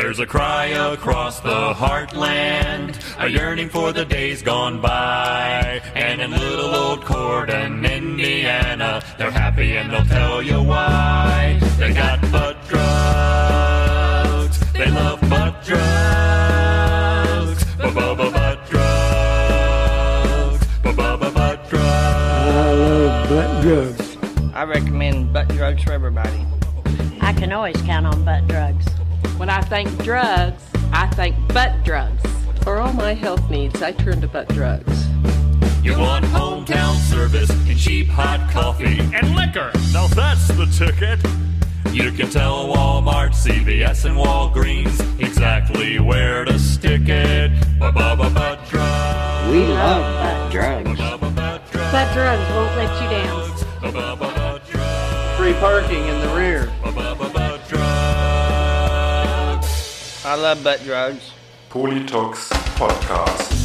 There's a cry across the heartland, a yearning for the days gone by. And in little old Corden, Indiana, they're happy and they'll tell you why. They got butt drugs, they love butt drugs, ba-ba-ba butt drugs, ba-ba-ba butt drugs. I love butt drugs. I recommend butt drugs for everybody. I can always count on butt drugs. When I think drugs, I think butt drugs. For all my health needs, I turn to butt drugs. You want hometown service and cheap hot coffee and liquor. Now that's the ticket. You can tell Walmart, CVS, and Walgreens exactly where to stick it. Ba-ba-ba-ba drugs. We love butt drugs. Butt drugs won't let you down. Drugs. Free parking in the rear. I love butt drugs. Politox Podcast.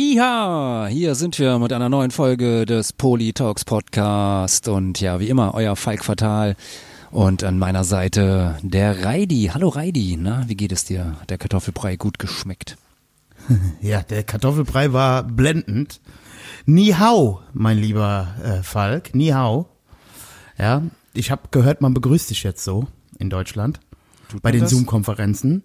Ja, hier sind wir mit einer neuen Folge des Polytalks Podcast und ja, wie immer, euer Falk Fatal und an meiner Seite der Reidi. Hallo Reidi, na, wie geht es dir? Hat Der Kartoffelbrei gut geschmeckt. Ja, der Kartoffelbrei war blendend. Ni hao, mein lieber äh, Falk, ni hao. Ja, ich habe gehört, man begrüßt dich jetzt so in Deutschland bei man den? Zoom-Konferenzen.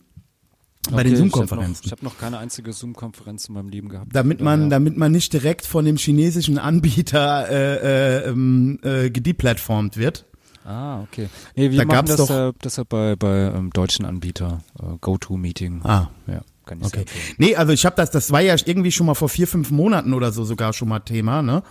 Bei den Zoom-Konferenzen. Ich habe noch, hab noch keine einzige Zoom-Konferenz in meinem Leben gehabt. Damit man, Daher- damit man nicht direkt von dem chinesischen Anbieter äh, äh, ähm, äh, gedeplatformt wird. Ah, okay. Nee, wir Da machen das doch- deshalb, deshalb bei, bei ähm, deutschen Anbieter. Äh, GoTo-Meeting. Ah. Ja, kann ich Okay. empfehlen. Nee, also ich habe das, das war ja irgendwie schon mal vor vier, fünf Monaten oder so sogar schon mal Thema, ne?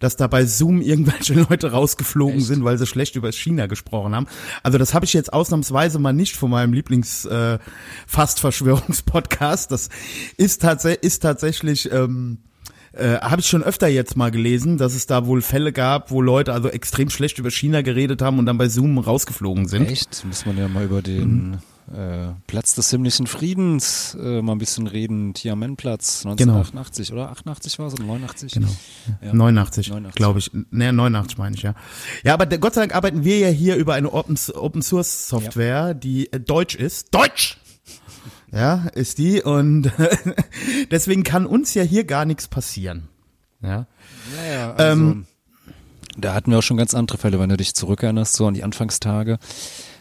Dass da bei Zoom irgendwelche Leute rausgeflogen Echt? sind, weil sie schlecht über China gesprochen haben. Also das habe ich jetzt ausnahmsweise mal nicht von meinem Lieblings äh, fast Verschwörungspodcast. Das ist, tats ist tatsächlich. Ähm, äh, habe ich schon öfter jetzt mal gelesen, dass es da wohl Fälle gab, wo Leute also extrem schlecht über China geredet haben und dann bei Zoom rausgeflogen sind. Echt? Muss man ja mal über den äh, Platz des himmlischen Friedens äh, mal ein bisschen reden. Tiananmen-Platz 1988 oder 88 war es oder 89? Genau. Ja. 89, 89. glaube ich. Ne, 89 meine ich, ja. Ja, aber Gott sei Dank arbeiten wir ja hier über eine Open, Open Source Software, die äh, deutsch ist. Deutsch! Ja, ist die und deswegen kann uns ja hier gar nichts passieren. Ja. Ja, ja, also, Ähm, da hatten wir auch schon ganz andere Fälle, wenn du dich zurückerinnerst, so an die Anfangstage,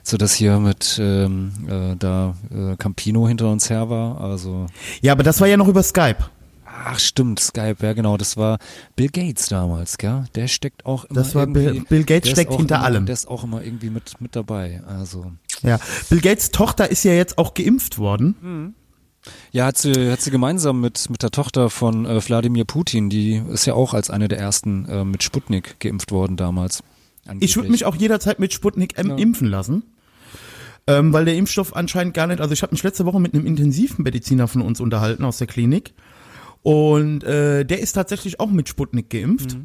so dass hier mit ähm, äh, da äh, Campino hinter uns her war. Also Ja, aber das war ja noch über Skype. ach stimmt, Skype, ja genau, das war Bill Gates damals, gell? Der steckt auch immer Das war Bill- Bill Gates steckt hinter immer, allem. Der ist auch immer irgendwie mit mit dabei. Also Ja. Bill Gates Tochter ist ja jetzt auch geimpft worden. Ja, hat sie, hat sie gemeinsam mit, mit der Tochter von äh, Wladimir Putin, die ist ja auch als eine der ersten äh, mit Sputnik geimpft worden damals. Ich würde mich auch jederzeit mit Sputnik M Ja. impfen lassen. Ähm, weil der Impfstoff anscheinend gar nicht, also ich habe mich letzte Woche mit einem Intensivmediziner von uns unterhalten aus der Klinik und äh, der ist tatsächlich auch mit Sputnik geimpft.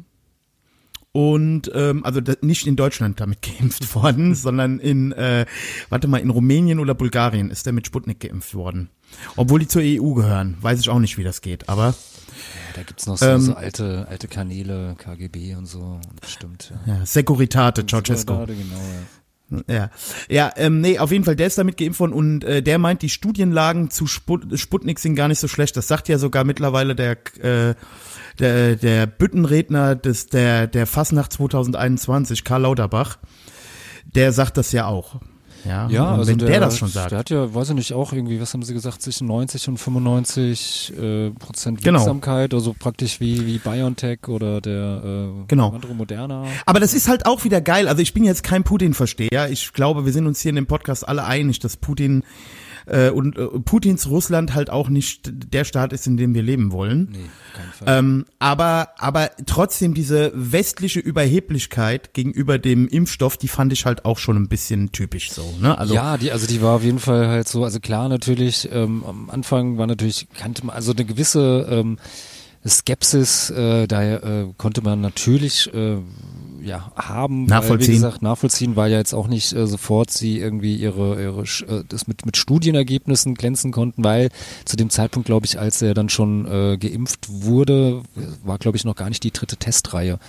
Und ähm, also nicht in Deutschland damit geimpft worden, sondern in, äh, warte mal, in Rumänien oder Bulgarien ist der mit Sputnik geimpft worden. Obwohl die zur EU gehören. Weiß ich auch nicht, wie das geht. Aber Da gibt's noch so, Ähm, so alte, alte Kanäle, KGB und so, bestimmt. Ja. ja, Securitate, Ceausescu. Genau, ja. Ja, ja, ähm, nee, auf jeden Fall, der ist damit geimpft worden und äh, der meint, die Studienlagen zu Sput Sputnik sind gar nicht so schlecht. Das sagt ja sogar mittlerweile der äh, der, der Büttenredner des der der Fasnacht 2021, Karl Lauterbach. Der sagt das ja auch. Ja, Ja, also wenn der, der, das schon sagt. Der hat ja, weiß ich nicht, auch irgendwie, was haben sie gesagt, zwischen 90 und 95 äh, Prozent Genau. Wirksamkeit, also praktisch wie, wie BioNTech oder der äh, Genau. andere Moderna. Aber das ist halt auch wieder geil. Also ich bin jetzt kein Putin-Versteher. Ich glaube, wir sind uns hier in dem Podcast alle einig, dass Putin äh, und äh, Putins Russland halt auch nicht der Staat ist, in dem wir leben wollen. Nee, kein Fall. Ähm, aber, aber trotzdem diese westliche Überheblichkeit gegenüber dem Impfstoff, die fand ich halt auch schon ein bisschen typisch so. Ne? Also ja, die, also die war auf jeden Fall halt so, also klar natürlich, ähm, am Anfang war natürlich, kannte man, also eine gewisse ähm, Skepsis, äh, da äh, konnte man natürlich äh, ja haben, Nachvollziehen. Weil, wie gesagt, nachvollziehen, weil ja jetzt auch nicht äh, sofort sie irgendwie ihre ihre äh, das mit mit Studienergebnissen glänzen konnten, weil zu dem Zeitpunkt, glaube ich, als er dann schon äh, geimpft wurde, war glaube ich noch gar nicht die dritte Testreihe.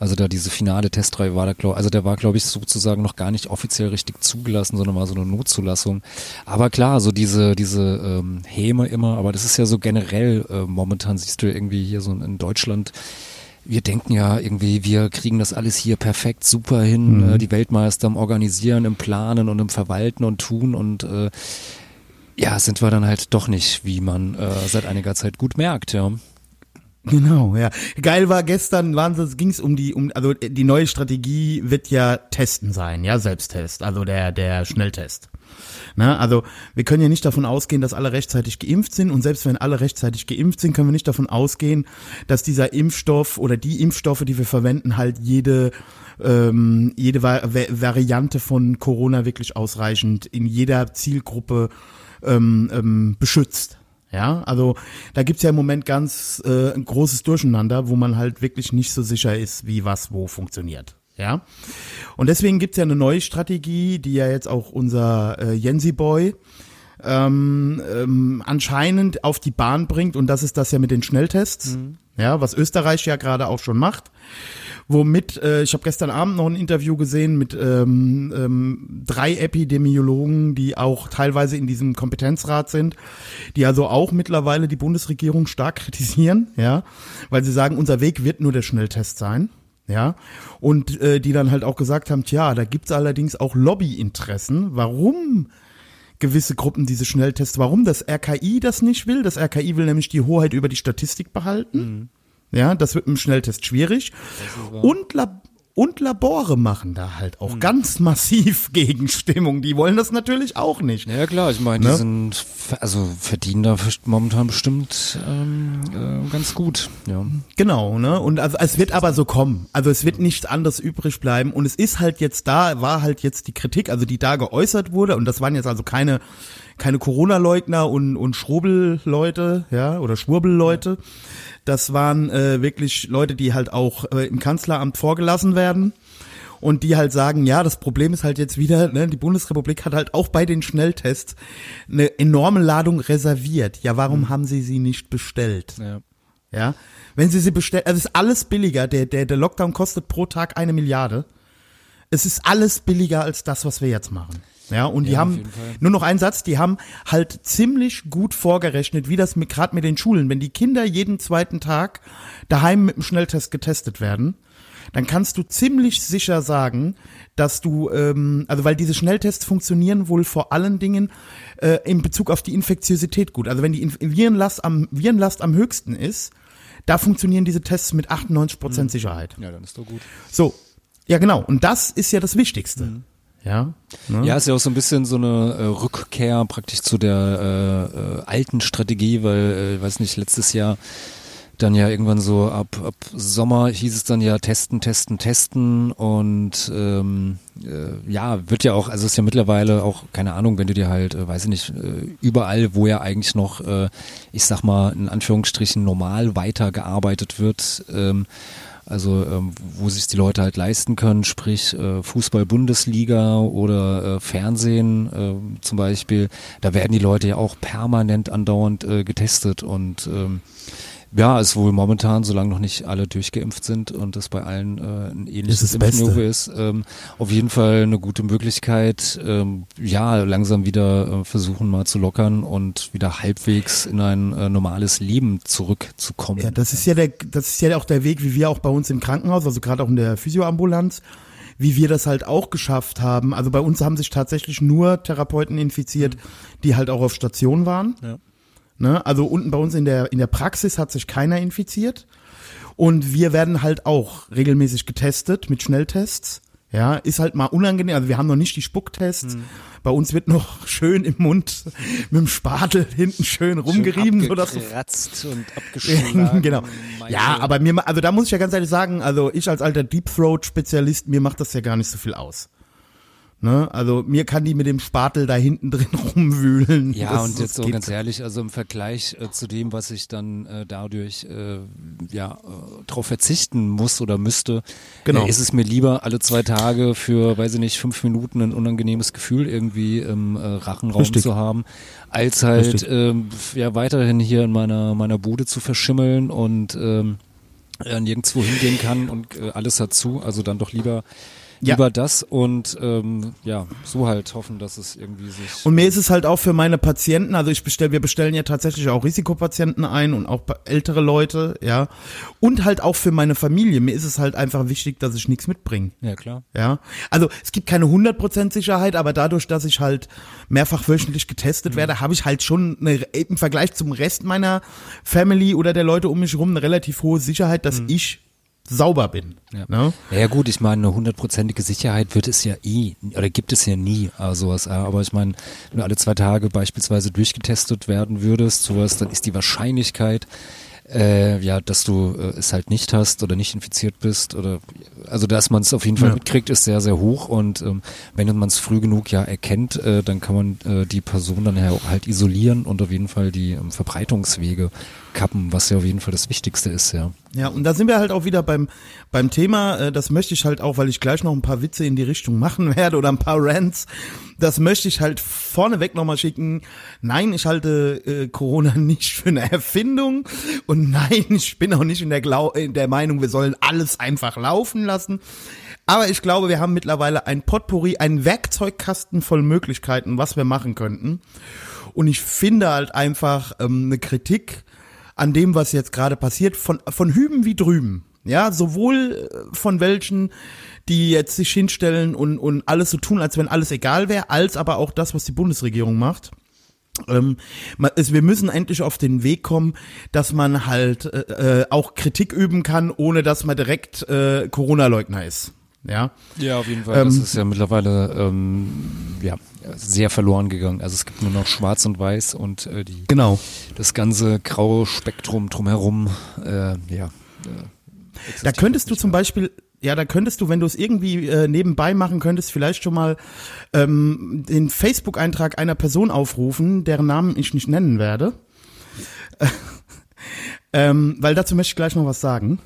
Also da diese finale Testreihe war da, glaub, also der war, glaube ich, sozusagen noch gar nicht offiziell richtig zugelassen, sondern war so eine Notzulassung. Aber klar, so diese, diese ähm, Häme immer, aber das ist ja so generell, äh, momentan siehst du irgendwie hier so in Deutschland, wir denken ja irgendwie, wir kriegen das alles hier perfekt, super hin, äh, die Weltmeister im Organisieren, im Planen und im Verwalten und Tun und äh, ja, sind wir dann halt doch nicht, wie man äh, seit einiger Zeit gut merkt, ja. Genau, ja. Geil war gestern, es ging es um die um also die neue Strategie wird ja testen sein, ja, Selbsttest, also der der Schnelltest. Ne, also wir können ja nicht davon ausgehen, dass alle rechtzeitig geimpft sind und selbst wenn alle rechtzeitig geimpft sind, können wir nicht davon ausgehen, dass dieser Impfstoff oder die Impfstoffe, die wir verwenden, halt jede ähm, jede Va Variante von Corona wirklich ausreichend in jeder Zielgruppe ähm, ähm, beschützt. Ja, also da gibt's ja im Moment ganz äh, ein großes Durcheinander, wo man halt wirklich nicht so sicher ist, wie was wo funktioniert. Ja. Und deswegen gibt's ja eine neue Strategie, die ja jetzt auch unser äh, Jensi Boy ähm, ähm, anscheinend auf die Bahn bringt und das ist das ja mit den Schnelltests, ja, was Österreich ja gerade auch schon macht. Womit, äh, ich habe gestern Abend noch ein Interview gesehen mit ähm, ähm, drei Epidemiologen, die auch teilweise in diesem Kompetenzrat sind, die also auch mittlerweile die Bundesregierung stark kritisieren, ja, weil sie sagen, unser Weg wird nur der Schnelltest sein. Ja, und äh, die dann halt auch gesagt haben, tja, da gibt's allerdings auch Lobbyinteressen. Warum gewisse Gruppen diese Schnelltests, warum das RKI das nicht will? Das RKI will nämlich die Hoheit über die Statistik behalten. Ja, das wird im Schnelltest schwierig. Und, Lab und Labore machen da halt auch ganz massiv Gegenstimmung. Die wollen das natürlich auch nicht. Ja klar, ich meine, Ne? die sind, also verdienen da momentan bestimmt ähm, äh, ganz gut. Ja. Genau, ne? Und also es wird aber so kommen. Also es wird nichts anderes übrig bleiben. Und es ist halt jetzt da, war halt jetzt die Kritik, also die da geäußert wurde, und das waren jetzt also keine, keine Corona-Leugner und, und Schwurbel-Leute, ja, oder Schwurbel-Leute. Das waren äh, wirklich Leute, die halt auch äh, im Kanzleramt vorgelassen werden. Und die halt sagen, ja, das Problem ist halt jetzt wieder, ne, die Bundesrepublik hat halt auch bei den Schnelltests eine enorme Ladung reserviert. Ja, warum haben sie sie nicht bestellt? Ja. Ja, wenn sie sie bestellen, also es ist alles billiger. Der, der, der Lockdown kostet pro Tag eine Milliarde. Es ist alles billiger als das, was wir jetzt machen. Ja, und die Ja, auf haben, nur noch ein Satz, die haben halt ziemlich gut vorgerechnet, wie das mit, gerade mit den Schulen, wenn die Kinder jeden zweiten Tag daheim mit dem Schnelltest getestet werden, dann kannst du ziemlich sicher sagen, dass du, ähm, also weil diese Schnelltests funktionieren wohl vor allen Dingen äh, in Bezug auf die Infektiosität gut. Also wenn die Virenlast am, Virenlast am höchsten ist, da funktionieren diese Tests mit 98 Prozent Sicherheit. ja, dann ist doch gut. So, ja genau. Und das ist ja das Wichtigste. Ja. Ne? Ja, ist ja auch so ein bisschen so eine äh, Rückkehr praktisch zu der äh, äh, alten Strategie, weil, äh, weiß nicht, letztes Jahr dann ja irgendwann so ab, ab Sommer hieß es dann ja testen, testen, testen und ähm, äh, ja, wird ja auch, also ist ja mittlerweile auch, keine Ahnung, wenn du dir halt, äh, weiß ich nicht, äh, überall, wo ja eigentlich noch, äh, ich sag mal, in Anführungsstrichen normal weitergearbeitet wird, ähm, also ähm, wo sich die Leute halt leisten können, sprich äh, Fußball-Bundesliga oder äh, Fernsehen äh, zum Beispiel, da werden die Leute ja auch permanent andauernd äh, getestet und ähm, ja, ist wohl momentan, solange noch nicht alle durchgeimpft sind und es bei allen äh, ein ähnliches das. Impfniveau ist, ähm, auf jeden Fall eine gute Möglichkeit, ähm, ja, langsam wieder äh, versuchen mal zu lockern und wieder halbwegs in ein äh, normales Leben zurückzukommen. Ja, das ist ja der, das ist ja auch der Weg, wie wir auch bei uns im Krankenhaus, also gerade auch in der Physioambulanz, wie wir das halt auch geschafft haben. Also bei uns haben sich tatsächlich nur Therapeuten infiziert, die halt auch auf Station waren. Ja. Ne? Also unten bei uns in der, in der Praxis hat sich keiner infiziert. Und wir werden halt auch regelmäßig getestet mit Schnelltests. Ja, ist halt mal unangenehm. Also wir haben noch nicht die Spucktests. Hm. Bei uns wird noch schön im Mund mit dem Spatel hinten schön rumgerieben, sodass du abgekratzt und abgeschlagen. genau. Ja, aber mir, also da muss ich ja ganz ehrlich sagen, also ich als alter Deep Throat Spezialist, mir macht das ja gar nicht so viel aus. Ne? Also mir kann die mit dem Spatel da hinten drin rumwühlen. Ja, Das- und jetzt so ganz ehrlich, also im Vergleich äh, zu dem, was ich dann äh, dadurch äh, ja äh, drauf verzichten muss oder müsste, Genau. äh, ist es mir lieber alle zwei Tage für, weiß ich nicht, fünf Minuten ein unangenehmes Gefühl irgendwie im äh, Rachenraum Richtig. zu haben, als halt ähm, ja weiterhin hier in meiner meiner Bude zu verschimmeln und ähm, äh, nirgendwo hingehen kann und äh, alles hat zu, also dann doch lieber Ja. lieber das und ähm, ja, so halt hoffen, dass es irgendwie sich Und mir ist es halt auch für meine Patienten, also ich bestell, wir bestellen ja tatsächlich auch Risikopatienten ein und auch ältere Leute, ja. Und halt auch für meine Familie. Mir ist es halt einfach wichtig, dass ich nichts mitbringe. ja klar. Ja, also es gibt keine 100% Sicherheit, aber dadurch, dass ich halt mehrfach wöchentlich getestet werde, habe ich halt schon eine, im Vergleich zum Rest meiner Family oder der Leute um mich herum eine relativ hohe Sicherheit, dass ich sauber bin. Ja. Ne? Ja gut, ich meine, eine hundertprozentige Sicherheit wird es ja eh, oder gibt es ja nie, äh, sowas. äh, Aber ich meine, wenn du alle zwei Tage beispielsweise durchgetestet werden würdest, sowas, dann ist die Wahrscheinlichkeit, äh, ja, dass du äh, es halt nicht hast oder nicht infiziert bist oder also dass man es auf jeden Fall Ja. mitkriegt, ist sehr, sehr hoch und ähm, wenn man es früh genug ja erkennt, äh, dann kann man äh, die Person dann ja auch halt isolieren und auf jeden Fall die ähm, Verbreitungswege kappen, was ja auf jeden Fall das Wichtigste ist, ja. Ja, und da sind wir halt auch wieder beim, beim Thema, äh, das möchte ich halt auch, weil ich gleich noch ein paar Witze in die Richtung machen werde oder ein paar Rants, das möchte ich halt vorneweg nochmal schicken. Nein, ich halte äh, Corona nicht für eine Erfindung und nein, ich bin auch nicht in der, Glau in der Meinung, wir sollen alles einfach laufen lassen. Aber ich glaube, wir haben mittlerweile ein Potpourri, einen Werkzeugkasten voll Möglichkeiten, was wir machen könnten. Und ich finde halt einfach ähm, eine Kritik an dem, was jetzt gerade passiert, von, von hüben wie drüben. Ja, sowohl äh, von welchen, die jetzt sich hinstellen und, und alles so tun, als wenn alles egal wäre, als aber auch das, was die Bundesregierung macht. Ähm, wir müssen endlich auf den Weg kommen, dass man halt äh, äh, auch Kritik üben kann, ohne dass man direkt äh, Corona-Leugner ist. Ja. Ja, auf jeden Fall. das ist ja mittlerweile ähm, ja, sehr verloren gegangen. Also es gibt nur noch Schwarz und Weiß und äh, die, Genau. das ganze graue Spektrum drumherum. Äh, ja. Da könntest du zum Beispiel, ja, da könntest du, wenn du es irgendwie äh, nebenbei machen könntest, vielleicht schon mal ähm, den Facebook-Eintrag einer Person aufrufen, deren Namen ich nicht nennen werde. ähm, weil dazu möchte ich gleich noch was sagen.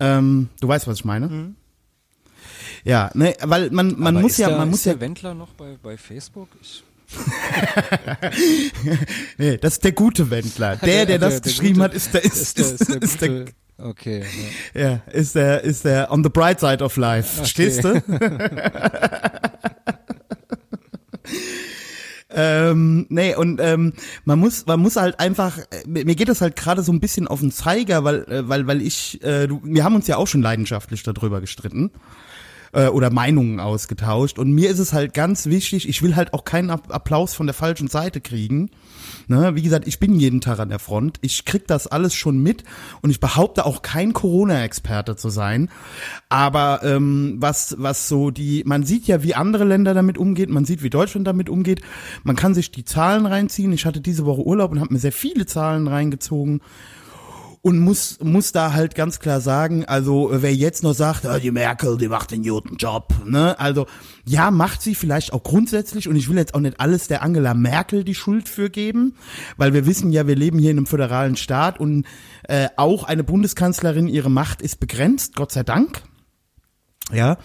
Ähm, du weißt, was ich meine? Ja, ne, weil man, man Aber muss ist ja, der, man ist muss ja, der Wendler noch bei, bei Facebook? Ich, nee, das ist der gute Wendler. Der, der das geschrieben gute- hat, ist der, ist, ist, ist, ist der, Okay. Ja. ja, ist der, ist der on the bright side of life. Verstehst du? ähm, nee, und ähm, man muss, man muss halt einfach, äh, mir geht das halt gerade so ein bisschen auf den Zeiger, weil, äh, weil, weil ich, äh, du, wir haben uns ja auch schon leidenschaftlich darüber gestritten äh, oder Meinungen ausgetauscht. Und mir ist es halt ganz wichtig, ich will halt auch keinen App- Applaus von der falschen Seite kriegen. Ne? Wie gesagt, ich bin jeden Tag an der Front. Ich krieg das alles schon mit und ich behaupte auch kein Corona-Experte zu sein. Aber ähm, was, was so die, man sieht ja, wie andere Länder damit umgeht, man sieht, wie Deutschland damit umgeht. Man kann sich die Zahlen reinziehen. Ich hatte diese Woche Urlaub und habe mir sehr viele Zahlen reingezogen und muss muss da halt ganz klar sagen, also äh, wer jetzt noch sagt, ah, die Merkel, die macht den guten Job, ne? Also ja, macht sie vielleicht auch grundsätzlich und ich will jetzt auch nicht alles der Angela Merkel die Schuld für geben, weil wir wissen ja, wir leben hier in einem föderalen Staat und äh, auch eine Bundeskanzlerin, ihre Macht ist begrenzt, Gott sei Dank. Ja,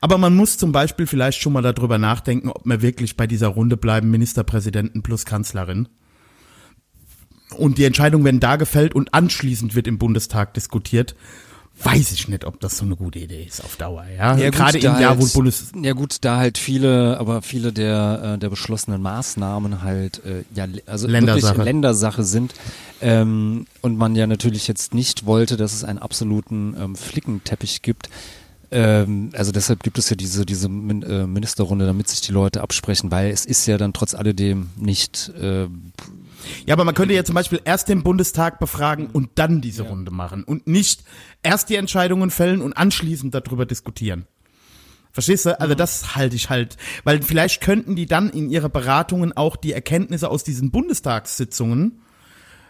aber man muss zum Beispiel vielleicht schon mal darüber nachdenken, ob wir wirklich bei dieser Runde bleiben, Ministerpräsidenten plus Kanzlerin und die Entscheidung werden da gefällt und anschließend wird im Bundestag diskutiert, weiß ich nicht, ob das so eine gute Idee ist auf Dauer. Ja, Ja, gerade im Jahr, wo halt- Bundes Ja gut, da halt viele, aber viele der, äh, der beschlossenen Maßnahmen halt äh, ja also Ländersache. wirklich Ländersache sind ähm, und man ja natürlich jetzt nicht wollte, dass es einen absoluten ähm, Flickenteppich gibt. Ähm, also deshalb gibt es ja diese diese Min äh, Ministerrunde, damit sich die Leute absprechen, weil es ist ja dann trotz alledem nicht äh, Ja, aber man könnte ja zum Beispiel erst den Bundestag befragen und dann diese Runde machen und nicht erst die Entscheidungen fällen und anschließend darüber diskutieren. Verstehst du? Also das halte ich halt, weil vielleicht könnten die dann in ihre Beratungen auch die Erkenntnisse aus diesen Bundestagssitzungen,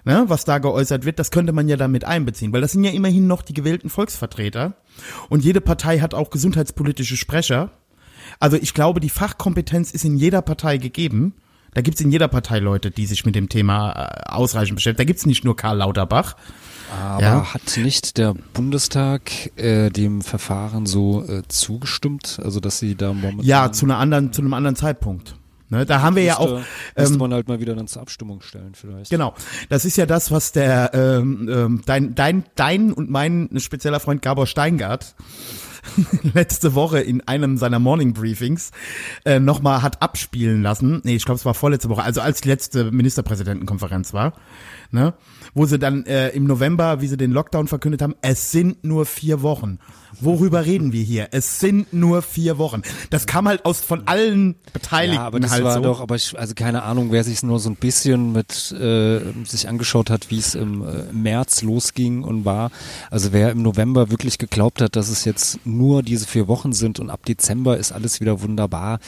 ne, was da geäußert wird, das könnte man ja damit einbeziehen, weil das sind ja immerhin noch die gewählten Volksvertreter und jede Partei hat auch gesundheitspolitische Sprecher. Also ich glaube, die Fachkompetenz ist in jeder Partei gegeben. Da gibt's in jeder Partei Leute, die sich mit dem Thema äh, ausreichend beschäftigen. Da gibt's nicht nur Karl Lauterbach. Aber Ja. hat nicht der Bundestag äh, dem Verfahren so äh, zugestimmt? Also dass sie da momentan Ja, zu einer anderen, zu einem anderen Zeitpunkt. Ne, da haben wir ja auch. müsste, müsste ähm, man halt mal wieder dann zur Abstimmung stellen vielleicht. Genau, das ist ja das, was der ähm, ähm, dein dein dein und mein spezieller Freund Gabor Steingart letzte Woche in einem seiner Morning Briefings äh, nochmal hat abspielen lassen. Nee, ich glaube, es war vorletzte Woche, also als die letzte Ministerpräsidentenkonferenz war, ne, wo sie dann äh, im November, wie sie den Lockdown verkündet haben, es sind nur vier Wochen. Worüber reden wir hier? Es sind nur vier Wochen. Das kam halt aus von allen Beteiligten Ja, aber das halt war so. doch, aber ich, also keine Ahnung, wer sich nur so ein bisschen mit äh, sich angeschaut hat, wie es im äh, März losging und war. Also wer im November wirklich geglaubt hat, dass es jetzt nur diese vier Wochen sind und ab Dezember ist alles wieder wunderbar.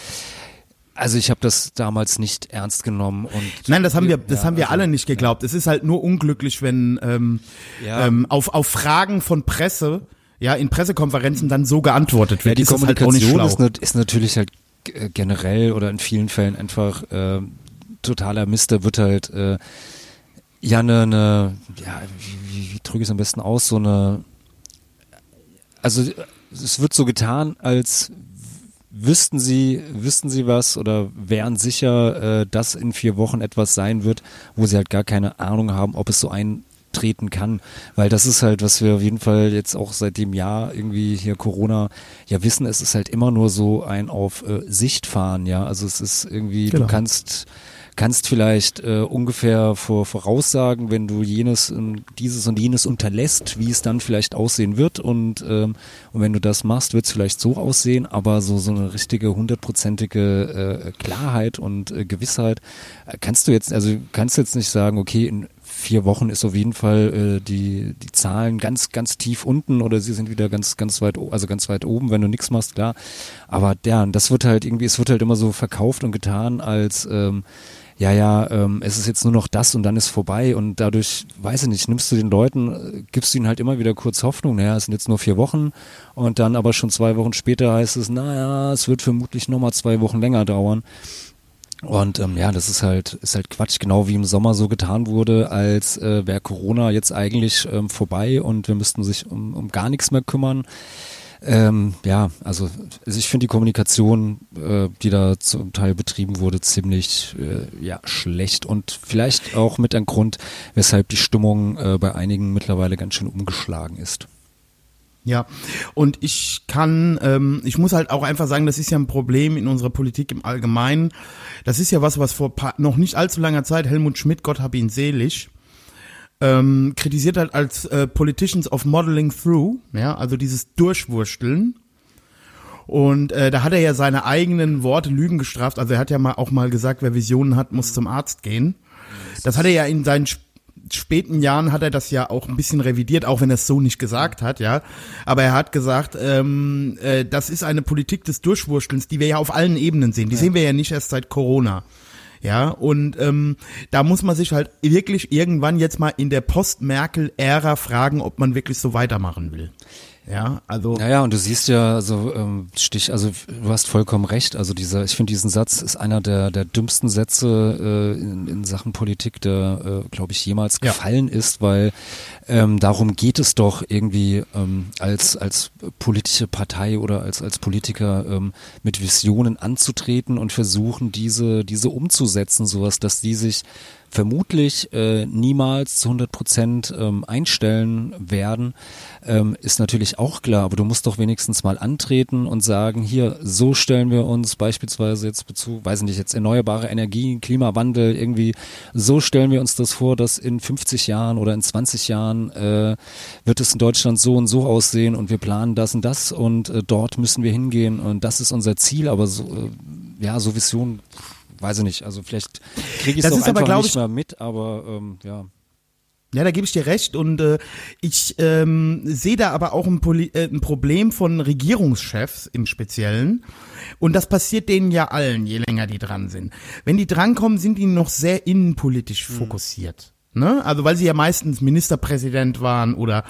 Also ich habe das damals nicht ernst genommen und Nein, das haben wir, das Ja, haben wir also, alle nicht geglaubt. Es ist halt nur unglücklich, wenn ähm, Ja. ähm, auf, auf Fragen von Presse, ja, in Pressekonferenzen dann so geantwortet Ja, wird. die ist halt Kommunikation schlau. ist, ist natürlich halt äh, generell oder in vielen Fällen einfach äh, totaler Mist. Da wird halt äh, ja eine, eine ja, wie, wie, wie drücke ich es am besten aus, so eine also es wird so getan, als wüssten sie, wüssten sie was oder wären sicher, äh, dass in vier Wochen etwas sein wird, wo sie halt gar keine Ahnung haben, ob es so eintreten kann. Weil das ist halt, was wir auf jeden Fall jetzt auch seit dem Jahr irgendwie hier Corona ja wissen, es ist halt immer nur so ein auf äh, Sicht fahren, ja. Also es ist irgendwie, Genau. du kannst kannst vielleicht äh, ungefähr vor, voraussagen, wenn du jenes und dieses und jenes unterlässt, wie es dann vielleicht aussehen wird und ähm, und wenn du das machst, wird es vielleicht so aussehen, aber so so eine richtige hundertprozentige äh, Klarheit und äh, Gewissheit äh, kannst du jetzt also kannst jetzt nicht sagen, okay, in vier Wochen ist auf jeden Fall äh, die die Zahlen ganz ganz tief unten oder sie sind wieder ganz ganz weit also ganz weit oben, wenn du nichts machst, klar. Aber ja, das wird halt irgendwie es wird halt immer so verkauft und getan als ähm, ja, ja, ähm, es ist jetzt nur noch das und dann ist vorbei und dadurch, weiß ich nicht, nimmst du den Leuten, äh, gibst ihnen halt immer wieder kurz Hoffnung, naja, es sind jetzt nur vier Wochen und dann aber schon zwei Wochen später heißt es, naja, es wird vermutlich nochmal zwei Wochen länger dauern. Und ähm, ja, das ist halt, ist halt Quatsch, genau wie im Sommer so getan wurde, als äh, wäre Corona jetzt eigentlich ähm, vorbei und wir müssten sich um, um gar nichts mehr kümmern. Ähm, ja, also, also ich finde die Kommunikation, äh, die da zum Teil betrieben wurde, ziemlich äh, ja, schlecht und vielleicht auch mit ein Grund, weshalb die Stimmung äh, bei einigen mittlerweile ganz schön umgeschlagen ist. Ja, und ich kann, ähm, ich muss halt auch einfach sagen, das ist ja ein Problem in unserer Politik im Allgemeinen. Das ist ja was, was vor noch nicht allzu langer Zeit Helmut Schmidt, Gott hab ihn selig, ähm, kritisiert hat als äh, Politicians of Modeling Through, ja, also dieses Durchwursteln. Und äh, da hat er ja seine eigenen Worte Lügen gestraft. Also er hat ja mal auch mal gesagt, wer Visionen hat, muss zum Arzt gehen. Das hat er ja in seinen sp- späten Jahren hat er das ja auch ein bisschen revidiert, auch wenn er es so nicht gesagt hat, ja. Aber er hat gesagt, ähm, äh, das ist eine Politik des Durchwurstelns, die wir ja auf allen Ebenen sehen. Die sehen wir ja nicht erst seit Corona. Ja, und ähm, da muss man sich halt wirklich irgendwann jetzt mal in der Post-Merkel-Ära fragen, ob man wirklich so weitermachen will. Ja, also. Naja, und du siehst ja, also ähm, Stich, also du hast vollkommen recht. Also dieser, ich finde diesen Satz ist einer der der dümmsten Sätze äh, in, in Sachen Politik, der, äh, glaube ich, jemals Ja. gefallen ist, weil ähm, darum geht es doch irgendwie ähm, als als politische Partei oder als als Politiker ähm, mit Visionen anzutreten und versuchen diese diese umzusetzen, sowas, dass die sich vermutlich äh, niemals zu 100 Prozent ähm, einstellen werden, ähm, ist natürlich auch klar. Aber du musst doch wenigstens mal antreten und sagen, hier, so stellen wir uns beispielsweise jetzt Bezug, weiß nicht, jetzt erneuerbare Energien, Klimawandel, irgendwie, so stellen wir uns das vor, dass in 50 Jahren oder in 20 Jahren äh, wird es in Deutschland so und so aussehen und wir planen das und das und äh, dort müssen wir hingehen und das ist unser Ziel. Aber so, äh, ja, so Vision weiß ich nicht. Also vielleicht kriege ich es aber, einfach nicht ich- mehr mit, aber ähm, ja. Ja, da gebe ich dir recht und äh, ich ähm, sehe da aber auch ein, Poli äh, ein Problem von Regierungschefs im Speziellen und das passiert denen ja allen, je länger die dran sind. Wenn die drankommen, sind die noch sehr innenpolitisch fokussiert. Ne? Also weil sie ja meistens Ministerpräsident waren oder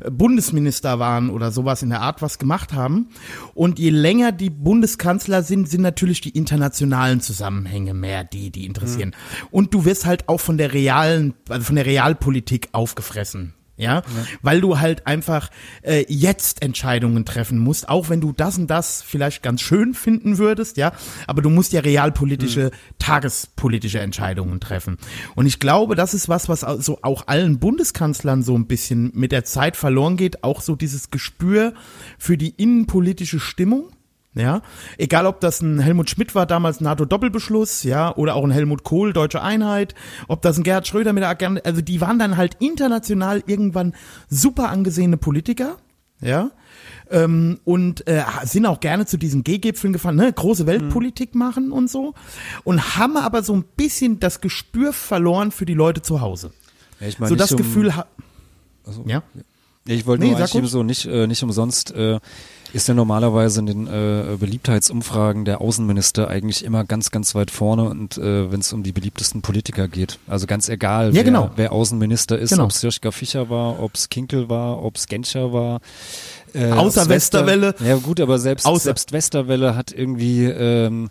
äh, Bundesminister waren oder sowas in der Art was gemacht haben. Und je länger die Bundeskanzler sind, sind natürlich die internationalen Zusammenhänge mehr die, die interessieren. Und du wirst halt auch von der realen, also von der Realpolitik aufgefressen. Ja? weil du halt einfach äh, jetzt Entscheidungen treffen musst, auch wenn du das und das vielleicht ganz schön finden würdest, ja, aber du musst ja realpolitische, tagespolitische Entscheidungen treffen. Und ich glaube, das ist was, was so auch allen Bundeskanzlern so ein bisschen mit der Zeit verloren geht, auch so dieses Gespür für die innenpolitische Stimmung. Ja, egal ob das ein Helmut Schmidt war, damals NATO-Doppelbeschluss, ja, oder auch ein Helmut Kohl, Deutsche Einheit, ob das ein Gerhard Schröder mit der Agenda, also die waren dann halt international irgendwann super angesehene Politiker, ja, ähm, und äh, sind auch gerne zu diesen G-Gipfeln gefahren, ne, große Weltpolitik machen und so, und haben aber so ein bisschen das Gespür verloren für die Leute zu Hause. Ja, ich meine, so das um- Gefühl, ha ja. Ja, ich wollte Nee, nur ruhig. so nicht, äh, nicht umsonst äh, ist ja normalerweise in den äh, Beliebtheitsumfragen der Außenminister eigentlich immer ganz, ganz weit vorne und äh, wenn es um die beliebtesten Politiker geht. Also ganz egal, Ja, wer, genau. wer Außenminister ist, Genau. ob es Joschka Fischer war, ob es Kinkel war, ob es Genscher war. Äh, Außer Wester- Westerwelle. Ja gut, aber selbst, Außer- selbst Westerwelle hat irgendwie ähm,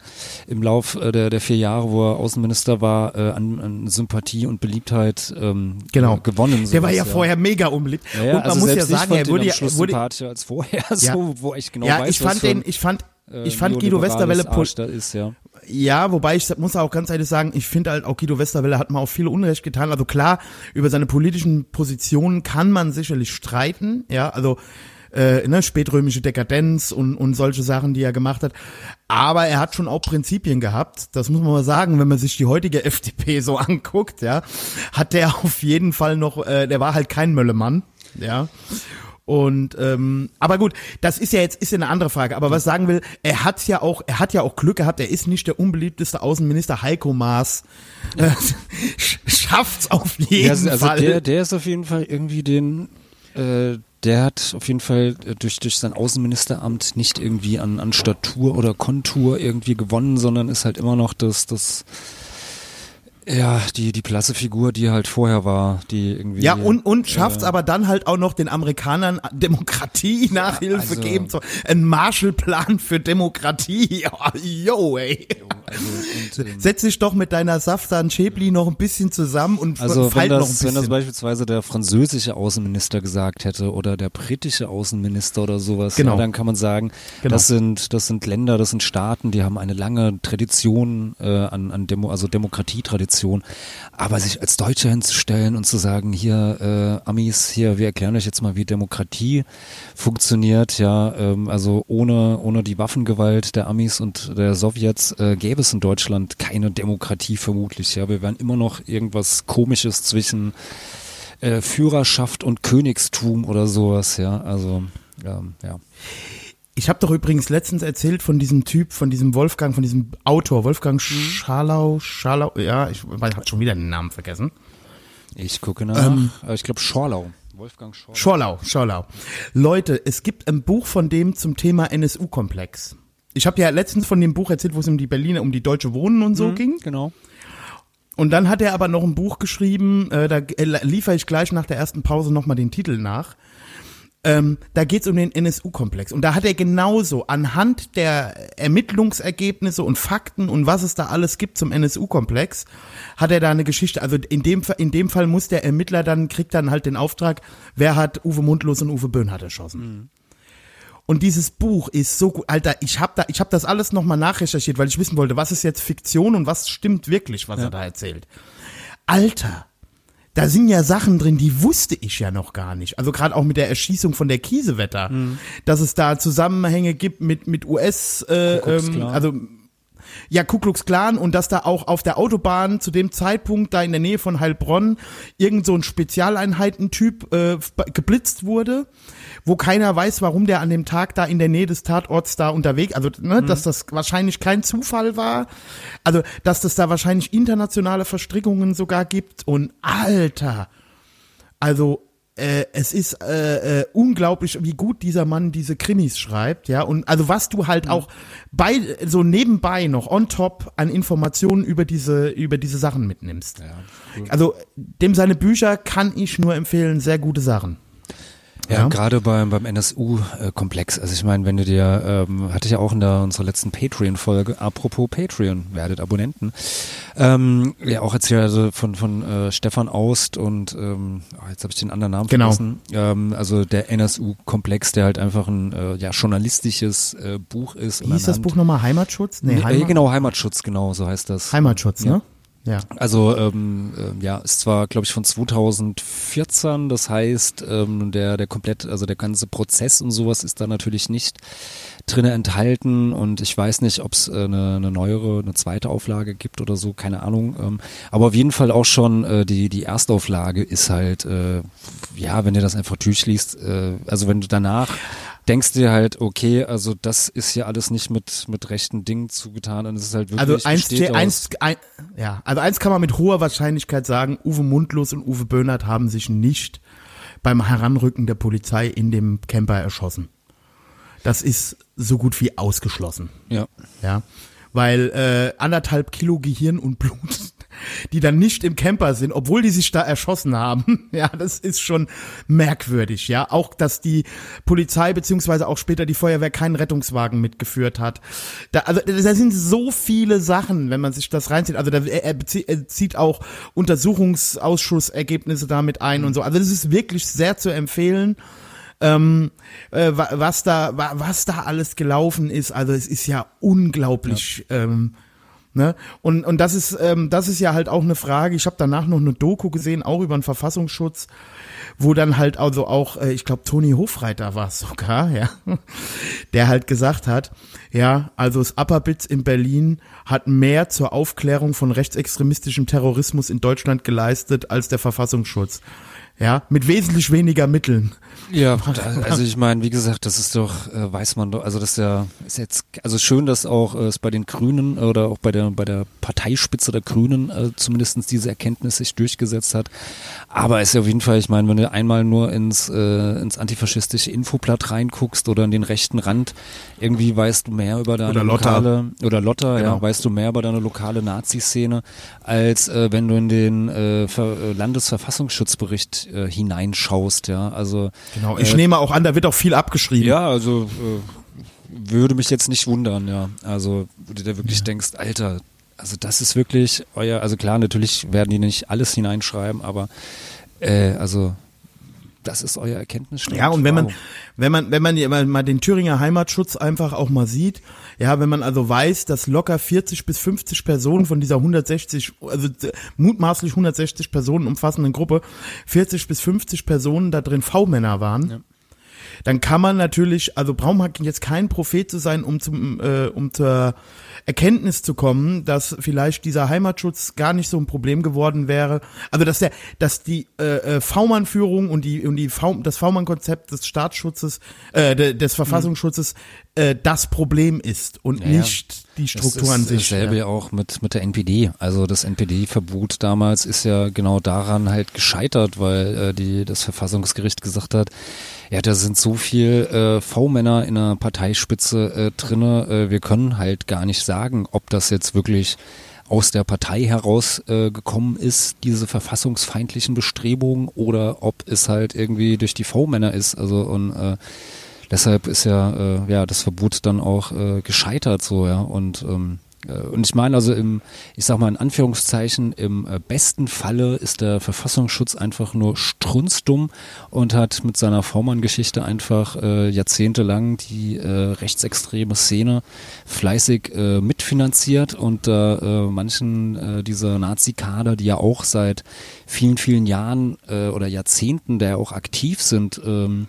im Lauf äh, der, der vier Jahre, wo er Außenminister war, äh, an, an Sympathie und Beliebtheit ähm, Genau. äh, gewonnen. Der war sowas, ja vorher mega unbeliebt. ja, ja, und man also muss ja sagen, er wurde ja, wurde, sympathischer als vorher, Ja. so, wo ich genau ja, weiß, ich fand den, ich fand, äh, ich fand Guido Westerwelle, Arsch da ist, ja. Ja, wobei ich muss auch ganz ehrlich sagen, ich finde halt auch Guido Westerwelle hat mal auch viel Unrecht getan. Also klar, über seine politischen Positionen kann man sicherlich streiten, ja, also äh, ne, spätrömische Dekadenz und, und solche Sachen, die er gemacht hat. Aber er hat schon auch Prinzipien gehabt. Das muss man mal sagen, wenn man sich die heutige FDP so anguckt, ja, hat der auf jeden Fall noch, äh, der war halt kein Möllemann, ja. Und ähm, aber gut, das ist ja jetzt ist ja eine andere Frage. Aber was ich sagen will, er hat ja auch, er hat ja auch Glück gehabt. Er ist nicht der unbeliebteste Außenminister. Heiko Maas äh, sch- schafft's auf jeden Ja, also also Fall. der, der ist auf jeden Fall irgendwie den, äh, der hat auf jeden Fall äh, durch, durch sein Außenministeramt nicht irgendwie an, an Statur oder Kontur irgendwie gewonnen, sondern ist halt immer noch das, das, ja, die, die blasse Figur, die halt vorher war, die irgendwie. ja, und, und schafft's äh, aber dann halt auch noch den Amerikanern Demokratie Nachhilfe also- geben. So, ein Marshallplan für Demokratie. Yo, ey. Also, und, Setz dich doch mit deiner Saftan Schäbli noch ein bisschen zusammen und Also wenn feilt noch ein das, bisschen. wenn das beispielsweise der französische Außenminister gesagt hätte oder der britische Außenminister oder sowas, Genau. ja, dann kann man sagen, Genau. das sind das sind Länder, das sind Staaten, die haben eine lange Tradition äh, an, an Demo, also Demokratietradition. Aber sich als Deutscher hinzustellen und zu sagen, hier äh, Amis, hier wir erklären euch jetzt mal, wie Demokratie funktioniert, ja, ähm, also ohne ohne die Waffengewalt der Amis und der Sowjets äh, gäbe es in Deutschland keine Demokratie vermutlich. Ja, wir wären immer noch irgendwas Komisches zwischen äh, Führerschaft und Königstum oder sowas. Ja, also ähm, ja. Ich habe doch übrigens letztens erzählt von diesem Typ, von diesem Wolfgang, von diesem Autor, Wolfgang Schalau, Schalau, ja, ich habe schon wieder den Namen vergessen. Ich gucke nach. Äh, ich glaube Schorlau. Wolfgang Schorlau. Schorlau, Schorlau. Leute, es gibt ein Buch von dem zum Thema NSU-Komplex. Ich habe ja letztens von dem Buch erzählt, wo es um die Berliner, um die deutsche Wohnen und so ging. Genau. Und dann hat er aber noch ein Buch geschrieben, äh, da äh, liefere ich gleich nach der ersten Pause nochmal den Titel nach. Ähm, da geht's um den NSU-Komplex. Und da hat er genauso anhand der Ermittlungsergebnisse und Fakten und was es da alles gibt zum NSU-Komplex, hat er da eine Geschichte. Also in dem, in dem Fall muss der Ermittler dann, kriegt dann halt den Auftrag, wer hat Uwe Mundlos und Uwe Böhnhardt erschossen. Und dieses Buch ist so gut, Alter, ich habe da, ich habe das alles nochmal nachrecherchiert, weil ich wissen wollte, was ist jetzt Fiktion und was stimmt wirklich, was er da erzählt. Alter, da sind ja Sachen drin, die wusste ich ja noch gar nicht. Also gerade auch mit der Erschießung von der Kiesewetter, dass es da Zusammenhänge gibt mit mit US, äh, ähm, also ja, Ku Klux Klan und dass da auch auf der Autobahn zu dem Zeitpunkt da in der Nähe von Heilbronn irgend so ein Spezialeinheitentyp äh, geblitzt wurde, wo keiner weiß, warum der an dem Tag da in der Nähe des Tatorts da unterwegs, also ne, dass das wahrscheinlich kein Zufall war, also dass das da wahrscheinlich internationale Verstrickungen sogar gibt und Alter, Also äh, es ist äh, äh, unglaublich, wie gut dieser Mann diese Krimis schreibt, ja. Und also was du halt auch bei so nebenbei noch on top an Informationen über diese über diese Sachen mitnimmst. Also dem seine Bücher kann ich nur empfehlen, sehr gute Sachen. Ja, Ja. gerade beim, beim NSU-Komplex. Also ich meine, wenn du dir, ähm, hatte ich ja auch in der, unserer letzten Patreon-Folge, apropos Patreon, werdet Abonnenten, ähm, ja auch erzählt also von, von äh, Stefan Aust und ähm, oh, jetzt habe ich den anderen Namen Genau. vergessen. Ähm, also der NSU-Komplex, der halt einfach ein äh, ja, journalistisches äh, Buch ist. Wie hieß das Buch nochmal? Heimatschutz? Nee, Nee, Heimat äh, genau, Heimatschutz, genau, so heißt das. Heimatschutz, Ja. ne? Ja. Also ähm, äh, ja, ist zwar, glaube ich, von 2014, das heißt, ähm, der, der komplett, also der ganze Prozess und sowas ist da natürlich nicht drinne enthalten und ich weiß nicht, ob es äh, eine, eine neuere, eine zweite Auflage gibt oder so, keine Ahnung. Ähm, aber auf jeden Fall auch schon äh, die, die Erstauflage ist halt, äh, ja, wenn du das einfach durchliest, äh, also wenn du danach denkst du dir halt, okay, also das ist hier alles nicht mit, mit rechten Dingen zugetan und es ist halt wirklich Also eins, aus- eins, ein, ja, also eins kann man mit hoher Wahrscheinlichkeit sagen, Uwe Mundlos und Uwe Böhnert haben sich nicht beim Heranrücken der Polizei in dem Camper erschossen. Das ist so gut wie ausgeschlossen. ja. Ja, weil äh, anderthalb Kilo Gehirn und Blut, die dann nicht im Camper sind, obwohl die sich da erschossen haben, ja, das ist schon merkwürdig, ja. Auch, dass die Polizei beziehungsweise auch später die Feuerwehr keinen Rettungswagen mitgeführt hat. Da, also da sind so viele Sachen, wenn man sich das reinzieht. Also da, er, er zieht auch Untersuchungsausschussergebnisse damit ein und so. Also das ist wirklich sehr zu empfehlen ähm, äh, wa- was da wa- was da alles gelaufen ist. Also es ist ja unglaublich. Ähm, ne? Und und das ist ähm, das ist ja halt auch eine Frage. Ich habe danach noch eine Doku gesehen, auch über den Verfassungsschutz, wo dann halt also auch, äh, ich glaube Toni Hofreiter war es sogar, ja, der halt gesagt hat, ja, also das Upperbitz in Berlin hat mehr zur Aufklärung von rechtsextremistischem Terrorismus in Deutschland geleistet als der Verfassungsschutz. Ja, mit wesentlich weniger Mitteln. Ja, also ich meine, wie gesagt, das ist doch, äh, weiß man doch, also das ist ja, ist jetzt, also schön, dass auch äh, es bei den Grünen oder auch bei der bei der Parteispitze der Grünen äh, zumindestens diese Erkenntnis sich durchgesetzt hat. Aber es ist ja auf jeden Fall, ich meine, wenn du einmal nur ins äh, ins antifaschistische Infoblatt reinguckst oder in den rechten Rand, irgendwie weißt du mehr über deine Oder lokale oder Lotta, Genau. ja, weißt du mehr über deine lokale Nazi-Szene, als äh, wenn du in den äh, Ver äh, äh, hineinschaust, ja. Also Genau, ich äh, nehme auch an, da wird auch viel abgeschrieben. ja, also äh, würde mich jetzt nicht wundern, ja. Also, wo du dir wirklich denkst, Alter, also das ist wirklich euer, also klar, natürlich werden die nicht alles hineinschreiben, aber äh, also das ist euer Erkenntnisstand. Ja, und wenn man, Wow. wenn man, wenn man mal den Thüringer Heimatschutz einfach auch mal sieht, ja, wenn man also weiß, dass locker 40 bis 50 Personen von dieser 160, also mutmaßlich 160 Personen umfassenden Gruppe, 40 bis 50 Personen da drin V-Männer waren, dann kann man natürlich, also braucht man jetzt kein Prophet zu sein, um zum, äh, um zur Erkenntnis zu kommen, dass vielleicht dieser Heimatschutz gar nicht so ein Problem geworden wäre. Also dass der, dass die äh, äh, V-Mann-Führung und die und die v, das V-Mann-Konzept des Staatsschutzes, äh, de, des Verfassungsschutzes äh, das Problem ist und Ja, nicht die Struktur an das ist sich. Dasselbe ja. auch mit, mit der NPD. Also das NPD-Verbot damals ist ja genau daran halt gescheitert, weil äh, die, das Verfassungsgericht gesagt hat, ja, da sind so viel äh, V-Männer in der Parteispitze äh, drinne, äh, wir können halt gar nicht sagen, ob das jetzt wirklich aus der Partei heraus äh, ist, diese verfassungsfeindlichen Bestrebungen, oder ob es halt irgendwie durch die V-Männer ist. Also und äh, deshalb ist ja, äh, ja das Verbot dann auch äh, gescheitert so, ja. Und ähm, äh, und ich meine also im, ich sag mal in Anführungszeichen, im äh, besten Falle ist der Verfassungsschutz einfach nur strunzdumm und hat mit seiner V-Mann-Geschichte einfach äh, jahrzehntelang die äh, rechtsextreme Szene fleißig äh, mitfinanziert und äh, manchen äh, dieser Nazi-Kader, die ja auch seit vielen, vielen Jahren äh, oder Jahrzehnten, der auch aktiv sind, ähm,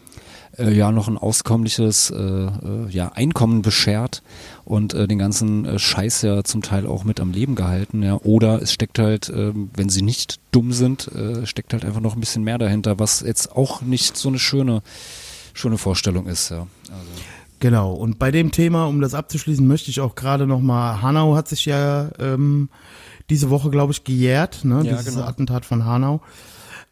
äh, ja noch ein auskömmliches äh, äh, ja, Einkommen beschert und äh, den ganzen äh, Scheiß ja zum Teil auch mit am Leben gehalten, ja. Oder es steckt halt, ähm, wenn sie nicht dumm sind, äh, steckt halt einfach noch ein bisschen mehr dahinter, was jetzt auch nicht so eine schöne, schöne Vorstellung ist, ja. Also, Genau, und bei dem Thema, um das abzuschließen, möchte ich auch gerade nochmal, Hanau hat sich ja ähm, diese Woche, glaube ich, gejährt, ne, Ja, dieses genau. Attentat von Hanau.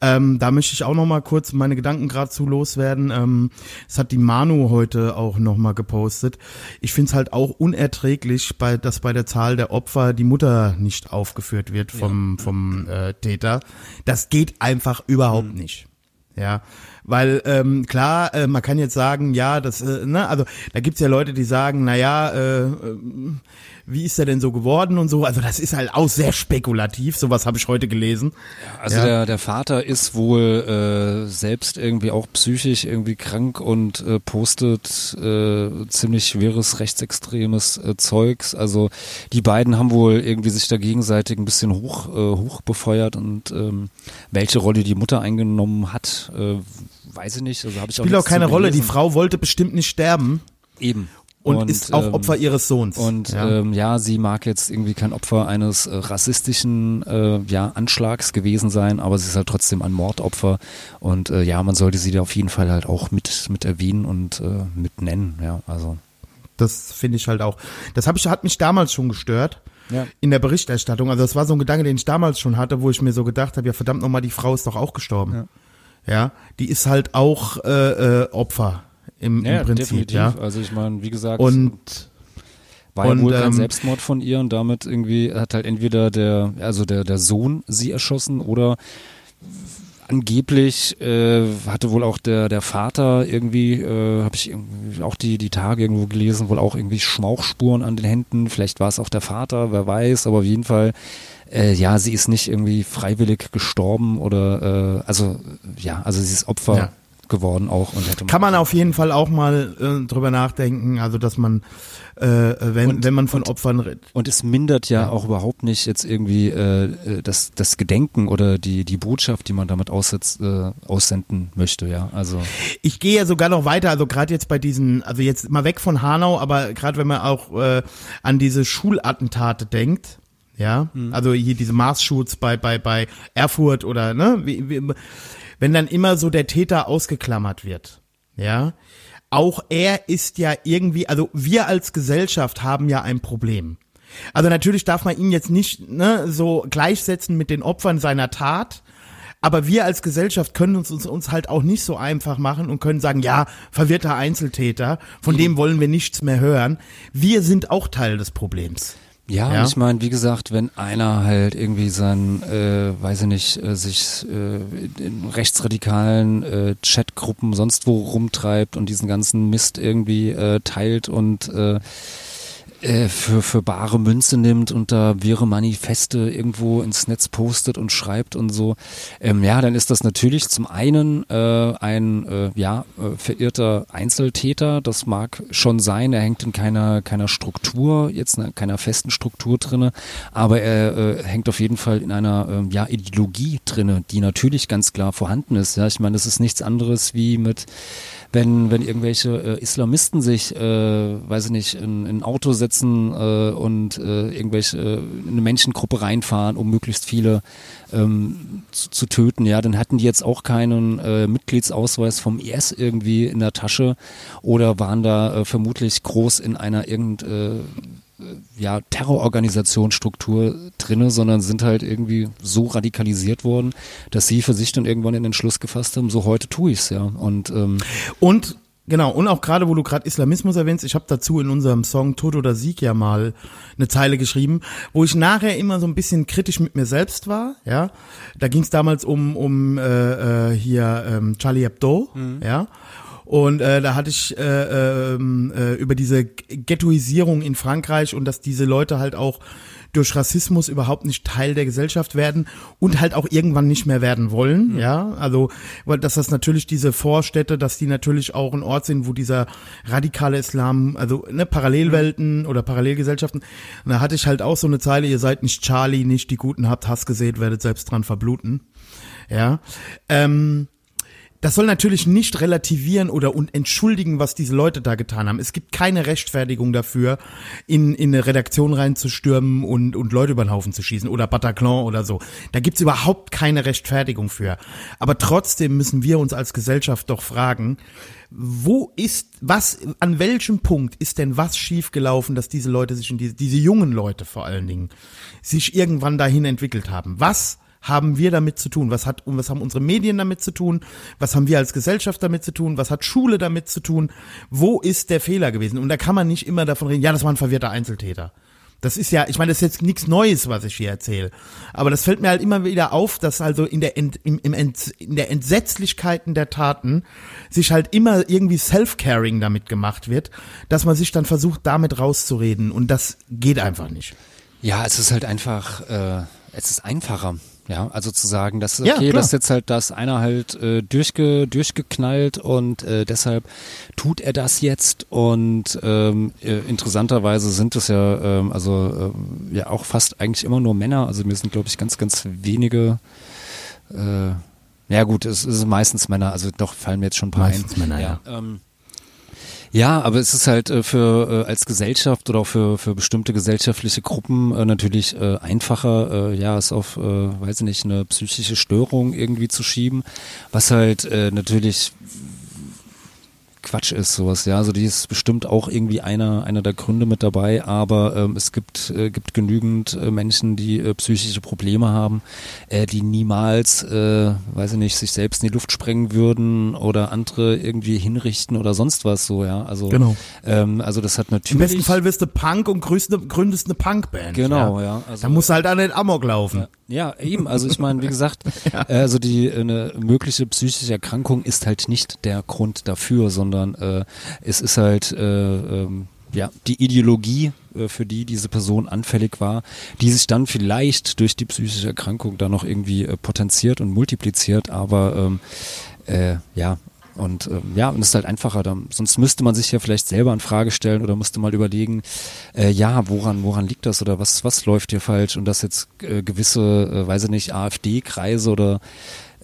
Ähm, da möchte ich auch noch mal kurz meine Gedanken gerade zu loswerden. Ähm, das hat die Manu heute auch noch mal gepostet. Ich finde es halt auch unerträglich, bei, dass bei der Zahl der Opfer die Mutter nicht aufgeführt wird vom, vom äh, Täter. Das geht einfach überhaupt nicht. Ja, weil ähm, klar, äh, man kann jetzt sagen, ja, das, äh, ne, also da gibt's ja Leute, die sagen, na ja, äh, äh, wie ist er denn so geworden und so. Also das ist halt auch sehr spekulativ. Sowas habe ich heute gelesen. Also Ja. der, der Vater ist wohl äh, selbst irgendwie auch psychisch irgendwie krank und äh, postet äh, ziemlich schweres rechtsextremes äh, Zeugs. Also die beiden haben wohl irgendwie sich da gegenseitig ein bisschen hoch, äh, hoch befeuert und ähm, welche Rolle die Mutter eingenommen hat, äh, weiß ich nicht. Also habe ich Spielt auch nichts keine Rolle. Die. Frau wollte bestimmt nicht sterben eben und, ist auch ähm, Opfer ihres Sohns. Und ja. ja. Ähm, ja, sie mag jetzt irgendwie kein Opfer eines äh, rassistischen äh, ja, Anschlags gewesen sein, aber sie ist halt trotzdem ein Mordopfer. Und äh, ja, man sollte sie da auf jeden Fall halt auch mit, mit erwähnen und äh, mit nennen. Ja, also. Das finde ich halt auch. Das hab ich, hat mich damals schon gestört. Ja. In der Berichterstattung. Also das war so ein Gedanke, den ich damals schon hatte, wo ich mir so gedacht habe, ja verdammt nochmal, die Frau ist doch auch gestorben. Ja. Ja. die ist halt auch äh, äh, Opfer im, Ja, im Prinzip. definitiv. Ja. Also ich meine, wie gesagt, Und war ja und, wohl kein ähm, Selbstmord von ihr und damit irgendwie hat halt entweder der, also der, der Sohn sie erschossen oder angeblich äh, hatte wohl auch der der Vater irgendwie äh, habe ich auch die die Tage irgendwo gelesen wohl auch irgendwie Schmauchspuren an den Händen vielleicht war es auch der Vater wer weiß aber auf jeden Fall äh, ja sie ist nicht irgendwie freiwillig gestorben oder äh, also ja also sie ist Opfer Ja. Geworden auch und hätte kann man auf jeden Fall auch mal äh, drüber nachdenken, also dass man, äh, wenn, Und- wenn man von und- Opfern redet. Und es mindert ja, auch überhaupt nicht jetzt irgendwie äh, das, das Gedenken oder die, die Botschaft, die man damit aussetzt, äh, aussenden möchte, ja. Also Ich gehe ja sogar noch weiter, also gerade jetzt bei diesen, also jetzt mal weg von Hanau, aber gerade wenn man auch äh, an diese Schulattentate denkt, ja, also hier diese Marsschutz bei bei bei Erfurt oder ne, wie, wie, wenn dann immer so der Täter ausgeklammert wird, ja, auch er ist ja irgendwie, also wir als Gesellschaft haben ja ein Problem. Also natürlich darf man ihn jetzt nicht ne, so gleichsetzen mit den Opfern seiner Tat, aber wir als Gesellschaft können uns, uns, uns halt auch nicht so einfach machen und können sagen, ja, verwirrter Einzeltäter, von dem wollen wir nichts mehr hören. Wir sind auch Teil des Problems. Ja, Ja. und ich meine, wie gesagt, wenn einer halt irgendwie sein, äh, weiß ich nicht, äh, sich äh, in rechtsradikalen äh, Chatgruppen sonst wo rumtreibt und diesen ganzen Mist irgendwie äh, teilt und äh, äh, für, für bare Münze nimmt und da wirre Manifeste irgendwo ins Netz postet und schreibt und so, ähm, ja, dann ist das natürlich zum einen äh, ein äh, ja, äh, verirrter Einzeltäter, das mag schon sein, er hängt in keiner, keiner Struktur, jetzt in keiner festen Struktur drinne, aber er äh, hängt auf jeden Fall in einer ähm, ja, Ideologie drinne, die natürlich ganz klar vorhanden ist. Ja, ich meine, das ist nichts anderes wie mit wenn, wenn irgendwelche äh, Islamisten sich, äh, weiß ich nicht, in, in ein Auto setzen äh, und äh, irgendwelche äh, in eine Menschengruppe reinfahren, um möglichst viele ähm, zu, zu töten, ja, dann hatten die jetzt auch keinen äh, Mitgliedsausweis vom IS irgendwie in der Tasche oder waren da äh, vermutlich groß in einer irgend äh, ja, Terrororganisationsstruktur drinne, sondern sind halt irgendwie so radikalisiert worden, dass sie für sich dann irgendwann in den Schluss gefasst haben, so heute tue ich's, ja. Und ähm, Und genau, und auch gerade, wo du gerade Islamismus erwähnst, ich habe dazu in unserem Song Tod oder Sieg ja mal eine Zeile geschrieben, wo ich nachher immer so ein bisschen kritisch mit mir selbst war, ja. Da ging es damals um, um äh, äh, hier ähm, Charlie Hebdo, ja. Und äh, da hatte ich äh, ähm, äh, über diese Ghettoisierung in Frankreich und dass diese Leute halt auch durch Rassismus überhaupt nicht Teil der Gesellschaft werden und halt auch irgendwann nicht mehr werden wollen, ja, also weil dass das natürlich diese Vorstädte, dass die natürlich auch ein Ort sind, wo dieser radikale Islam, also ne, Parallelwelten oder Parallelgesellschaften, und da hatte ich halt auch so eine Zeile, ihr seid nicht Charlie, nicht die Guten, habt Hass gesät, werdet selbst dran verbluten, ja, ähm, das soll natürlich nicht relativieren oder und entschuldigen, was diese Leute da getan haben. Es gibt keine Rechtfertigung dafür, in, in eine Redaktion reinzustürmen und, und Leute über den Haufen zu schießen oder Bataclan oder so. Da gibt's überhaupt keine Rechtfertigung für. Aber trotzdem müssen wir uns als Gesellschaft doch fragen, wo ist, was, an welchem Punkt ist denn was schiefgelaufen, dass diese Leute sich in diese, diese jungen Leute vor allen Dingen, sich irgendwann dahin entwickelt haben? Was haben wir damit zu tun? Was hat und was haben unsere Medien damit zu tun? Was haben wir als Gesellschaft damit zu tun? Was hat Schule damit zu tun? Wo ist der Fehler gewesen? Und da kann man nicht immer davon reden, ja, das war ein verwirrter Einzeltäter. Das ist ja, ich meine, das ist jetzt nichts Neues, was ich hier erzähle. Aber das fällt mir halt immer wieder auf, dass also in der, Ent, im, im Ent, in der Entsetzlichkeiten der Taten sich halt immer irgendwie Self-Caring damit gemacht wird, dass man sich dann versucht, damit rauszureden. Und das geht einfach nicht. Ja, es ist halt einfach, äh, es ist einfacher. Ja, also zu sagen, dass Ja, okay, klar. das ist jetzt halt das einer halt äh, durchge, durchgeknallt und äh, deshalb tut er das jetzt und ähm, äh, interessanterweise sind es ja ähm, also ähm, ja auch fast eigentlich immer nur Männer. Also mir sind glaube ich ganz ganz wenige. Äh, ja gut, es ist meistens Männer. Also doch fallen mir jetzt schon ein paar Meistens ein. Männer, ja. Ähm, ja, aber es ist halt äh, für äh, als Gesellschaft oder auch für für bestimmte gesellschaftliche Gruppen äh, natürlich einfacher, ja, es auf, weiß ich nicht, eine psychische Störung irgendwie zu schieben, was halt natürlich Quatsch ist, sowas, ja. Also die ist bestimmt auch irgendwie einer, einer der Gründe mit dabei, aber ähm, es gibt, äh, gibt genügend äh, Menschen, die äh, psychische Probleme haben, äh, die niemals, äh, weiß ich nicht, sich selbst in die Luft sprengen würden oder andere irgendwie hinrichten oder sonst was so, ja. Also, Genau. ähm, also das hat natürlich. Im besten Fall wirst du Punk und gründest eine, gründest eine Punkband. Genau, ja. ja. Also, Da musst du halt auch nicht Amok laufen. Ja, eben. Also ich meine, wie gesagt, äh, also die äh, eine mögliche psychische Erkrankung ist halt nicht der Grund dafür, sondern äh, es ist halt äh, ähm, ja die Ideologie, äh, für die diese Person anfällig war, die sich dann vielleicht durch die psychische Erkrankung dann noch irgendwie äh, potenziert und multipliziert, aber ähm, äh, ja. Und ähm, ja, und es ist halt einfacher. Dann, sonst müsste man sich ja vielleicht selber in Frage stellen oder müsste mal überlegen, äh, ja, woran, woran liegt das oder was, was läuft hier falsch? Und dass jetzt äh, gewisse, äh, weiß ich nicht, AfD-Kreise oder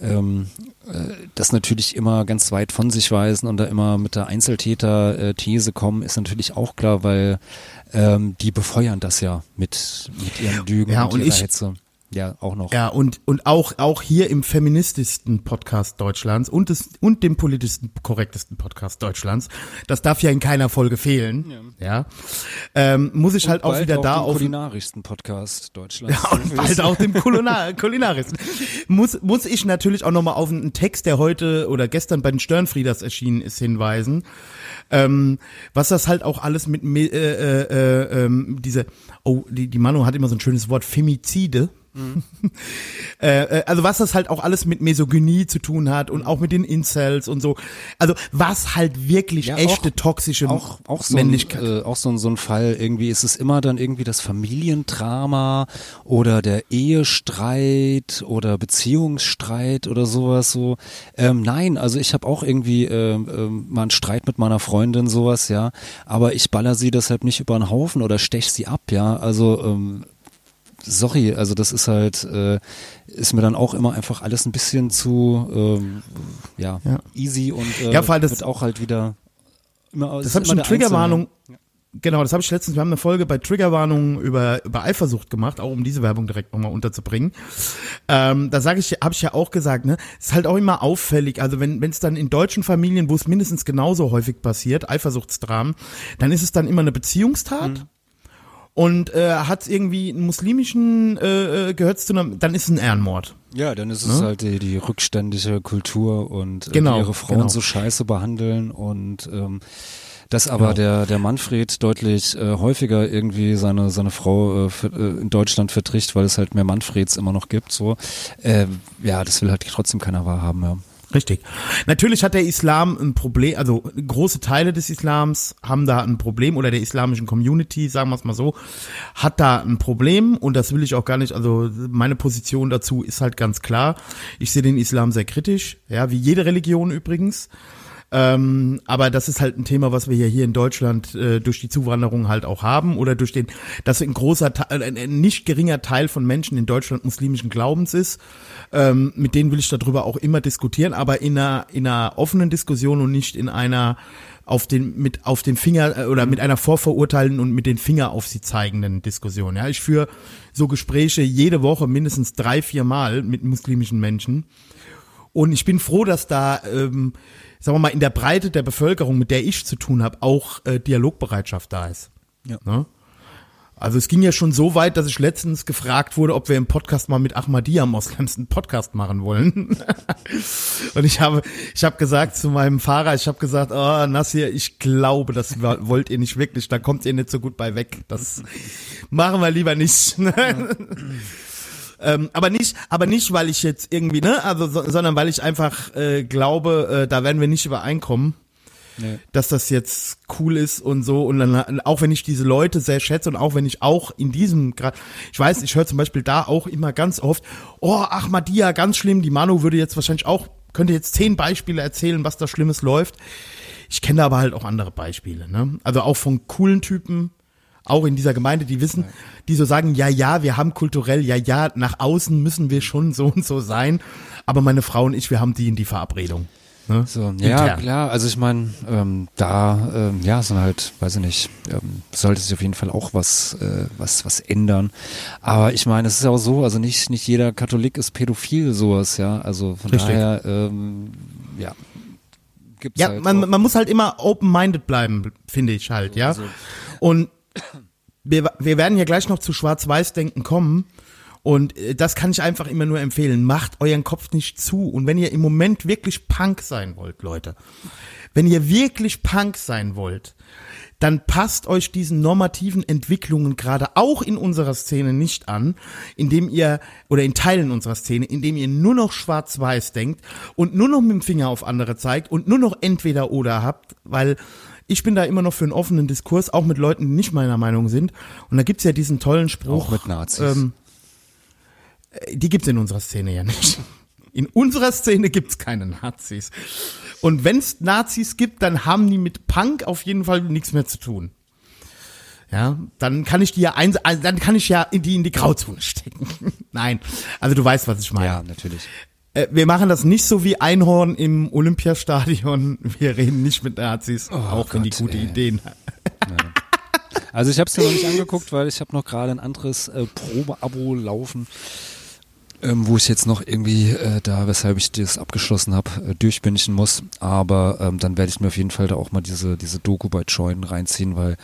ähm, äh, das natürlich immer ganz weit von sich weisen und da immer mit der Einzeltäter-These kommen, ist natürlich auch klar, weil ähm, die befeuern das ja mit, mit ihren Lügen Ja, und, und ihrer ich- Hetze. Ja, auch noch. Ja, und, und auch, auch hier im feministischsten Podcast Deutschlands und, des, und dem politischsten korrektesten Podcast Deutschlands, das darf ja in keiner Folge fehlen, ja, ähm, muss ich halt auch wieder da den auf, kulinarischsten Podcast Deutschlands. Ja, und bald auch dem Kulinar Kulinaristen. Muss, muss ich natürlich auch nochmal auf einen Text, der heute oder gestern bei den Störenfrieders erschienen ist, hinweisen. Ähm, was das halt auch alles mit äh, äh, äh, ähm, diese, oh, die, die Manu hat immer so ein schönes Wort, Femizide. äh, äh, also was das halt auch alles mit Misogynie zu tun hat und auch mit den Incels und so. Also was halt wirklich Ja, echte auch- toxische auch, auch so ein, Männlichkeit. äh, auch so ein, so ein Fall, irgendwie ist es immer dann irgendwie das Familiendrama oder der Ehestreit oder Beziehungsstreit oder sowas so. Ähm, nein, also ich habe auch irgendwie ähm, mal einen Streit mit meiner Freundin, sowas, ja, aber ich baller sie deshalb nicht über den Haufen oder stech sie ab, ja, also ähm, sorry, also das ist halt, äh, ist mir dann auch immer einfach alles ein bisschen zu, ähm, ja, Ja. easy und äh, Ja, das- wird auch halt wieder immer, Das habe ich eine Triggerwarnung. Genau, das habe ich letztens, wir haben eine Folge bei Triggerwarnungen über, über Eifersucht gemacht, auch um diese Werbung direkt nochmal unterzubringen. Ähm, da sage ich, habe ich ja auch gesagt, ne, ist halt auch immer auffällig. Also wenn es dann in deutschen Familien, wo es mindestens genauso häufig passiert, Eifersuchtsdramen, dann ist es dann immer eine Beziehungstat. Und äh, hat irgendwie einen muslimischen, äh, äh, gehört zu einem, dann ist es ein Ehrenmord. Ja, dann ist es Ne? halt die, die rückständige Kultur und äh, Genau, ihre Frauen genau. so scheiße behandeln und ähm, dass aber Genau. der der Manfred deutlich äh, häufiger irgendwie seine seine Frau äh, ver, äh, in Deutschland vertricht, weil es halt mehr Manfreds immer noch gibt. So, äh, ja, das will halt trotzdem keiner wahrhaben. Ja. Richtig. Natürlich hat der Islam ein Problem, also große Teile des Islams haben da ein Problem oder der islamischen Community, sagen wir es mal so, hat da ein Problem und das will ich auch gar nicht, also meine Position dazu ist halt ganz klar. Ich sehe den Islam sehr kritisch, ja, wie jede Religion übrigens. Ähm, aber das ist halt ein Thema, was wir ja hier in Deutschland äh, durch die Zuwanderung halt auch haben oder durch den, dass ein großer Teil, ein, ein nicht geringer Teil von Menschen in Deutschland muslimischen Glaubens ist. Ähm, mit denen will ich darüber auch immer diskutieren, aber in einer, in einer offenen Diskussion und nicht in einer auf den mit auf den Finger äh, oder mit einer vorverurteilenden und mit den Finger auf sie zeigenden Diskussion. Ja, ich führe so Gespräche jede Woche mindestens drei, vier Mal mit muslimischen Menschen. Und ich bin froh, dass da, ähm, sagen wir mal, in der Breite der Bevölkerung, mit der ich zu tun habe, auch äh, Dialogbereitschaft da ist. Ja. Ne? Also es ging ja schon so weit, dass ich letztens gefragt wurde, ob wir im Podcast mal mit Ahmadiyya Moslems einen Podcast machen wollen. Und ich habe, ich habe gesagt zu meinem Fahrer, ich habe gesagt, oh Nassir, ich glaube, das wollt ihr nicht wirklich, da kommt ihr nicht so gut bei weg. Das machen wir lieber nicht. ähm, aber nicht, aber nicht, weil ich jetzt irgendwie, ne, also, so, sondern weil ich einfach äh, glaube, äh, da werden wir nicht übereinkommen nee. dass das jetzt cool ist und so. Und dann, auch wenn ich diese Leute sehr schätze und auch wenn ich auch in diesem gerade, ich weiß, ich höre zum Beispiel da auch immer ganz oft, oh, Ahmadiyya, ganz schlimm. Die Manu würde jetzt wahrscheinlich auch, könnte jetzt zehn Beispiele erzählen, was da Schlimmes läuft. Ich kenne aber halt auch andere Beispiele, ne? Also auch von coolen Typen, auch in dieser Gemeinde, die wissen, die so sagen, ja, ja, wir haben kulturell, ja, ja, nach außen müssen wir schon so und so sein. Aber meine Frau und ich, wir haben die in die Verabredung. Ne? So, ja, klar. Also ich meine, ähm, da, ähm, ja, sind halt, weiß ich nicht, ähm, sollte sich auf jeden Fall auch was, äh, was, was ändern. Aber ich meine, es ist ja auch so, also nicht, nicht jeder Katholik ist pädophil, sowas, ja. Also von Richtig. daher, ähm, ja. Gibt's ja, halt man, man muss halt immer open-minded bleiben, finde ich halt, ja. Also. Und wir, wir werden ja gleich noch zu Schwarz-Weiß-Denken kommen. Und äh, das kann ich einfach immer nur empfehlen. Macht euren Kopf nicht zu. Und wenn ihr im Moment wirklich Punk sein wollt, Leute, wenn ihr wirklich Punk sein wollt, dann passt euch diesen normativen Entwicklungen gerade auch in unserer Szene nicht an, indem ihr, oder in Teilen unserer Szene, indem ihr nur noch schwarz-weiß denkt und nur noch mit dem Finger auf andere zeigt und nur noch entweder oder habt, weil ich bin da immer noch für einen offenen Diskurs, auch mit Leuten, die nicht meiner Meinung sind. Und da gibt's ja diesen tollen Spruch. Auch mit Nazis. Ähm, äh, die gibt's in unserer Szene ja nicht. In unserer Szene gibt's keine Nazis. Und wenn's Nazis gibt, dann haben die mit Punk auf jeden Fall nichts mehr zu tun. Ja, dann kann ich die ja ein, also dann kann ich ja die in die Grauzone stecken. Nein, also du weißt, was ich meine. Ja, natürlich. Äh, wir machen das nicht so wie Einhorn im Olympiastadion. Wir reden nicht mit Nazis, oh auch Gott, wenn die gute ey. Ideen haben. Also ich habe es mir noch nicht angeguckt, weil ich habe noch gerade ein anderes äh, Probeabo laufen ähm, wo ich jetzt noch irgendwie äh, da, weshalb ich das abgeschlossen habe, äh, durchbinchen muss. Aber ähm, dann werde ich mir auf jeden Fall da auch mal diese diese Doku bei Join reinziehen, weil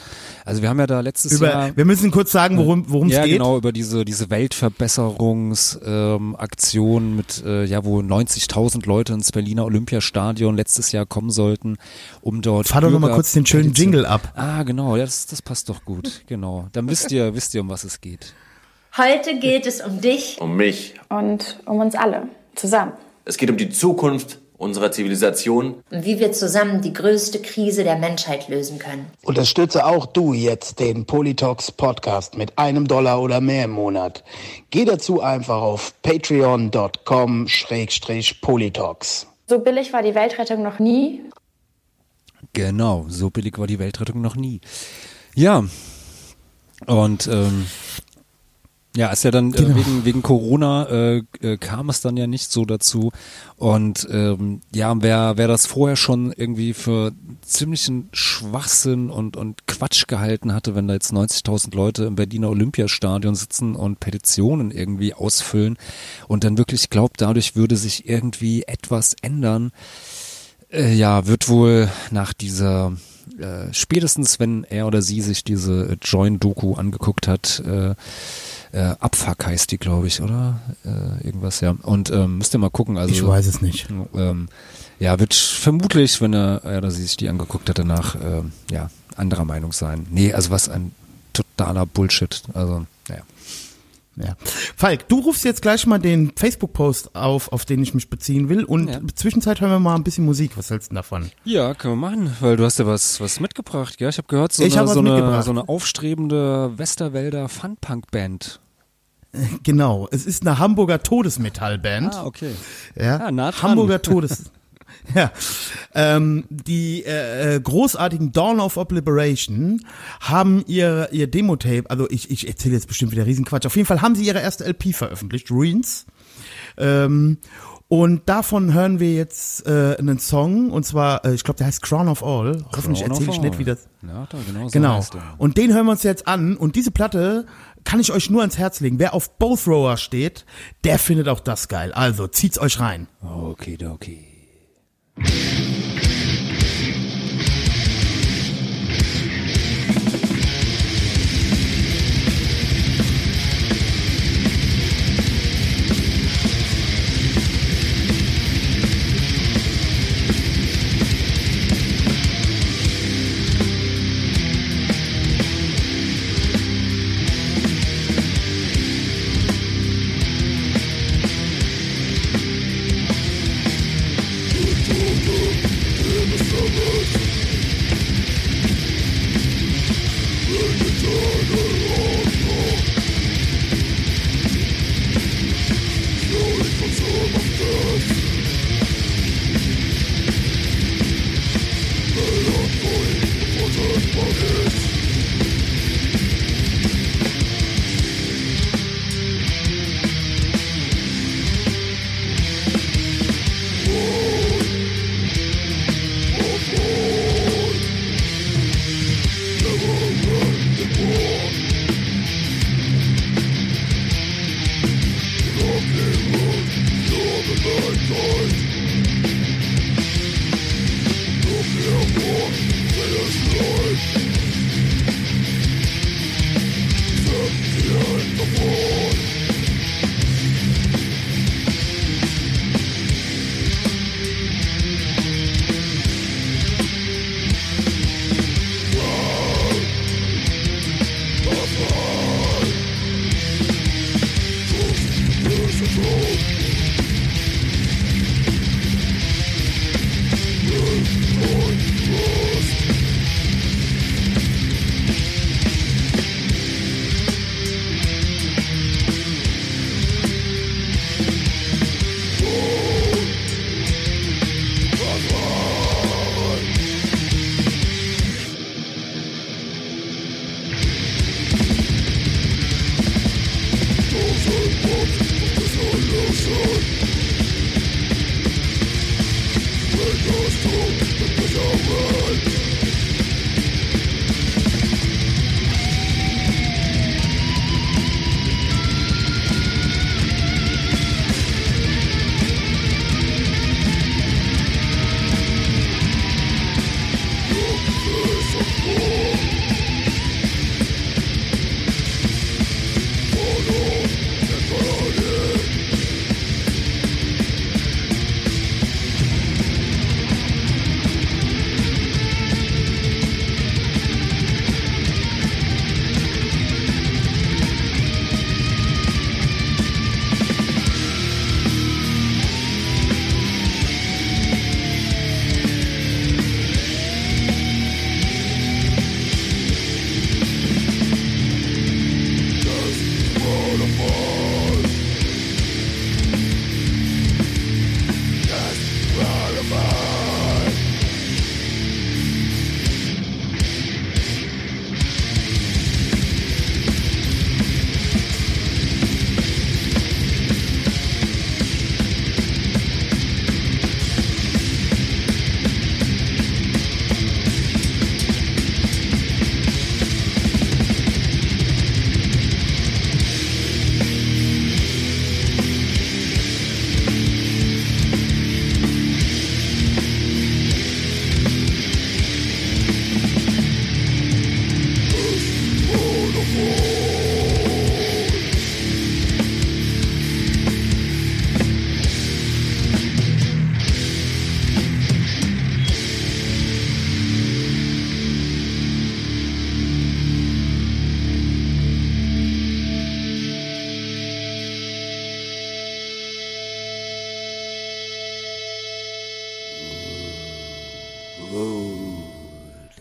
also wir haben ja da letztes über, Jahr. Wir müssen kurz sagen, worum worum es ja, geht. Ja genau über diese diese Weltverbesserungsaktion ähm, mit äh, ja wo 90.000 Leute ins Berliner Olympiastadion letztes Jahr kommen sollten, um dort. Fahr doch noch mal kurz den schönen Jingle ab. Ah genau, ja, das das passt doch gut, genau. Dann wisst ihr wisst ihr um was es geht. Heute geht es um dich. Um mich. Und um uns alle. Zusammen. Es geht um die Zukunft unserer Zivilisation. Und wie wir zusammen die größte Krise der Menschheit lösen können. Unterstütze auch du jetzt den Politox Podcast mit einem Dollar oder mehr im Monat. Geh dazu einfach auf patreon.com-politox. So billig war die Weltrettung noch nie. Genau, so billig war die Weltrettung noch nie. Ja, und ähm, ja, ist ja dann äh, genau. äh, wegen, wegen Corona äh, äh, kam es dann ja nicht so dazu. Und ähm, ja, wer, wer das vorher schon irgendwie für ziemlichen Schwachsinn und, und Quatsch gehalten hatte, wenn da jetzt 90.000 Leute im Berliner Olympiastadion sitzen und Petitionen irgendwie ausfüllen und dann wirklich glaubt, dadurch würde sich irgendwie etwas ändern, äh, ja, wird wohl nach dieser äh, spätestens wenn er oder sie sich diese Join-Doku angeguckt hat, äh, äh, Abfuck heißt die, glaube ich, oder? Äh, irgendwas, ja. Und ähm, müsst ihr mal gucken. Also, ich weiß es nicht. Ähm, ja, wird vermutlich, wenn er, er oder sie sich die angeguckt hat, danach äh, ja, anderer Meinung sein. Nee, also was ein totaler Bullshit. Also, naja. Ja. Falk, du rufst jetzt gleich mal den Facebook-Post auf, auf den ich mich beziehen will. Und ja. Zwischenzeit hören wir mal ein bisschen Musik. Was hältst du davon? Ja, können wir machen, weil du hast ja was, was mitgebracht, gell? Ich habe gehört, so, ich eine, so, eine, so eine aufstrebende Westerwälder Fun-Punk-Band. Genau, es ist eine Hamburger Todesmetallband. Ah, okay. Ja, ja nah Hamburger Todes. Ja, ähm, die äh, äh, großartigen Dawn of Obliteration haben ihr ihr Demo-Tape, also ich, ich erzähle jetzt bestimmt wieder Riesenquatsch, auf jeden Fall haben sie ihre erste LP veröffentlicht, Ruins. Ähm, und davon hören wir jetzt äh, einen Song, und zwar, äh, ich glaube, der heißt Crown of All. Hoffentlich erzähle ich nicht, wie das. Ja, da, genau. So genau. Und den hören wir uns jetzt an. Und diese Platte kann ich euch nur ans Herz legen. Wer auf Both Rower steht, der findet auch das geil. Also zieht's euch rein. Okay, okay. you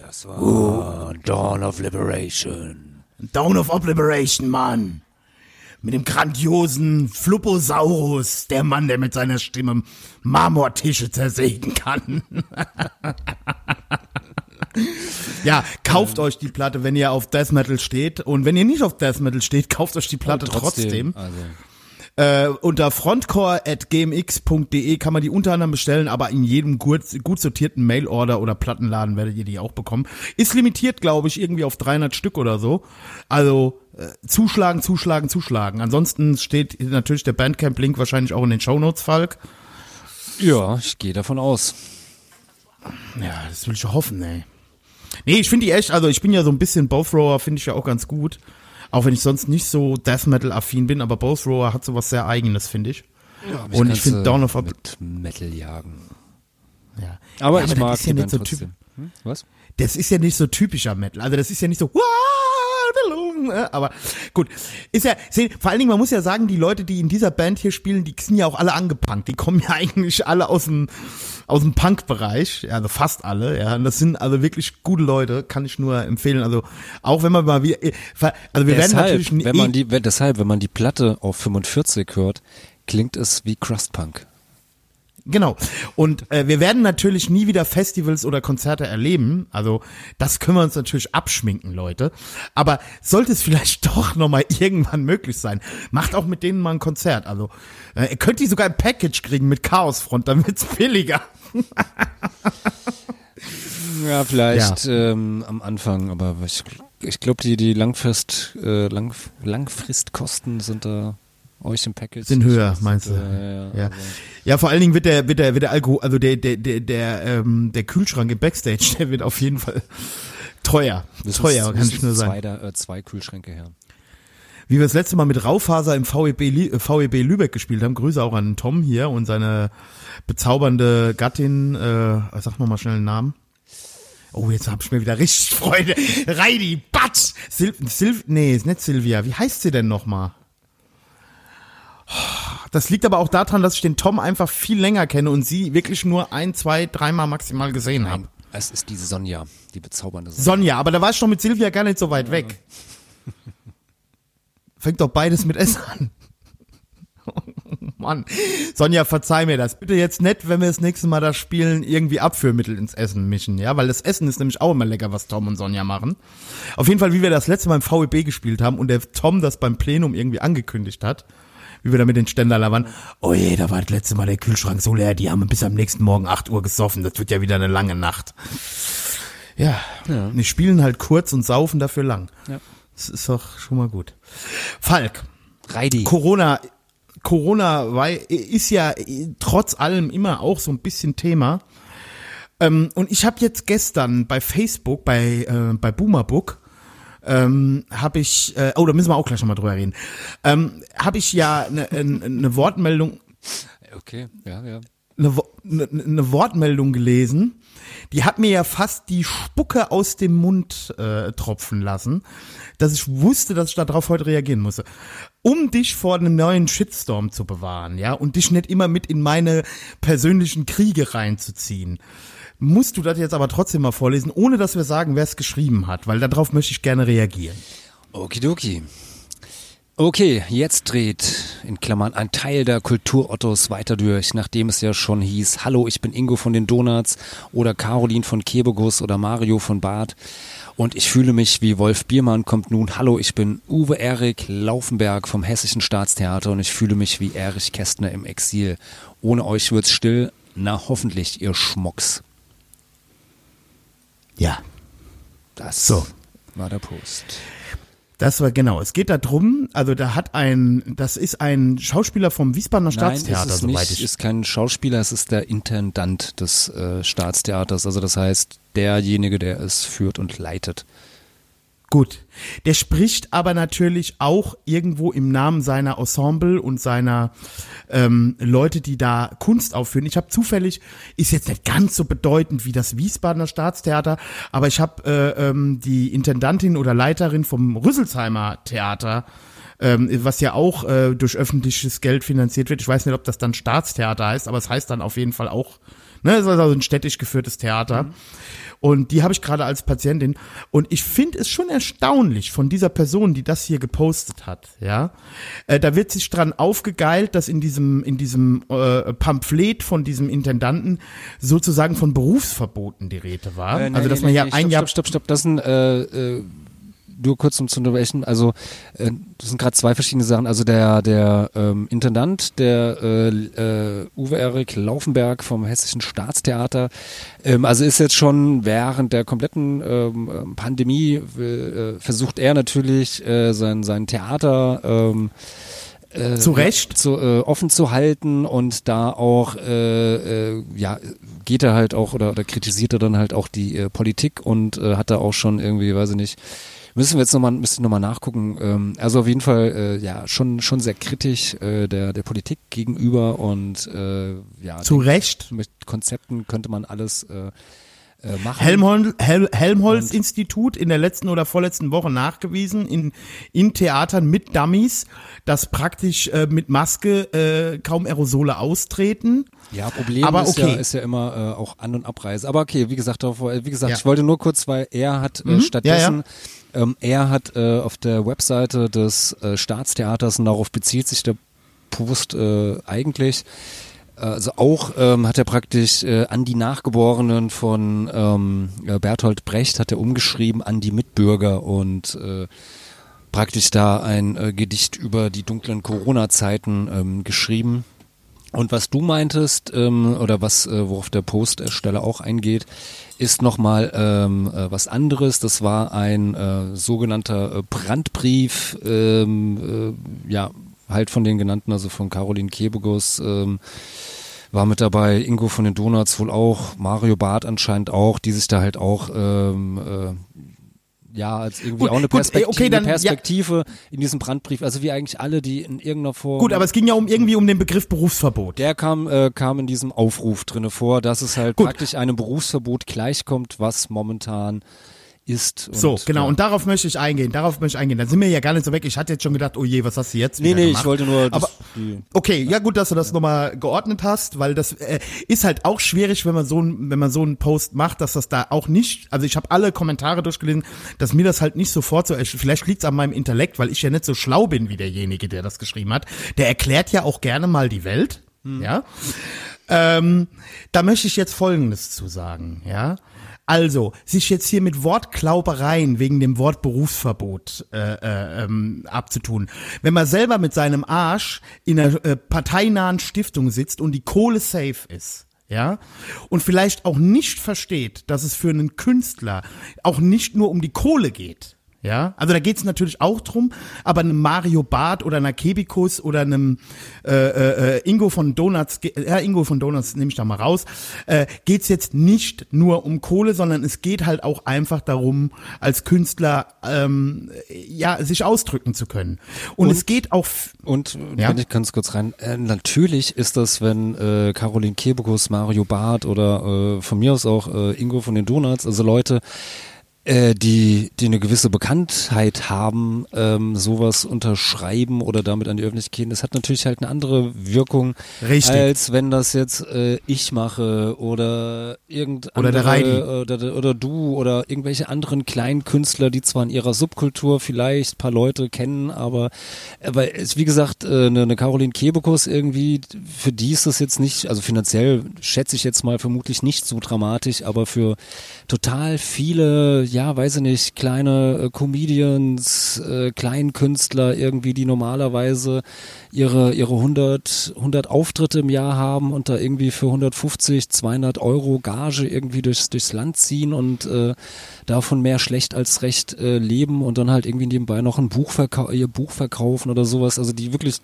Das war Dawn of Liberation. Dawn of Liberation, Mann. Mit dem grandiosen Flupposaurus, der Mann, der mit seiner Stimme Marmortische zersägen kann. ja, kauft euch die Platte, wenn ihr auf Death Metal steht. Und wenn ihr nicht auf Death Metal steht, kauft euch die Platte Und trotzdem. Also, Äh, unter frontcore.gmx.de kann man die unter anderem bestellen, aber in jedem gut, gut sortierten Mailorder oder Plattenladen werdet ihr die auch bekommen. Ist limitiert, glaube ich, irgendwie auf 300 Stück oder so. Also äh, zuschlagen, zuschlagen, zuschlagen. Ansonsten steht natürlich der Bandcamp-Link wahrscheinlich auch in den Shownotes, Falk. ja, ich gehe davon aus. Ja, das will ich hoffen, ey. Nee, ich finde die echt, also ich bin ja so ein bisschen Both Rower, finde ich ja auch ganz gut. Auch wenn ich sonst nicht so Death Metal affin bin, aber Both Rower hat sowas sehr eigenes, finde ich. Ja, Und ich finde Dawn of Ob mit Metal jagen. Ja. Aber Ja, ich aber das mag ist die ja nicht so trotzdem. Hm? Was? das ist ja nicht so typischer Metal. Also das ist ja nicht so, aber gut. Ist ja, sehen, vor allen Dingen, man muss ja sagen, die Leute, die in dieser Band hier spielen, die sind ja auch alle angepunkt. Die kommen ja eigentlich alle aus dem, aus dem Punk-Bereich, also fast alle, ja. Und das sind also wirklich gute Leute, kann ich nur empfehlen. Also auch wenn man mal wieder, also wir werden deshalb, natürlich, eh wenn man die, wenn, deshalb, wenn man die Platte auf 45 hört, klingt es wie Crustpunk. Genau. Und äh, wir werden natürlich nie wieder Festivals oder Konzerte erleben. Also das können wir uns natürlich abschminken, Leute. Aber sollte es vielleicht doch nochmal irgendwann möglich sein, macht auch mit denen mal ein Konzert. Also äh, ihr könnt die sogar im Package kriegen mit Chaosfront, dann wird's billiger. Ja, vielleicht Ähm, am Anfang, aber ich, ich glaube, die, die Langfrist, äh, Lang, Langfristkosten sind da im Package. Sind höher, meinst du? äh, ja, Ja. also- Ja, vor allen Dingen wird der, wird der, wird der Alkohol, also der, der, der, der, ähm, der Kühlschrank im Backstage, der wird auf jeden Fall teuer. müssen- Teuer, kann müssen ich nur sagen. Zwei, da, äh, zwei Kühlschränke her. Wie wir das letzte Mal mit Raufaser im VEB, äh, VEB Lübeck gespielt haben, Grüße auch an Tom hier und seine bezaubernde Gattin, äh, sag noch mal schnell einen Namen. Oh, jetzt hab ich mir wieder richtig Freude. Reidi, Batsch! Sil, Sil, nee, ist nicht Silvia. Wie heißt sie denn noch mal? Das liegt aber auch daran, dass ich den Tom einfach viel länger kenne und sie wirklich nur ein, zwei, dreimal maximal gesehen habe. Es ist die Sonja, die bezaubernde Sonja. Sonja, aber da war ich doch mit Silvia gar nicht so weit weg. Fängt doch beides mit S an. Mann. Sonja, verzeih mir das. Bitte jetzt nett, wenn wir das nächste Mal das spielen, irgendwie Abführmittel ins Essen mischen, ja? Weil das Essen ist nämlich auch immer lecker, was Tom und Sonja machen. Auf jeden Fall, wie wir das letzte Mal im VEB gespielt haben und der Tom das beim Plenum irgendwie angekündigt hat. Wie wir da mit den Ständerler waren. Oh je, da war das letzte Mal der Kühlschrank so leer, die haben bis am nächsten Morgen 8 Uhr gesoffen, das wird ja wieder eine lange Nacht. Ja, Ja. die spielen halt kurz und saufen dafür lang. Ja. Das ist doch schon mal gut. Falk, Reidi. Corona, Corona ist ja trotz allem immer auch so ein bisschen Thema. Ähm, und ich habe jetzt gestern bei Facebook, bei, äh, bei Boomerbook, ähm, habe ich, äh, oh, da müssen wir auch gleich nochmal drüber reden, ähm, habe ich ja eine ne, ne Wortmeldung, Okay, ja, ja. eine, ne, ne Wortmeldung gelesen, die hat mir ja fast die Spucke aus dem Mund äh, tropfen lassen, dass ich wusste, dass ich darauf heute reagieren musste. Um dich vor einem neuen Shitstorm zu bewahren, ja, und dich nicht immer mit in meine persönlichen Kriege reinzuziehen, musst du das jetzt aber trotzdem mal vorlesen, ohne dass wir sagen, wer es geschrieben hat, weil darauf möchte ich gerne reagieren. Okidoki. Okay, jetzt dreht in Klammern ein Teil der Kulturottos weiter durch, nachdem es ja schon hieß, hallo, ich bin Ingo von den Donuts oder Caroline von Kebegus oder Mario von Bart und ich fühle mich wie Wolf Biermann kommt nun, hallo, ich bin Uwe Erik Laufenberg vom Hessischen Staatstheater und ich fühle mich wie Erich Kästner im Exil. Ohne euch wird's still, na hoffentlich, ihr Schmocks. Ja. Das So. war der Post. Das war genau. Es geht da drum, also da hat ein, das ist ein Schauspieler vom Wiesbadener Staatstheater, Nein, ist es soweit nicht, ich. ist kein Schauspieler, es ist der Intendant des äh, Staatstheaters. Also das heißt, derjenige, der es führt und leitet. Gut. Der spricht aber natürlich auch irgendwo im Namen seiner Ensemble und seiner ähm, Leute, die da Kunst aufführen. Ich habe zufällig, ist jetzt nicht ganz so bedeutend wie das Wiesbadener Staatstheater, aber ich habe äh, ähm, die Intendantin oder Leiterin vom Rüsselsheimer Theater ähm, was ja auch äh, durch öffentliches Geld finanziert wird. Ich weiß nicht, ob das dann Staatstheater heißt, aber es heißt dann auf jeden Fall auch, ne, es ist also ein städtisch geführtes Theater. Und die habe ich gerade als Patientin. Und ich finde es schon erstaunlich von dieser Person, die das hier gepostet hat. Ja, äh, da wird sich dran aufgegeilt, dass in diesem in diesem äh, Pamphlet von diesem Intendanten sozusagen von Berufsverboten die Rede war. Äh, nee, also dass man ja ein Jahr Stopp, stopp, stopp. Das sind äh, äh, nur kurz um zu unterbrechen. Also äh, das sind gerade zwei verschiedene Sachen. Also der der ähm, Intendant, der äh, äh, Uwe Erik Laufenberg vom Hessischen Staatstheater, ähm, also ist jetzt schon während der kompletten ähm, ähm, Pandemie äh, versucht er natürlich äh, sein sein Theater ähm, äh, Zu Recht. zu, äh, offen zu halten und da auch äh, äh, ja geht er halt auch oder, oder kritisiert er dann halt auch die äh, Politik und äh, hat da auch schon irgendwie weiß ich nicht müssen wir jetzt nochmal müssen noch mal nachgucken ähm, also auf jeden Fall äh, ja schon schon sehr kritisch äh, der der Politik gegenüber und äh, ja Zu Recht. mit Konzepten könnte man alles äh, äh, machen Helmholtz, Hel Helmholtz Institut in der letzten oder vorletzten Woche nachgewiesen in, in Theatern mit Dummies, dass praktisch äh, mit Maske äh, kaum Aerosole austreten. Ja, Problem Aber ist, okay. ja, ist ja immer äh, auch An- und Abreise. Aber okay, wie gesagt, darauf, wie gesagt, Ja. ich wollte nur kurz, weil er hat äh, Mhm, stattdessen, ähm, er hat äh, auf der Webseite des äh, Staatstheaters und darauf bezieht sich der Post äh, eigentlich. Also auch ähm, hat er praktisch äh, an die Nachgeborenen von ähm, äh, Bertolt Brecht hat er umgeschrieben an die Mitbürger und äh, praktisch da ein äh, Gedicht über die dunklen Corona-Zeiten ähm, geschrieben. Und was du meintest, ähm, oder was, äh, worauf der Postersteller auch eingeht, ist nochmal ähm, äh, was anderes. Das war ein äh, sogenannter äh, Brandbrief, ähm, äh, ja, halt von den genannten, also von Caroline Kebegus, ähm, war mit dabei, Ingo von den Donuts wohl auch, Mario Barth anscheinend auch, die sich da halt auch ähm, äh, ja, als irgendwie Gut, auch eine gut, Perspektive, ey, okay, dann, eine ja. Perspektive in diesem Brandbrief, also wie eigentlich alle, die in irgendeiner Form Gut, aber es ging ja um irgendwie um den Begriff Berufsverbot. der kam, äh, kam in diesem Aufruf drinne vor, dass es halt Gut. praktisch einem Berufsverbot gleichkommt, was momentan ist. So, genau, ja. und darauf möchte ich eingehen, darauf möchte ich eingehen. Dann sind wir ja gar nicht so weg. Ich hatte jetzt schon gedacht, oh je, was hast du jetzt Nee, nee, gemacht? ich wollte nur. Aber Okay, ja gut, dass du das nochmal geordnet hast, weil das äh, ist halt auch schwierig, wenn man so ein, wenn man so einen Post macht, dass das da auch nicht, also ich habe alle Kommentare durchgelesen, dass mir das halt nicht sofort so, vielleicht liegt's an meinem Intellekt, weil ich ja nicht so schlau bin wie derjenige, der das geschrieben hat. Der erklärt ja auch gerne mal die Welt, ja. Ähm, da möchte ich jetzt Folgendes zu sagen, ja. Also, sich jetzt hier mit Wortklaubereien wegen dem Wort Berufsverbot äh, äh, ähm, abzutun. Wenn man selber mit seinem Arsch in einer äh, parteinahen Stiftung sitzt und die Kohle safe ist, ja, und vielleicht auch nicht versteht, dass es für einen Künstler auch nicht nur um die Kohle geht, ja, also da geht's natürlich auch drum, aber einem Mario Barth oder einer Kebikus oder einem äh, äh, Ingo von Donuts, ja, Ingo von Donuts nehme ich da mal raus, äh, geht's jetzt nicht nur um Kohle, sondern es geht halt auch einfach darum, als Künstler ähm, ja sich ausdrücken zu können. Und, es geht auch Und Ja? wenn ich ganz kurz rein, äh, natürlich ist das, wenn äh, Caroline Kebekus, Mario Barth oder äh, von mir aus auch äh, Ingo von den Donuts, also Leute, äh, die, die eine gewisse Bekanntheit haben, ähm, sowas unterschreiben oder damit an die Öffentlichkeit gehen, das hat natürlich halt eine andere Wirkung, Richtig. als wenn das jetzt äh, ich mache oder irgend Oder der andere, oder, oder du oder irgendwelche anderen kleinen Künstler, die zwar in ihrer Subkultur vielleicht ein paar Leute kennen, aber, aber es, wie gesagt, äh, eine, eine Caroline Kebekus irgendwie, für die ist das jetzt nicht, also finanziell schätze ich jetzt mal vermutlich nicht so dramatisch, aber für total viele, ja, weiß ich nicht, kleine äh, Comedians, äh, Kleinkünstler irgendwie, die normalerweise ihre, ihre 100, 100 Auftritte im Jahr haben und da irgendwie für 150, 200 Euro Gage irgendwie durchs, durchs Land ziehen und äh, davon mehr schlecht als recht äh, leben und dann halt irgendwie nebenbei noch ein Buch verkau ihr Buch verkaufen oder sowas, also die wirklich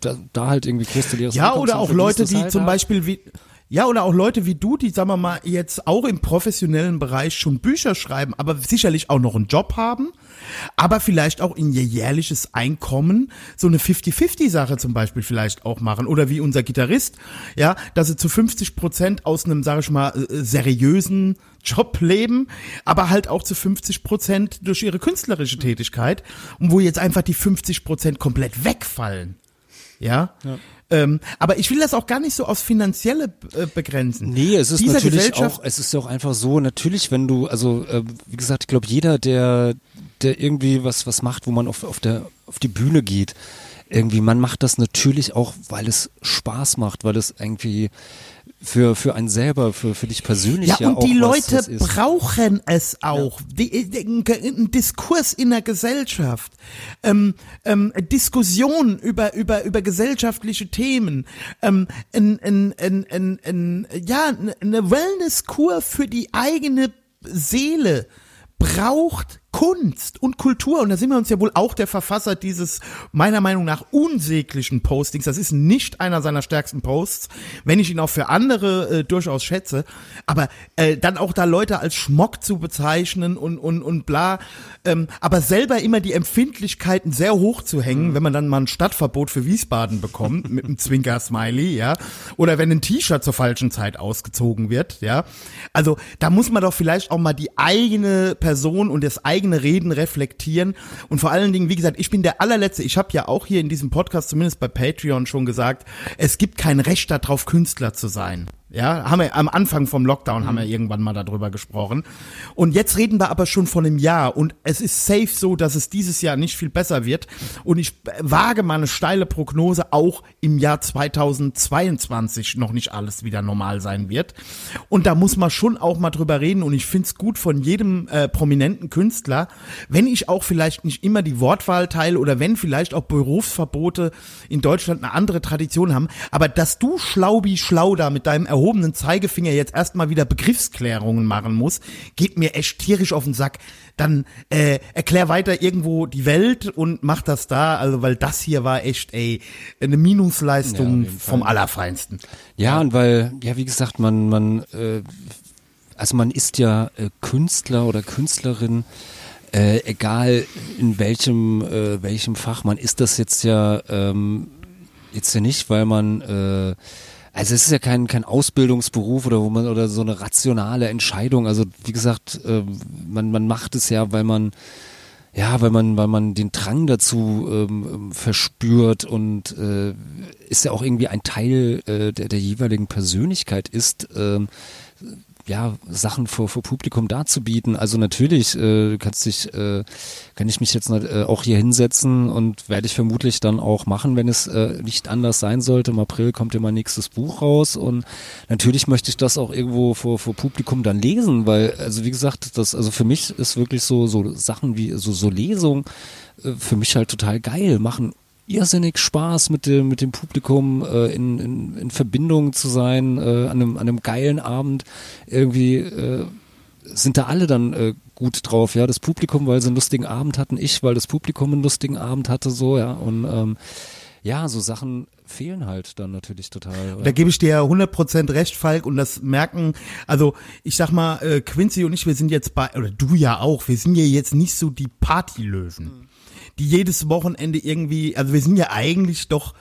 da, da halt irgendwie größtenteils Ja, Einkommen oder sind, auch Leute, die halt zum da. Beispiel wie, ja, oder auch Leute wie du, die, sagen wir mal, jetzt auch im professionellen Bereich schon Bücher schreiben, aber sicherlich auch noch einen Job haben, aber vielleicht auch in ihr jährliches Einkommen so eine 50-50-Sache zum Beispiel vielleicht auch machen. Oder wie unser Gitarrist, ja, dass sie zu 50 Prozent aus einem, sag ich mal, äh, seriösen Job leben, aber halt auch zu 50 Prozent durch ihre künstlerische Tätigkeit und wo jetzt einfach die 50 Prozent komplett wegfallen. Ja. Ähm, aber ich will das auch gar nicht so aufs Finanzielle äh, begrenzen. Nee, es ist Dieser natürlich auch, es ist ja auch einfach so, natürlich, wenn du, also äh, wie gesagt, ich glaube, jeder, der, der irgendwie was, was macht, wo man auf, auf der, auf die Bühne geht, irgendwie, man macht das natürlich auch, weil es Spaß macht, weil es irgendwie für, für einen selber, für, für dich persönlich ja, Ja, und auch die was, Leute was brauchen es auch. Die, die, ein Diskurs in der Gesellschaft, ähm, ähm, Diskussion über, über, über gesellschaftliche Themen, ähm, ein, ein, ein, ein, ein, ja, eine Wellnesskur für die eigene Seele braucht Kunst und Kultur. Und da sind wir uns ja wohl auch der Verfasser dieses, meiner Meinung nach, unsäglichen Postings. Das ist nicht einer seiner stärksten Posts, wenn ich ihn auch für andere äh, durchaus schätze. Aber äh, dann auch da Leute als Schmock zu bezeichnen und, und, und bla. Ähm, aber selber immer die Empfindlichkeiten sehr hoch zu hängen, wenn man dann mal ein Stadtverbot für Wiesbaden bekommt, mit einem Zwinker-Smiley, ja. Oder wenn ein T-Shirt zur falschen Zeit ausgezogen wird, ja. Also da muss man doch vielleicht auch mal die eigene Person und das eigene Reden reflektieren. Und vor allen Dingen, wie gesagt, ich bin der allerletzte. Ich habe ja auch hier in diesem Podcast, zumindest bei Patreon, schon gesagt, es gibt kein Recht darauf, Künstler zu sein. Ja, haben wir am Anfang vom Lockdown haben wir irgendwann mal darüber gesprochen. Und jetzt reden wir aber schon von einem Jahr und es ist safe so, dass es dieses Jahr nicht viel besser wird. Und ich wage mal eine steile Prognose, auch im Jahr 2022 noch nicht alles wieder normal sein wird. Und da muss man schon auch mal drüber reden und ich find's gut von jedem äh, prominenten Künstler, wenn ich auch vielleicht nicht immer die Wortwahl teile oder wenn vielleicht auch Berufsverbote in Deutschland eine andere Tradition haben, aber dass du Schlaubi Schlau da mit deinem erhobenen Zeigefinger jetzt erstmal wieder Begriffsklärungen machen musst, geht mir echt tierisch auf den Sack. Dann äh, erklär weiter irgendwo die Welt und mach das da, also weil das hier war echt ey eine Minusleistung Ja, vom. Allerfeinsten. Ja, und weil, ja, wie gesagt, man, man, äh, also man ist ja äh, Künstler oder Künstlerin, äh, egal in welchem, äh, welchem Fach, man ist das jetzt ja, ähm, jetzt ja nicht, weil man, äh, also es ist ja kein, kein Ausbildungsberuf oder wo man, oder so eine rationale Entscheidung. Also wie gesagt, äh, man, man macht es ja, weil man, ja, weil man, weil man den Drang dazu ähm, ähm, verspürt und äh, ist ja auch irgendwie ein Teil äh, der, der jeweiligen Persönlichkeit ist, ähm, ja, Sachen vor, vor Publikum darzubieten. Also natürlich äh, kannst dich, äh, kann ich mich jetzt äh, auch hier hinsetzen und werde ich vermutlich dann auch machen, wenn es äh, nicht anders sein sollte. Im April kommt ja mein nächstes Buch raus und natürlich möchte ich das auch irgendwo vor, vor Publikum dann lesen, weil, also wie gesagt, das, also für mich ist wirklich so, so Sachen wie so, so Lesung äh, für mich halt total geil, machen irrsinnig Spaß mit dem, mit dem Publikum äh, in, in, in Verbindung zu sein, äh, an, einem, an einem geilen Abend. Irgendwie äh, sind da alle dann äh, gut drauf, ja. Das Publikum, weil sie einen lustigen Abend hatten, ich, weil das Publikum einen lustigen Abend hatte, so, ja. Und ähm, ja, so Sachen fehlen halt dann natürlich total. Da gebe ich dir ja 100% recht, Falk, und das merken, also ich sag mal, äh, Quincy und ich, wir sind jetzt bei, oder du ja auch, wir sind ja jetzt nicht so die Partylöwen. Mhm die jedes Wochenende irgendwie, also wir sind ja eigentlich doch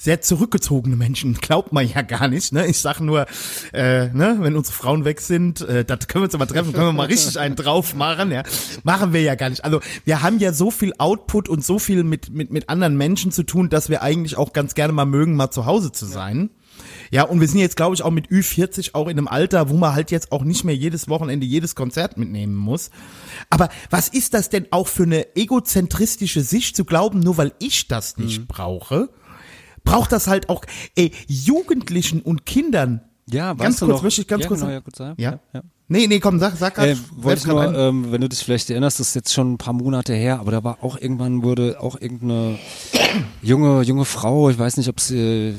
sehr zurückgezogene Menschen, glaubt man ja gar nicht. Ne? Ich sag nur, äh, ne, wenn unsere Frauen weg sind, äh, das können wir uns aber treffen, können wir mal richtig einen drauf machen. Ja? Machen wir ja gar nicht. Also wir haben ja so viel Output und so viel mit, mit, mit anderen Menschen zu tun, dass wir eigentlich auch ganz gerne mal mögen, mal zu Hause zu sein. Ja, und wir sind jetzt, glaube ich, auch mit Ü40 auch in einem Alter, wo man halt jetzt auch nicht mehr jedes Wochenende jedes Konzert mitnehmen muss. Aber was ist das denn auch für eine egozentristische Sicht zu glauben, nur weil ich das nicht mhm. brauche? Braucht das halt auch ey, Jugendlichen und Kindern ja, ganz kurz, noch, möchte ich ganz ja, kurz genau, sagen. Ja, ja? ja, ja. Nee, nee, komm, sag, sag äh, wollte ich nur, ähm, wenn du dich vielleicht erinnerst, das ist jetzt schon ein paar Monate her, aber da war auch irgendwann wurde auch irgendeine junge junge Frau, ich weiß nicht, ob sie